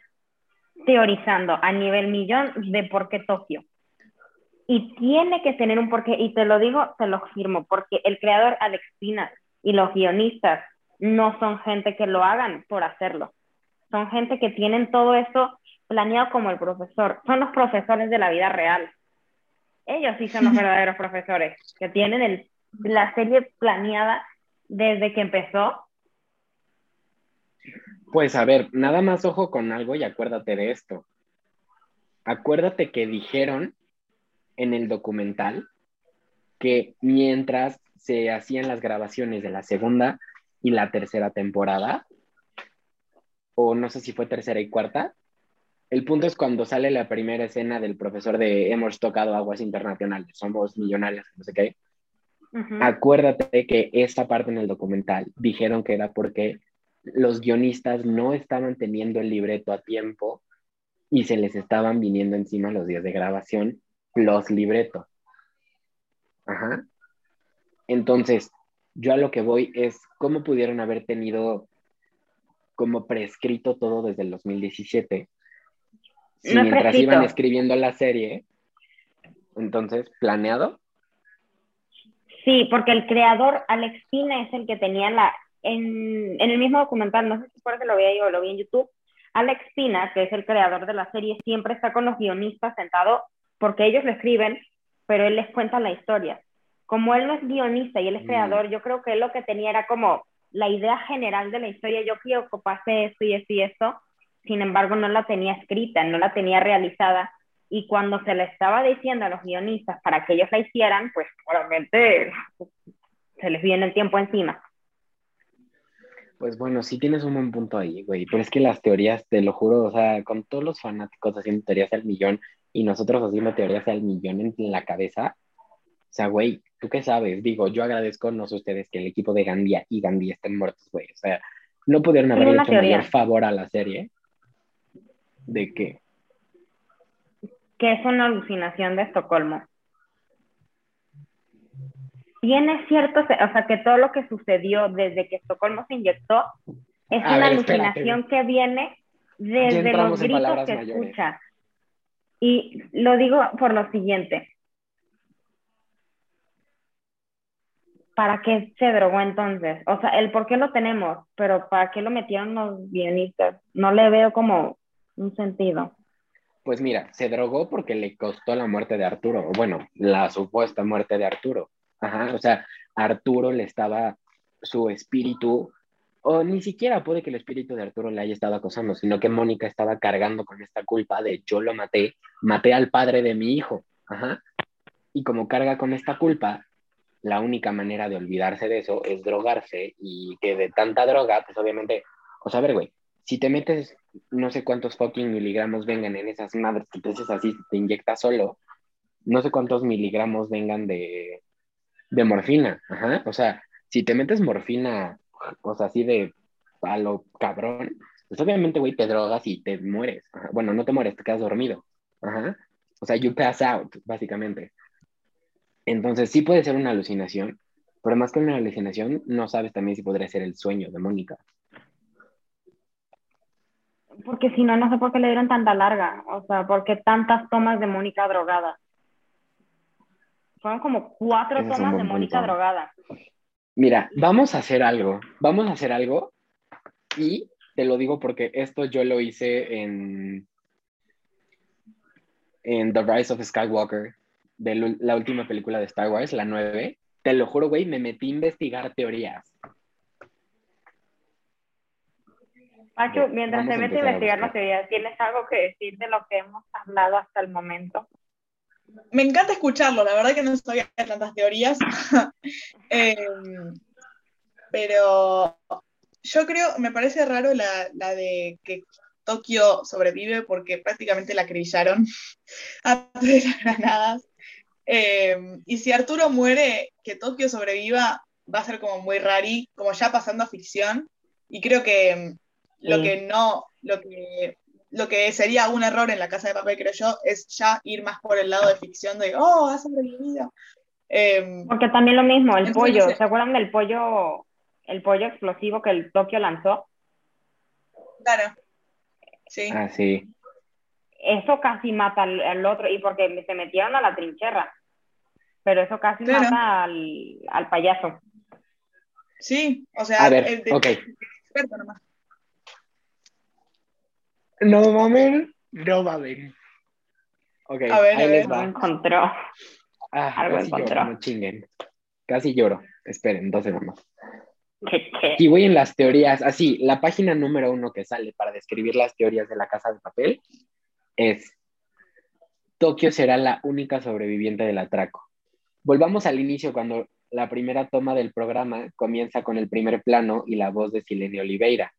teorizando a nivel millón de por qué Tokio. Y tiene que tener un porqué, y te lo digo, te lo firmo, porque el creador Alex Pina y los guionistas no son gente que lo hagan por hacerlo. Son gente que tienen todo eso planeado como el profesor. Son los profesores de la vida real. Ellos sí son los verdaderos profesores, que tienen el, la serie planeada desde que empezó. Pues a ver, nada más ojo con algo y acuérdate de esto. Acuérdate que dijeron en el documental que mientras se hacían las grabaciones de la segunda y la tercera temporada, o no sé si fue tercera y cuarta, el punto es cuando sale la primera escena del profesor de hemos tocado aguas internacionales, somos millonarios, no sé qué. Acuérdate que esta parte en el documental dijeron que era porque los guionistas no estaban teniendo el libreto a tiempo y se les estaban viniendo encima los días de grabación los libretos. Ajá. Entonces, yo a lo que voy es cómo pudieron haber tenido como prescrito todo desde el 2017. Si mientras iban escribiendo la serie, entonces, ¿planeado? Sí, porque el creador, Alex Pina, es el que tenía la. En, en el mismo documental, no sé si fue que lo vi yo lo vi en YouTube. Alex Pina, que es el creador de la serie, siempre está con los guionistas sentado porque ellos lo escriben, pero él les cuenta la historia. Como él no es guionista y él es mm. creador, yo creo que él lo que tenía era como la idea general de la historia. Yo quiero que pase esto y esto y esto. Sin embargo, no la tenía escrita, no la tenía realizada y cuando se le estaba diciendo a los guionistas para que ellos la hicieran, pues probablemente se les viene el tiempo encima. Pues bueno, sí tienes un buen punto ahí, güey, pero es que las teorías, te lo juro, o sea, con todos los fanáticos haciendo teorías al millón y nosotros haciendo teorías al millón en la cabeza, o sea, güey, ¿tú qué sabes? Digo, yo agradezco, no sé ustedes, que el equipo de Gandía y Gandía estén muertos, güey, o sea, no pudieron haber hecho mayor favor a la serie. ¿De qué? que es una alucinación de Estocolmo. Tiene cierto, o sea, que todo lo que sucedió desde que Estocolmo se inyectó es una alucinación que viene desde los gritos que escucha. Y lo digo por lo siguiente. ¿Para qué se drogó entonces? O sea, el por qué lo tenemos, pero ¿para qué lo metieron los guionistas? No le veo como un sentido. Pues mira, se drogó porque le costó la muerte de Arturo, bueno, la supuesta muerte de Arturo. Ajá, o sea, Arturo le estaba, su espíritu, o ni siquiera puede que el espíritu de Arturo le haya estado acosando, sino que Mónica estaba cargando con esta culpa de yo lo maté, maté al padre de mi hijo. Ajá. Y como carga con esta culpa, la única manera de olvidarse de eso es drogarse y que de tanta droga, pues obviamente, o sea, a ver, güey, si te metes no sé cuántos fucking miligramos vengan en esas madres que te así, te inyectas solo, no sé cuántos miligramos vengan de, de morfina, o sea, si te metes morfina, o sea, así de a lo cabrón, pues obviamente, güey, te drogas y te mueres, bueno, no te mueres, te quedas dormido, o sea, you pass out, básicamente. Entonces, sí puede ser una alucinación, pero más que una alucinación, no sabes también si podría ser el sueño de Mónica porque si no, no sé por qué le dieron tanta larga, o sea, porque tantas tomas de Mónica drogada. Fueron como cuatro tomas de Mónica drogada. Mira, vamos a hacer algo, vamos a hacer algo y te lo digo porque esto yo lo hice en, en The Rise of Skywalker, de la última película de Star Wars, la 9. Te lo juro, güey, me metí a investigar teorías. Pacho, mientras se mete a investigar la teoría, ¿tienes algo que decir de lo que hemos hablado hasta el momento? Me encanta escucharlo, la verdad que no sabía tantas teorías. Em, pero yo creo, me parece raro la, la, de que Tokio sobrevive porque prácticamente la acribillaron a de las granadas. Em, y si Arturo muere, que Tokio sobreviva va a ser como muy rari, como ya pasando a ficción. Y creo que lo que no, lo que, lo que sería un error en la casa de papel, creo yo, es ya ir más por el lado de ficción de, oh, ha sobrevivido. Em, Porque también lo mismo, el pollo, ¿se acuerdan del pollo, el pollo explosivo que el Tokio lanzó? Claro. Sí. Ah, sí. Eso casi mata al, otro, y porque se metieron a la trinchera, pero eso casi mata al, al, payaso. Sí, o sea, a ver, el, experto nomás. No va a haber, no va a haber. Ok, a ver, ahí les va. encontró. Ah, Algo casi encontró. Lloro, no chinguen. Casi lloro. Esperen, entonces nomás. Y voy en las teorías, así, la página número uno que sale para describir las teorías de la casa de papel es, Tokio será la única sobreviviente del atraco. Volvamos al inicio cuando la primera toma del programa comienza con el primer plano y la voz de Silene Oliveira,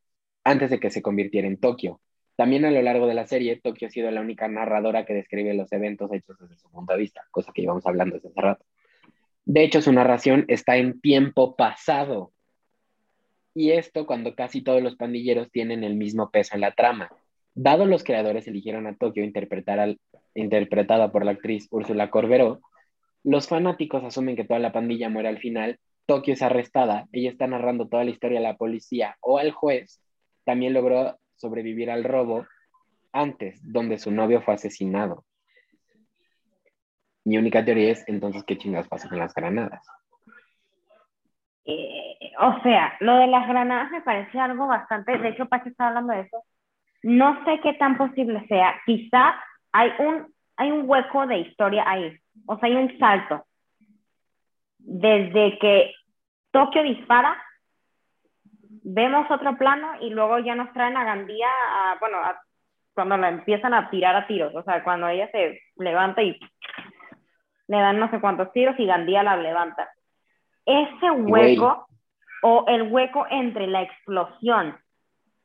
antes de que se convirtiera en Tokio. También a lo largo de la serie, Tokio ha sido la única narradora que describe los eventos hechos desde su punto de vista, cosa que íbamos hablando desde hace rato. De hecho, su narración está en tiempo pasado, y esto cuando casi todos los pandilleros tienen el mismo peso en la trama. Dado los creadores eligieron a Tokio interpretar al, interpretada por la actriz Úrsula Corberó, los fanáticos asumen que toda la pandilla muere al final, Tokio es arrestada, ella está narrando toda la historia a la policía o al juez, también logró sobrevivir al robo antes, donde su novio fue asesinado. Mi única teoría es entonces qué chingados pasa con las granadas. Eh, o sea, lo de las granadas me parece algo bastante, de hecho Pacho está hablando de eso, no sé qué tan posible sea, quizás hay un, hay un hueco de historia ahí, o sea, hay un salto, desde que Tokio dispara, vemos otro plano y luego ya nos traen a Gandía, bueno, cuando la empiezan a tirar a tiros, o sea, cuando ella se levanta y le dan no sé cuántos tiros y Gandía la levanta. Ese hueco o el hueco entre la explosión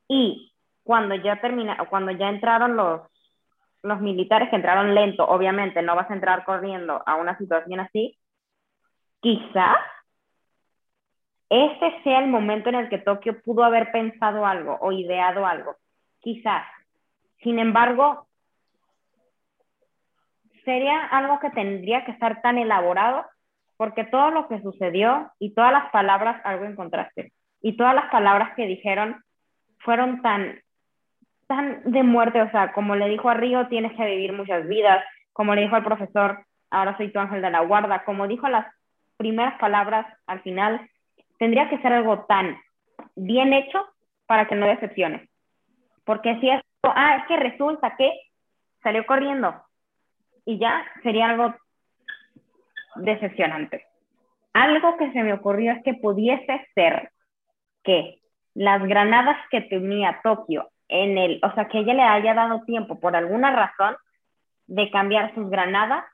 y cuando ya termina, cuando ya entraron los, los militares que entraron lento, obviamente no vas a entrar corriendo a una situación así, quizás este sea el momento en el que Tokio pudo haber pensado algo o ideado algo, quizás. Sin embargo, sería algo que tendría que estar tan elaborado porque todo lo que sucedió y todas las palabras, algo encontraste, y todas las palabras que dijeron fueron tan, tan de muerte, o sea, como le dijo a Río, tienes que vivir muchas vidas, como le dijo al profesor, ahora soy tu ángel de la guarda, como dijo las primeras palabras al final, tendría que ser algo tan bien hecho para que no decepcione. Porque si es, ah, es que resulta que salió corriendo y ya sería algo decepcionante. Algo que se me ocurrió es que pudiese ser que las granadas que tenía Tokio en el, o sea, que ella le haya dado tiempo por alguna razón de cambiar sus granadas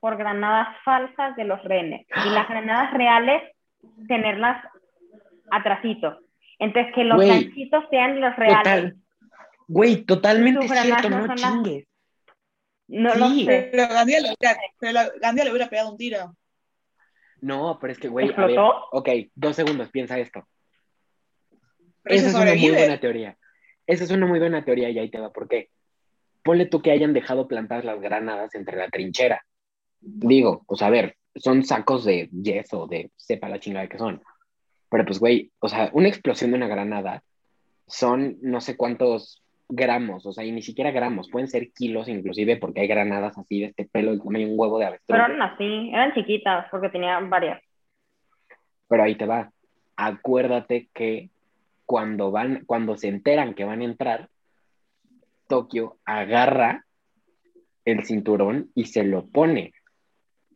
por granadas falsas de los rehenes y las granadas reales tenerlas atrasito. Entonces que los ganchitos sean los reales. Güey, totalmente cierto, no chingues. No lo sé. Pero Gandía le, hubiera, le hubiera pegado un tiro. No, pero es que, güey, a ver, ok, dos segundos, piensa esto. Esa es una muy buena teoría. Esa es una muy buena teoría y ahí te va. ¿Por qué? Ponle tú que hayan dejado plantadas las granadas entre la trinchera. Digo, pues a ver, son sacos de yeso, de sepa la chingada que son. Pero pues, güey, o sea, una explosión de una granada son no sé cuántos gramos, o sea, y ni siquiera gramos, pueden ser kilos inclusive, porque hay granadas así de este pelo, como hay un huevo de avestruz. Pero eran así, eran chiquitas, porque tenían varias. Pero ahí te va. Acuérdate que cuando van, cuando se enteran que van a entrar, Tokio agarra el cinturón y se lo pone.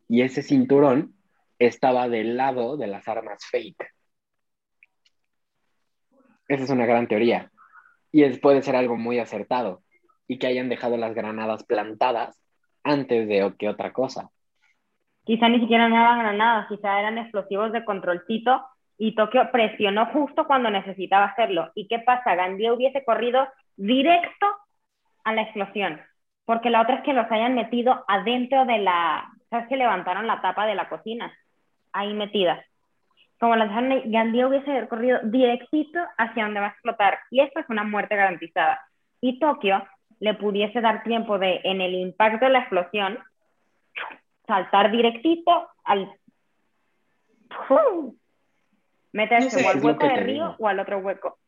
Y ese cinturón estaba del lado de las armas fake. Esa es una gran teoría y es, puede ser algo muy acertado y que hayan dejado las granadas plantadas antes de que otra cosa. Quizá ni siquiera eran granadas, quizá eran explosivos de controlcito y Tokio presionó justo cuando necesitaba hacerlo. ¿Y qué pasa? Gandhi hubiese corrido directo a la explosión, porque la otra es que los hayan metido adentro de la, ¿sabes que levantaron la tapa de la cocina? Ahí metidas como la Gandhi hubiese corrido directito hacia donde va a explotar. Y esto es una muerte garantizada. Y Tokio le pudiese dar tiempo de, en el impacto de la explosión, saltar directito al... Meterse o al hueco de río o al otro hueco.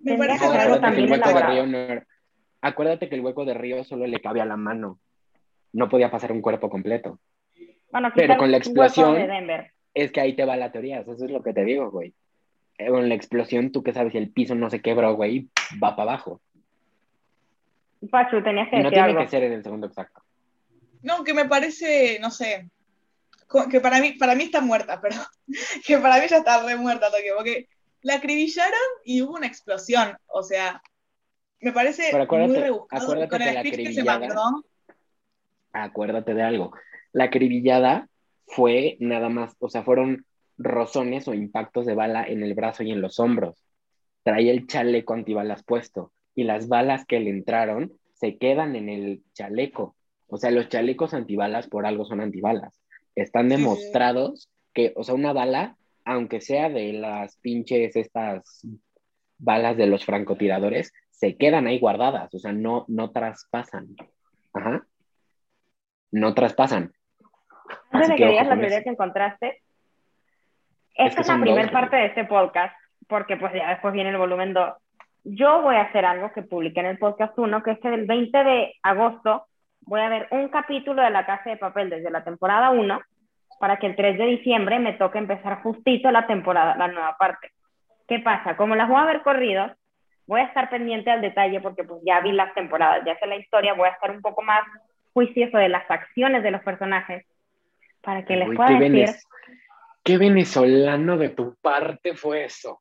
Me parece que también el hueco de río no era, acuérdate que el hueco de Río solo le cabía la mano. No podía pasar un cuerpo completo. Pero con la explosión, es que ahí te va la teoría. Eso es lo que te digo, güey. Eh, con la explosión, tú que sabes, si el piso no se quebró, güey, va para abajo. Pachu, tenías que decir No tiene que ser en el segundo exacto. No, que me parece, no sé, que para mí, para mí está muerta, pero que para mí ya está re muerta Tokio, porque la acribillaron y hubo una explosión. O sea, me parece muy rebuscado acuérdate con el la acribillada, Acuérdate de algo. La acribillada fue nada más, o sea, fueron rozones o impactos de bala en el brazo y en los hombros. Traía el chaleco antibalas puesto y las balas que le entraron se quedan en el chaleco. O sea, los chalecos antibalas por algo son antibalas. Están demostrados que, o sea, una bala, aunque sea de las pinches estas balas de los francotiradores, se quedan ahí guardadas, o sea, no, no traspasan. Ajá. No traspasan. Antes de que, digas la teoría que encontraste, esta es, la primera parte de este podcast, porque pues ya después viene el volumen 2. Yo voy a hacer algo que publiqué en el podcast 1, que es que el 20 de agosto voy a ver un capítulo de La Casa de Papel desde la temporada 1 para que el 3 de diciembre me toque empezar justito la temporada, la nueva parte. ¿Qué pasa? Como las voy a ver corridos, voy a estar pendiente al detalle porque pues ya vi las temporadas, ya sé la historia, voy a estar un poco más juicioso de las acciones de los personajes para que les pueda qué decir... ¿Qué venezolano de tu parte fue eso?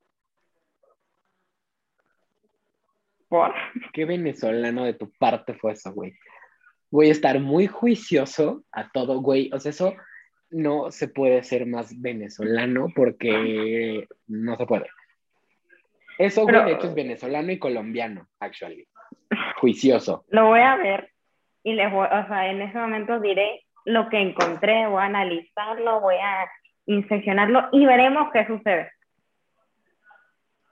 ¿Por? ¿Qué venezolano de tu parte fue eso, güey? Voy a estar muy juicioso a todo, güey. O sea, eso no se puede ser más venezolano porque no se puede. Eso, güey, de hecho es venezolano y colombiano, actually. Juicioso. Lo voy a ver y les voy, o sea, en ese momento diré lo que encontré, voy a analizarlo, voy a inspeccionarlo y veremos qué sucede.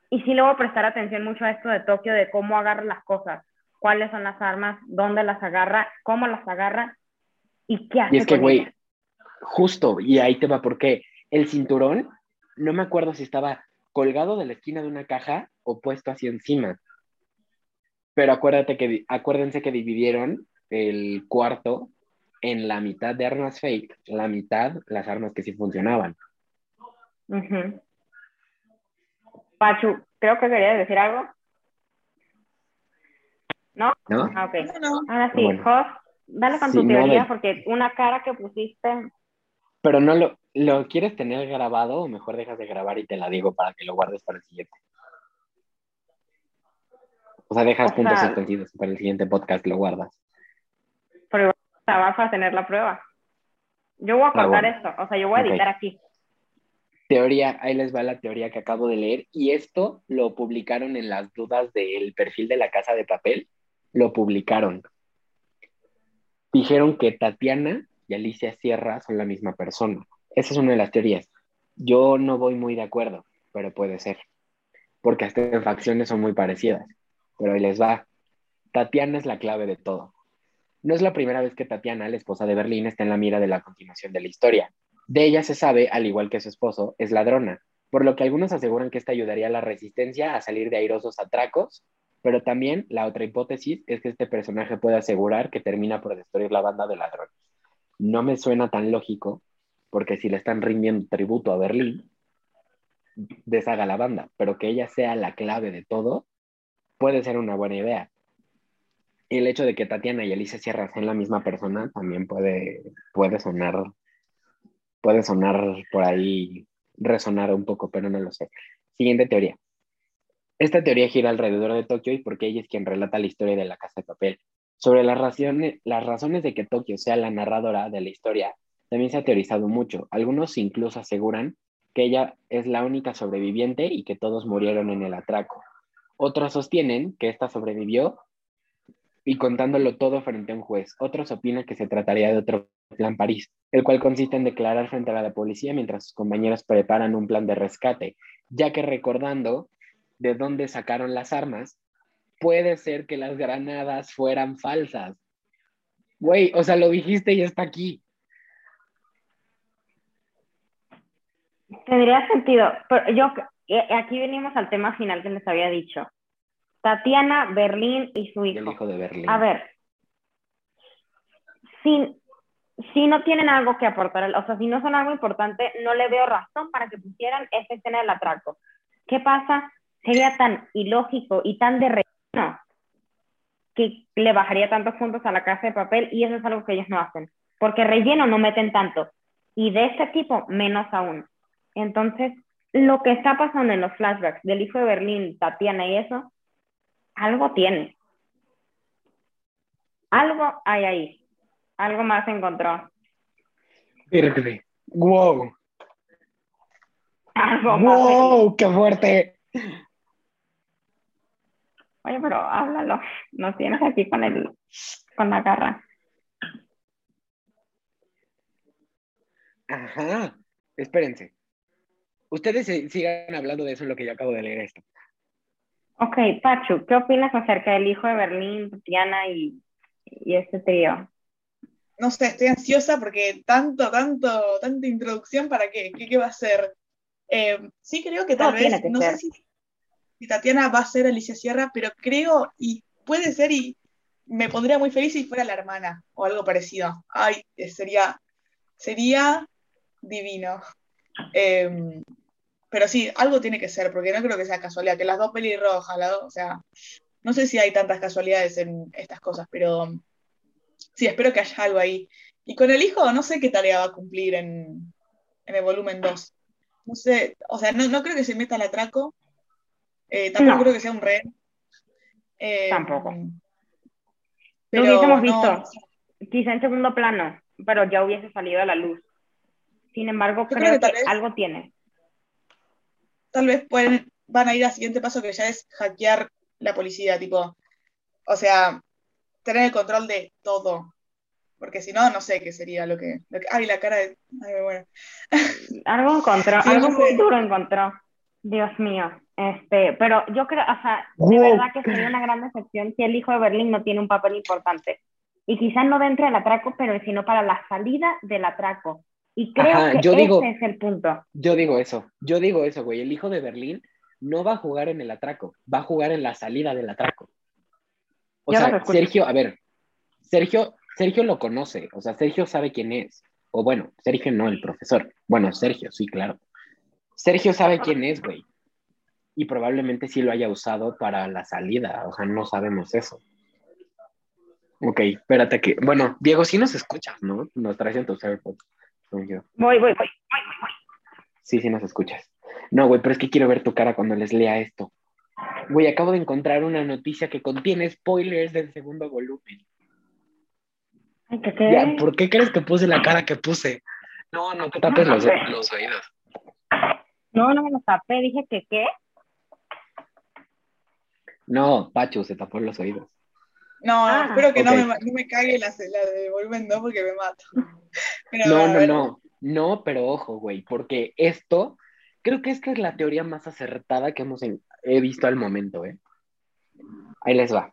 Y sí le voy a prestar atención mucho a esto de Tokio, de cómo agarra las cosas, cuáles son las armas, dónde las agarra, cómo las agarra y qué hace. Y es que, güey, justo, y ahí te va, porque el cinturón, no me acuerdo si estaba colgado de la esquina de una caja o puesto así encima. Pero acuérdate que, acuérdense que dividieron el cuarto en la mitad de armas fake, la mitad las armas que sí funcionaban. Pachu, creo que querías decir algo. ¿No? ¿No? Ah, Ahora sí, Jos, dale con tu teoría, porque una cara que pusiste. Pero no lo, lo quieres tener grabado o mejor dejas de grabar y te la digo para que lo guardes para el siguiente. O sea, dejas puntos suspendidos para el siguiente podcast, lo guardas. Pero vas a tener la prueba. Yo voy a ah, cortar esto, o sea, yo voy a editar aquí. Teoría, ahí les va la teoría que acabo de leer, y esto lo publicaron en las dudas del perfil de la casa de papel, lo publicaron. Dijeron que Tatiana y Alicia Sierra son la misma persona. Esa es una de las teorías. Yo no voy muy de acuerdo, pero puede ser. Porque hasta en facciones son muy parecidas. Pero ahí les va. Tatiana es la clave de todo. No es la primera vez que Tatiana, la esposa de Berlín, está en la mira de la continuación de la historia. De ella se sabe, al igual que su esposo, es ladrona, por lo que algunos aseguran que esta ayudaría a la resistencia a salir de airosos atracos, pero también la otra hipótesis es que este personaje puede asegurar que termina por destruir la banda de ladrones. No me suena tan lógico, porque si le están rindiendo tributo a Berlín, deshaga la banda, pero que ella sea la clave de todo, puede ser una buena idea. Y el hecho de que Tatiana y Alicia Sierra sean la misma persona también puede, puede sonar, puede sonar por ahí, resonar un poco, pero no lo sé. Siguiente teoría. Esta teoría gira alrededor de Tokio y porque ella es quien relata la historia de la casa de papel. Sobre las razones, las razones de que Tokio sea la narradora de la historia, también se ha teorizado mucho. Algunos incluso aseguran que ella es la única sobreviviente y que todos murieron en el atraco. Otros sostienen que esta sobrevivió y contándolo todo frente a un juez. Otros opinan que se trataría de otro plan París, el cual consiste en declarar frente a la policía mientras sus compañeros preparan un plan de rescate, ya que recordando de dónde sacaron las armas, puede ser que las granadas fueran falsas. Güey, o sea, lo dijiste y está aquí. Tendría sentido, pero yo, eh, aquí venimos al tema final que les había dicho. Tatiana, Berlín y su hijo. El hijo de Berlín. A ver, si, si no tienen algo que aportar, o sea, si no son algo importante, no le veo razón para que pusieran esta escena del atraco. ¿Qué pasa? Sería tan ilógico y tan de relleno que le bajaría tantos puntos a la casa de papel y eso es algo que ellos no hacen, porque relleno no meten tanto y de este tipo menos aún. Entonces, lo que está pasando en los flashbacks del hijo de Berlín, Tatiana y eso, algo tiene. Algo hay ahí. Algo más encontró. Wow. Algo wow, qué fuerte. Oye, pero háblalo. Nos tienes aquí con el con la garra. Ajá. Espérense. Ustedes sigan hablando de eso en lo que yo acabo de leer esto. Ok, Pachu, ¿qué opinas acerca del hijo de Berlín, Tatiana y, y este trío? No sé, estoy ansiosa porque tanto, tanto, tanta introducción para qué, qué, va a ser. Eh, sí creo que tal vez, no sé si, si, Tatiana va a ser Alicia Sierra, pero creo y puede ser y me pondría muy feliz si fuera la hermana o algo parecido. Ay, sería, sería divino. Eh, pero sí, algo tiene que ser, porque no creo que sea casualidad, que las dos pelirrojas, o sea, no sé si hay tantas casualidades en estas cosas, pero sí, espero que haya algo ahí. Y con el hijo, no sé qué tarea va a cumplir en, el volumen 2. No sé, o sea, no, creo que se meta al atraco, eh, tampoco creo que sea un rey. Eh, tampoco. Pero Lo hubiésemos visto, quizá en segundo plano, pero ya hubiese salido a la luz. Sin embargo, creo, que algo tiene tal vez pueden, van a ir al siguiente paso que ya es hackear la policía, tipo, o sea, tener el control de todo. Porque si no, no sé qué sería lo que, ay, la cara de, ay, bueno. Algo encontró, algo muy duro encontró. Dios mío. Este, pero yo creo, o sea, de verdad que sería una gran decepción si el hijo de Berlín no tiene un papel importante. Y quizás no dentro del atraco, pero sino para la salida del atraco. Y creo que ese es el punto. Yo digo eso, yo digo eso, güey. El hijo de Berlín no va a jugar en el atraco, va a jugar en la salida del atraco. O sea, Sergio, a ver, Sergio, Sergio lo conoce, o sea, Sergio sabe quién es. O bueno, Sergio no, el profesor. Bueno, Sergio, sí, claro. Sergio sabe quién es, güey. Y probablemente sí lo haya usado para la salida, o sea, no sabemos eso. Ok, espérate que. Bueno, Diego, sí nos escuchas, ¿no? Nos traes en tus AirPods. Voy, voy, voy, voy, Sí, sí nos escuchas. No, güey, pero es que quiero ver tu cara cuando les lea esto. Güey, acabo de encontrar una noticia que contiene spoilers del segundo volumen. ¿Por qué crees que puse la cara que puse? No, no te tapes los, los oídos. No, no me los tapé, dije que qué. No, Pacho se tapó los oídos. No, ah. espero que no, me, no me cague la, la de volumen 2 porque me mato. no, no, no. No, pero ojo, güey, porque esto, creo que esta es la teoría más acertada que hemos he visto al momento, ¿eh? Ahí les va.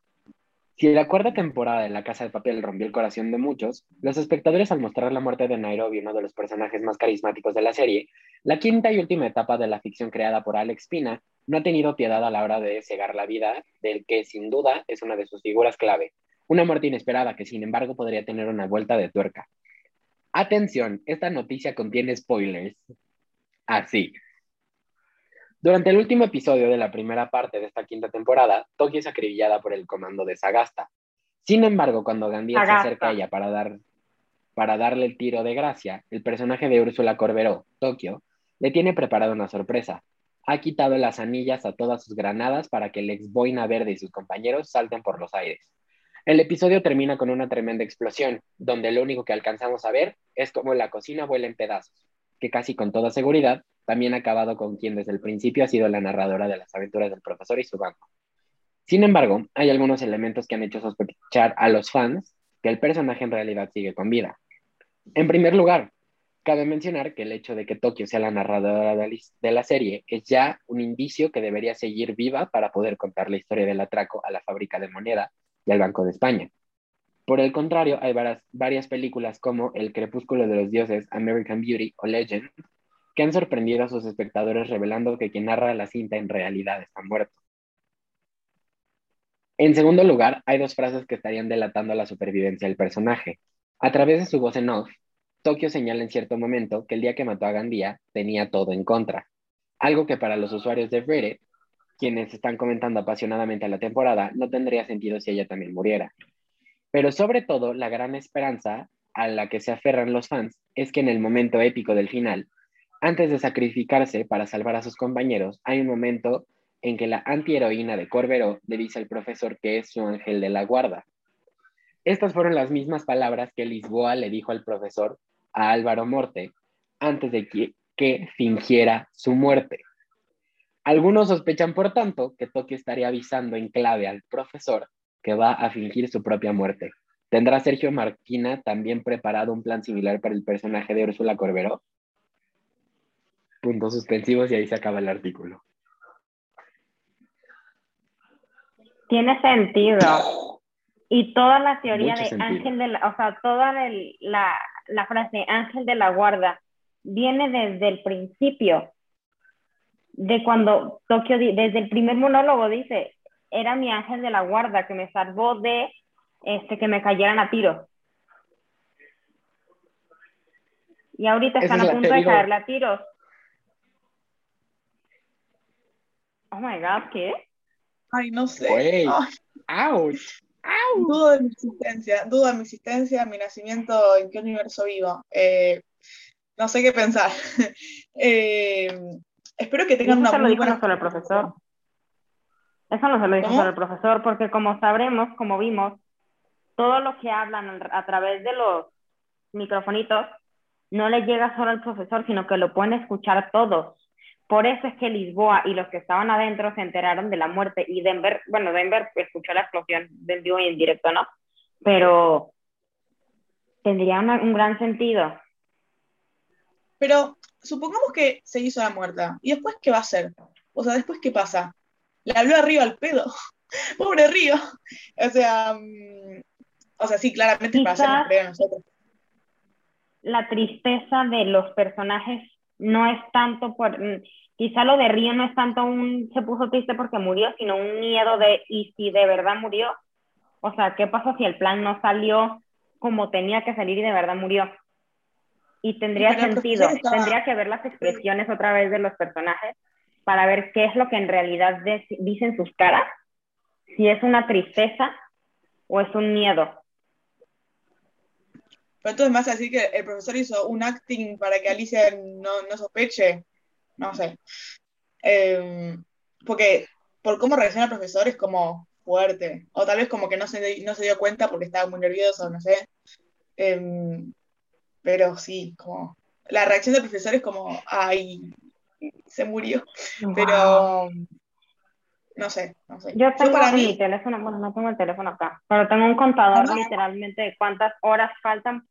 Si la cuarta temporada de La Casa de Papel rompió el corazón de muchos, los espectadores al mostrar la muerte de Nairobi, uno de los personajes más carismáticos de la serie, la quinta y última etapa de la ficción creada por Alex Pina no ha tenido piedad a la hora de cegar la vida del que sin duda es una de sus figuras clave, una muerte inesperada que sin embargo podría tener una vuelta de tuerca. Atención, esta noticia contiene spoilers. Así. Durante el último episodio de la primera parte de esta quinta temporada, Tokio es acribillada por el comando de Sagasta. Sin embargo, cuando Gandhi se acerca a ella para, dar, para darle el tiro de gracia, el personaje de Úrsula Corberó, Tokio, le tiene preparada una sorpresa. Ha quitado las anillas a todas sus granadas para que el ex boina verde y sus compañeros salten por los aires. El episodio termina con una tremenda explosión, donde lo único que alcanzamos a ver es cómo la cocina vuela en pedazos, que casi con toda seguridad también ha acabado con quien desde el principio ha sido la narradora de las aventuras del profesor y su banco. Sin embargo, hay algunos elementos que han hecho sospechar a los fans que el personaje en realidad sigue con vida. En primer lugar, cabe mencionar que el hecho de que Tokio sea la narradora de la serie es ya un indicio que debería seguir viva para poder contar la historia del atraco a la fábrica de moneda y al Banco de España. Por el contrario, hay varias, películas como El Crepúsculo de los Dioses, American Beauty o Legend, que han sorprendido a sus espectadores revelando que quien narra la cinta en realidad está muerto. En segundo lugar, hay dos frases que estarían delatando la supervivencia del personaje. A través de su voz en off, Tokio señala en cierto momento que el día que mató a Gandía tenía todo en contra, algo que para los usuarios de Reddit, quienes están comentando apasionadamente la temporada, no tendría sentido si ella también muriera. Pero sobre todo, la gran esperanza a la que se aferran los fans es que en el momento épico del final, antes de sacrificarse para salvar a sus compañeros, hay un momento en que la antiheroína de Corbero le dice al profesor que es su ángel de la guarda. Estas fueron las mismas palabras que Lisboa le dijo al profesor a Álvaro Morte antes de que, fingiera su muerte. Algunos sospechan, por tanto, que Toki estaría avisando en clave al profesor que va a fingir su propia muerte. ¿Tendrá Sergio Marquina también preparado un plan similar para el personaje de Úrsula Corbero? Puntos suspensivos y ahí se acaba el artículo. Tiene sentido. Y toda la teoría de ángel de la, o sea, toda la, la frase ángel de la guarda viene desde el principio, de cuando Tokio, desde el primer monólogo dice, era mi ángel de la guarda que me salvó de este, que me cayeran a tiros. Y ahorita están a punto de caerle a tiros. Oh my god, ¿qué? Ay, no sé. ¡Auch! Dudo de mi existencia, dudo de mi existencia, mi nacimiento, en qué universo vivo. Eh, no sé qué pensar. Eh, espero que tengan una muy buena... sobre el profesor. Eso no se lo dijo sobre el profesor, porque como sabremos, como vimos, todo lo que hablan a través de los microfonitos no le llega solo al profesor, sino que lo pueden escuchar todos. Por eso es que Lisboa y los que estaban adentro se enteraron de la muerte y Denver, bueno, Denver escuchó la explosión del vivo y en directo, ¿no? Pero tendría un gran sentido. Pero supongamos que se hizo la muerta. ¿Y después qué va a hacer? O sea, ¿después qué pasa? Le habló arriba al pedo. Pobre Río. O sea, mm, o sea, sí, claramente para hacer nosotros. La tristeza de los personajes no es tanto por, mm, quizá lo de Río no es tanto un, se puso triste porque murió, sino un miedo de, ¿y si de verdad murió? O sea, ¿qué pasa si el plan no salió como tenía que salir y de verdad murió? Y tendría sentido, tendría que ver las expresiones otra vez de los personajes para ver qué es lo que en realidad dicen sus caras, si es una tristeza o es un miedo. Pero entonces más así que el profesor hizo un acting para que Alicia no, no sospeche. No sé. Em, porque por cómo reacciona el profesor es como fuerte. O tal vez como que no se, no se dio cuenta porque estaba muy nervioso, no sé. Em, pero sí, como la reacción del profesor es como, ay, se murió. Pero no sé, no sé. Yo tengo mi teléfono, bueno, no tengo el teléfono acá, pero tengo un contador literalmente de cuántas horas faltan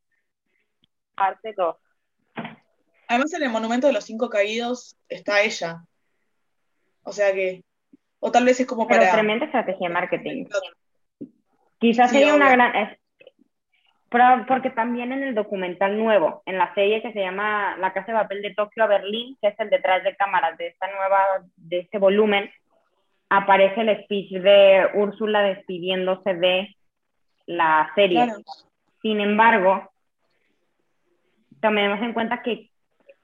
parte 2. Además, en el Monumento de los Cinco Caídos está ella. O sea que. O tal vez es como Pero para. tremenda estrategia de marketing. Quizás sería una gran. porque también en el documental nuevo, en la serie que se llama La Casa de Papel de Tokio a Berlín, que es el detrás de cámaras de esta nueva, de este volumen, aparece el speech de Úrsula despidiéndose de la serie. Sin embargo, tomemos en cuenta que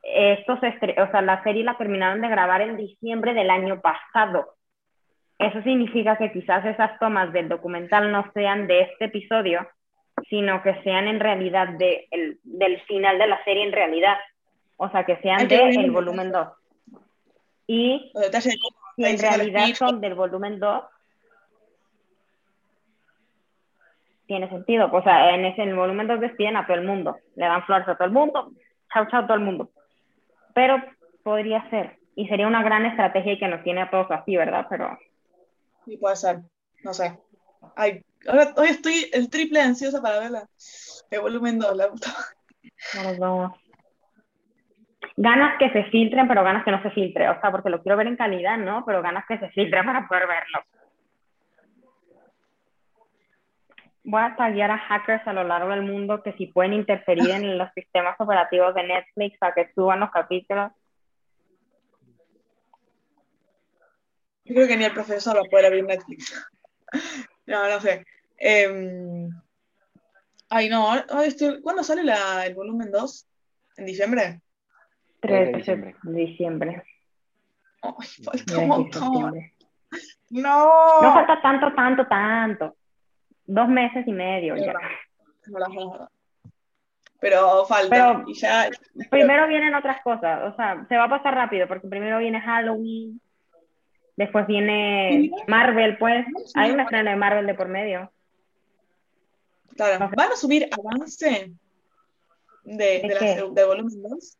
estos o sea, la serie la terminaron de grabar en diciembre del año pasado. Eso significa que quizás esas tomas del documental no sean de este episodio, sino que sean en realidad de el, del final de la serie en realidad. O sea, que sean del volumen 2. Y si en realidad son del volumen 2, tiene sentido. O sea, en ese volumen 2 despiden a todo el mundo, le dan flores a todo el mundo, chao, chao, todo el mundo. Pero podría ser, y sería una gran estrategia y que nos tiene a todos así, ¿verdad? Pero. Sí, puede ser, no sé. Ay, hoy estoy el triple ansiosa para verla. El volumen 2, la puta. vamos. Ganas que se filtren, pero ganas que no se filtre. O sea, porque lo quiero ver en calidad, ¿no? Pero ganas que se filtren para poder verlo. Voy a taguear a hackers a lo largo del mundo que si pueden interferir en los sistemas operativos de Netflix para que suban los capítulos. Yo creo que ni el profesor lo puede abrir Netflix. no, no sé. Em, ay, no, ¿cuándo sale la, el volumen 2? ¿En diciembre? 3 de diciembre. diciembre. Ay, falta un montón. No. No falta tanto, tanto, tanto. Dos meses y medio ya. Pero falta. y ya... Primero vienen otras cosas. O sea, se va a pasar rápido porque primero viene Halloween. Después viene Marvel, pues. Hay una estreno de Marvel de por medio. Claro. ¿Van a subir avance de, de, de, volumen 2?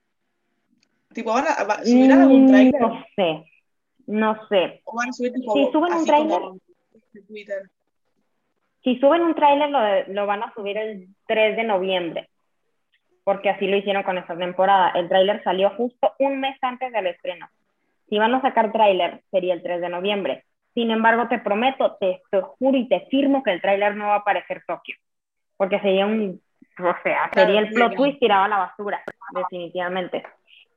Tipo, ¿van a, subir mm, algún trailer? No sé. No sé. ¿O van a subir tipo, si suben un trailer. Si suben un tráiler, lo, lo van a subir el 3 de noviembre. Porque así lo hicieron con esta temporada. El tráiler salió justo un mes antes del estreno. Si van a sacar tráiler, sería el 3 de noviembre. Sin embargo, te prometo, te, te juro y te firmo que el tráiler no va a aparecer Tokio. Porque sería un, o sea, sería el plot twist tirado a la basura, definitivamente.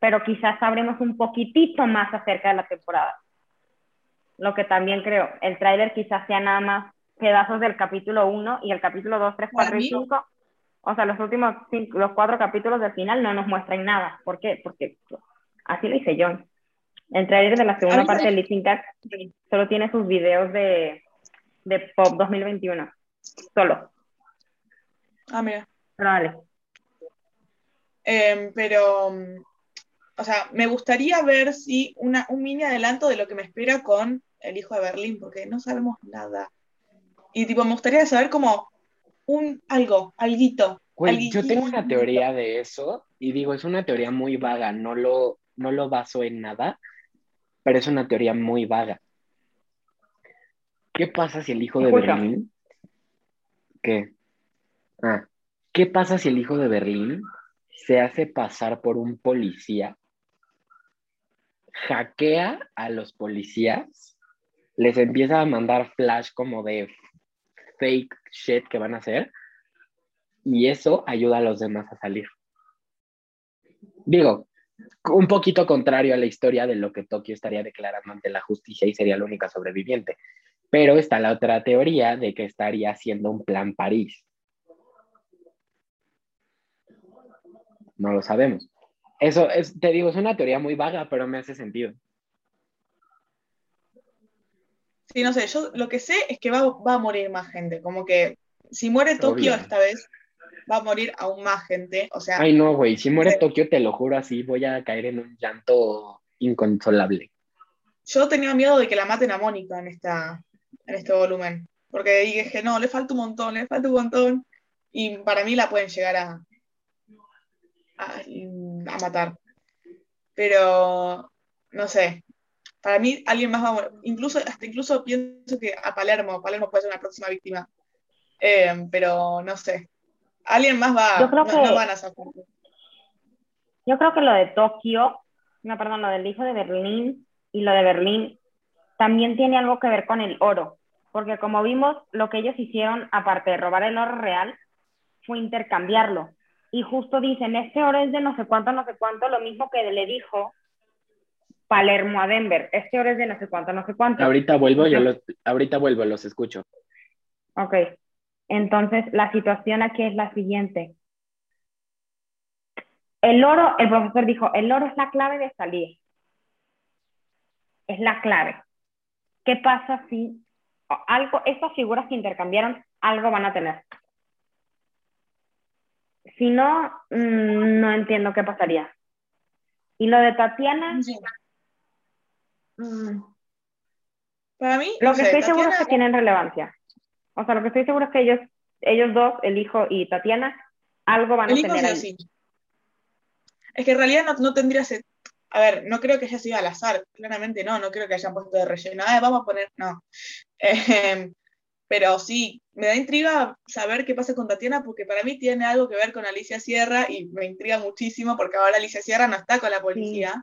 Pero quizás sabremos un poquitito más acerca de la temporada. Lo que también creo, el tráiler quizás sea nada más pedazos del capítulo 1 y el capítulo 2, 3, 4 y 5. O sea, los últimos cinco, los cuatro capítulos del final no nos muestran nada. ¿Por qué? Porque así lo hice yo. El trailer de la segunda parte de Lip solo tiene sus videos de, de Pop 2021. Solo. Ah, mira. Pero vale. Em, pero, o sea, me gustaría ver si una, un mini adelanto de lo que me espera con El Hijo de Berlín, porque no sabemos nada. Y tipo, me gustaría saber como un algo, alguito. yo tengo una teoría de eso y digo, es una teoría muy vaga, no lo, no lo baso en nada, pero es una teoría muy vaga. ¿Qué pasa si el hijo de Berlín... ¿Qué? Ah, ¿qué pasa si el hijo de Berlín se hace pasar por un policía, hackea a los policías, les empieza a mandar flash como de fake shit que van a hacer y eso ayuda a los demás a salir? Digo, un poquito contrario a la historia de lo que Tokio estaría declarando ante la justicia y sería la única sobreviviente. Pero está la otra teoría de que estaría haciendo un plan París. No lo sabemos. Eso es, te digo, es una teoría muy vaga, pero me hace sentido. Sí, no sé, yo lo que sé es que va, a morir más gente. Como que si muere Tokio esta vez, va a morir aún más gente. O sea. Ay, no, güey. Si muere Tokio, te lo juro así, voy a caer en un llanto inconsolable. Yo tenía miedo de que la maten a Mónica en, esta, en este volumen. Porque dije, no, le falta un montón, le falta un montón. Y para mí la pueden llegar a, a, matar. Pero, no sé. Para mí, alguien más va a morir. Incluso, hasta incluso pienso que a Palermo, Palermo puede ser una próxima víctima. Eh, pero no sé. Alguien más va, yo creo no, que, van a sacar. Yo creo que lo de Tokio, no, perdón, lo del hijo de Berlín y lo de Berlín también tiene algo que ver con el oro, porque como vimos, lo que ellos hicieron, aparte de robar el oro real, fue intercambiarlo. Y justo dicen, este oro es de no sé cuánto, no sé cuánto, lo mismo que le dijo Palermo a Denver, este oro es de no sé cuánto, no sé cuánto. Ahorita vuelvo, yo los, ahorita vuelvo, los escucho. Ok, entonces, la situación aquí es la siguiente. El oro, el profesor dijo, el oro es la clave de salir. Es la clave. ¿Qué pasa si algo, estas figuras que intercambiaron, algo van a tener? Si no, mm, no entiendo qué pasaría. Y lo de Tatiana. Para mí. Lo que estoy seguro es que tienen relevancia. O sea, lo que estoy seguro es que ellos, ellos dos, el hijo y Tatiana, algo van a tener ahí. Es que en realidad no, no tendría A ver, no creo que haya sido al azar, claramente no, no creo que hayan puesto de relleno. Ah, vamos a poner, no. Em, pero sí, me da intriga saber qué pasa con Tatiana, porque para mí tiene algo que ver con Alicia Sierra y me intriga muchísimo porque ahora Alicia Sierra no está con la policía.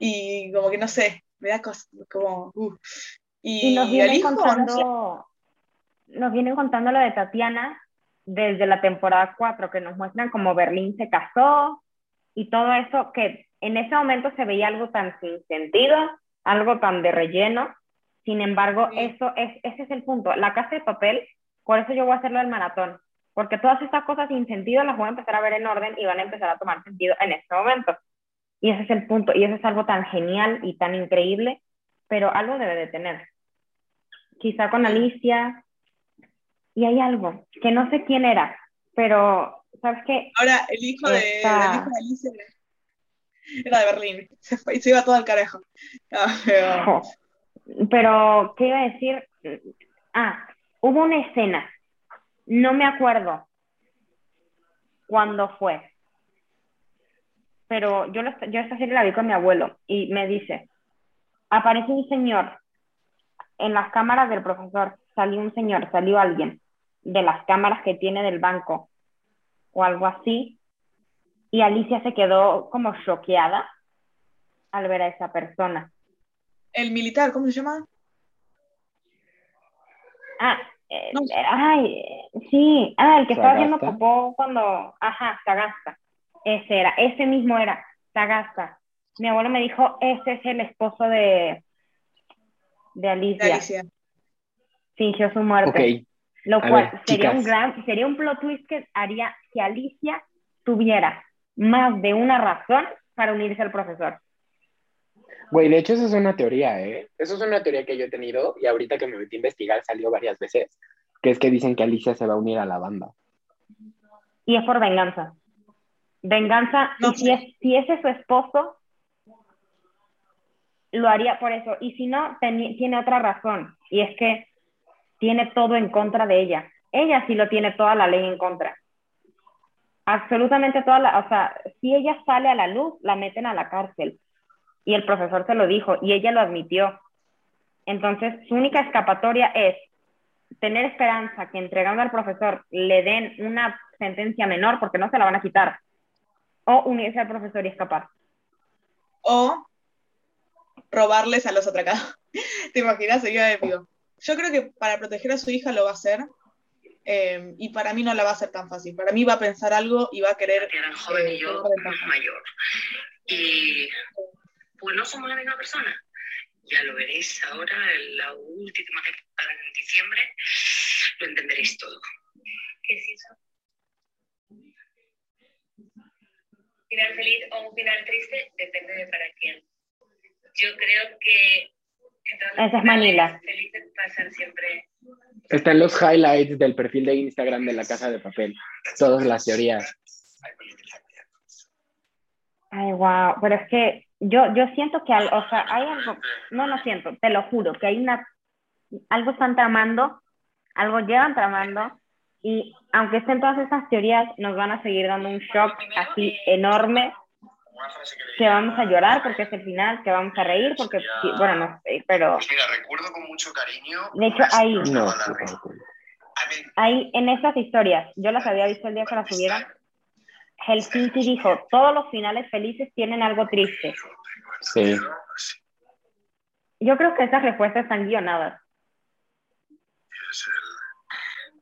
Y como que no sé, me da cosas como. Uh. Y, nos viene contando, nos vienen contando lo de Tatiana desde la temporada 4, que nos muestran cómo Berlín se casó y todo eso, que en ese momento se veía algo tan sin sentido, algo tan de relleno. Sin embargo, eso es, ese es el punto. La casa de papel, por eso yo voy a hacerlo el maratón, porque todas estas cosas sin sentido las voy a empezar a ver en orden y van a empezar a tomar sentido en este momento. Y ese es el punto, y eso es algo tan genial y tan increíble, pero algo debe de tener. Quizá con Alicia, y hay algo, que no sé quién era, pero, ¿sabes qué? Ahora, el hijo de, el hijo de Alicia era de Berlín, se, fue, se iba todo al carajo. pero... pero, ¿qué iba a decir? Ah, hubo una escena, no me acuerdo cuándo fue, pero yo, yo esta serie la vi con mi abuelo y me dice, aparece un señor en las cámaras del profesor, salió un señor, salió alguien de las cámaras que tiene del banco o algo así, y Alicia se quedó como choqueada al ver a esa persona. El militar, ¿cómo se llama? Ah, eh, ay, sí, ah, el que estaba haciendo popó cuando, ajá, Sagasta. Ese era, ese mismo era, Sagasta. Mi abuelo me dijo, ese es el esposo de, de Alicia. Fingió su muerte. Lo cual sería un gran, sería un plot twist que haría que Alicia tuviera más de una razón para unirse al profesor. Güey, de hecho, eso es una teoría, ¿eh? Eso es una teoría que yo he tenido y ahorita que me metí a investigar salió varias veces, que es que dicen que Alicia se va a unir a la banda. Y es por venganza. Venganza, si, es, si ese es su esposo, lo haría por eso. Y si no, tiene otra razón, y es que tiene todo en contra de ella. Ella sí lo tiene toda la ley en contra. Absolutamente toda la, o sea, si ella sale a la luz, la meten a la cárcel. Y el profesor se lo dijo y ella lo admitió. Entonces, su única escapatoria es tener esperanza que entregando al profesor le den una sentencia menor porque no se la van a quitar. O unirse al profesor y escapar. O robarles a los atracados. ¿Te imaginas? Sería épico. Yo creo que para proteger a su hija lo va a hacer. Eh, y para mí no la va a ser tan fácil. Para mí va a pensar algo y va a querer. Eran joven y yo mayor. Y pues no somos la misma persona. Ya lo veréis ahora, en la última temporada en diciembre, lo entenderéis todo. ¿Qué es eso? Final feliz o un final triste depende de para quién. Yo creo que esa es Manila. Están los highlights del perfil de Instagram de la Casa de Papel. Todas las teorías. Ay, wow. Pero es que yo, yo siento que, o sea, hay algo, no lo siento, te lo juro, que hay una, algo están tramando, algo llevan tramando, y aunque estén todas esas teorías, nos van a seguir dando un shock así enorme que vamos a llorar porque es el final, que vamos a reír porque, bueno, no sé, pero... Pues mira, recuerdo con mucho cariño... De hecho, ahí, no, ahí, en esas historias, yo las había visto el día que las subieron, Helsinki dijo, todos los finales felices tienen algo triste. Sí. Yo creo que esas respuestas están guionadas.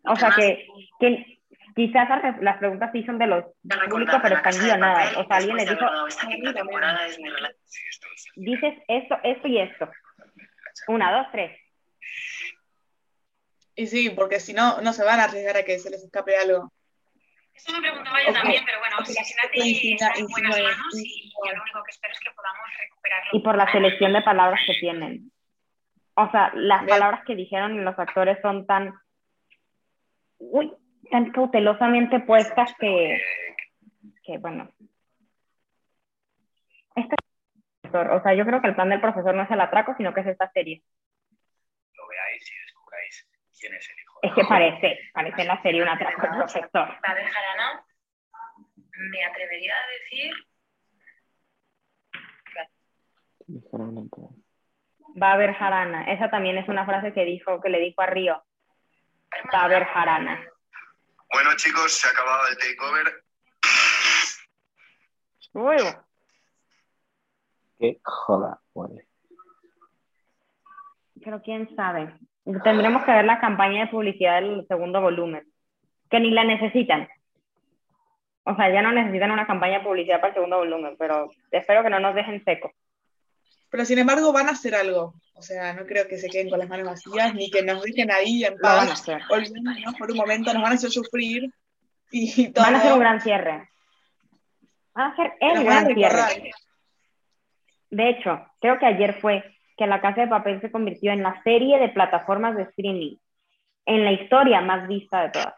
O sea, que, que quizás las preguntas sí son de los públicos, pero están guionadas. O sea, alguien le dijo, dices esto, esto y esto. Una, dos, tres. Y sí, porque si no, no se van a arriesgar a que se les escape algo. Eso me preguntaba yo también, pero bueno, si Nati está en buenas manos y yo lo único que espero es que podamos recuperarlo. Y por la selección de palabras que tienen. O sea, las palabras que dijeron los actores son tan... Uy, tan cautelosamente puestas que, que bueno. Este, o sea, yo creo que el plan del profesor no es el atraco, sino que es esta serie. Lo veáis y descubráis quién es el hijo. Es que parece, parece en la serie un atraco del profesor. Va a ver Jarana, me atrevería a decir. Va a haber jarana. Esa también es una frase que dijo, que le dijo a Río. Va a haber jarana. Bueno, chicos, se ha acabado el takeover. Uy. Qué joda, vale. Pero quién sabe. Tendremos que ver la campaña de publicidad del segundo volumen, que ni la necesitan. O sea, ya no necesitan una campaña de publicidad para el segundo volumen, pero espero que no nos dejen seco. Pero sin embargo van a hacer algo. O sea, no creo que se queden con las manos vacías ni que nos dejen ahí en paz. Olvidándonos por un momento, nos van a hacer sufrir y todo. Van a hacer un gran cierre. Van a hacer el gran cierre. De hecho, creo que ayer fue que La Casa de Papel se convirtió en la serie de plataformas de streaming, en la historia más vista de todas,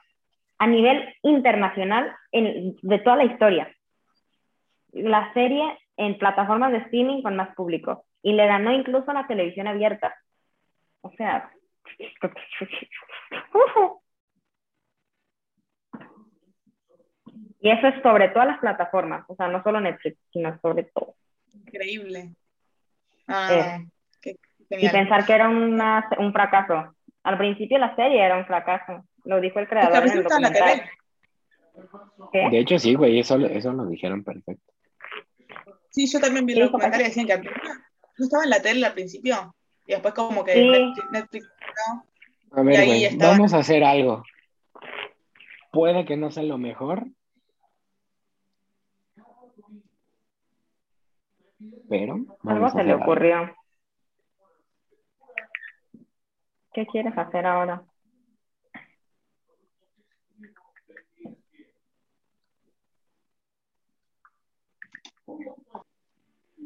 a nivel internacional de toda la historia. La serie en plataformas de streaming con más público y le ganó incluso a la televisión abierta. O sea, y eso es sobre todas las plataformas, o sea, no solo Netflix, sino sobre todo. Increíble. Ah, y pensar que era una, un fracaso. Al principio la serie era un fracaso, lo dijo el creador. En el documental. De hecho, sí, güey, eso, eso lo dijeron perfecto. Sí, yo también vi documental y decían que no estaba en la tele al principio. Y después como que Netflix, A ver, güey, vamos a hacer algo. Puede que no sea lo mejor. Pero. Algo se le ocurrió. ¿Qué quieres hacer ahora?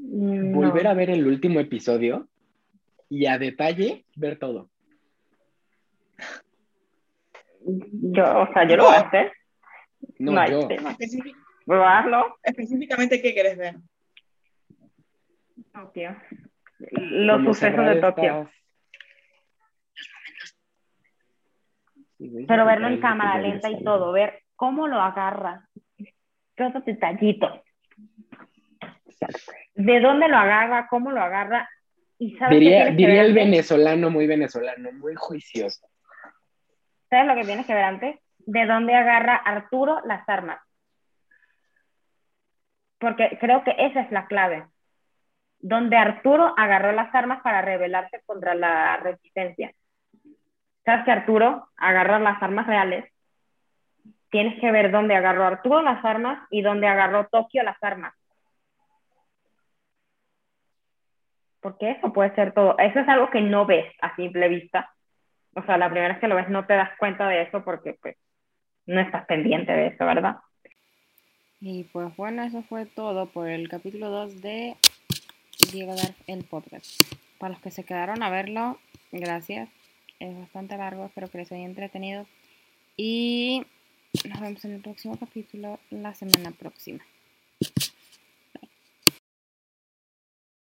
Volver a ver el último episodio y a detalle ver todo. Yo, o sea, yo lo voy a hacer. No, yo. ¿Probarlo? Específicamente, ¿qué quieres ver? Tokio. Los sucesos de Tokio. Pero verlo en cámara lenta y todo, ver cómo lo agarra. Todos los detallitos. De dónde lo agarra, cómo lo agarra. Y diría diría el venezolano, muy venezolano, muy juicioso. ¿Sabes lo que tienes que ver antes? De dónde agarra Arturo las armas. Porque creo que esa es la clave. Donde Arturo agarró las armas para rebelarse contra la resistencia. ¿Sabes que Arturo agarra las armas reales? Tienes que ver dónde agarró Arturo las armas y dónde agarró Tokio las armas. Porque eso puede ser todo. Eso es algo que no ves a simple vista. O sea, la primera vez que lo ves no te das cuenta de eso porque pues no estás pendiente de eso, ¿verdad? Y pues bueno, eso fue todo por el capítulo 2 de Diego Dar el podcast. Para los que se quedaron a verlo, gracias es bastante largo, espero que les haya entretenido. Y nos vemos en el próximo capítulo la semana próxima.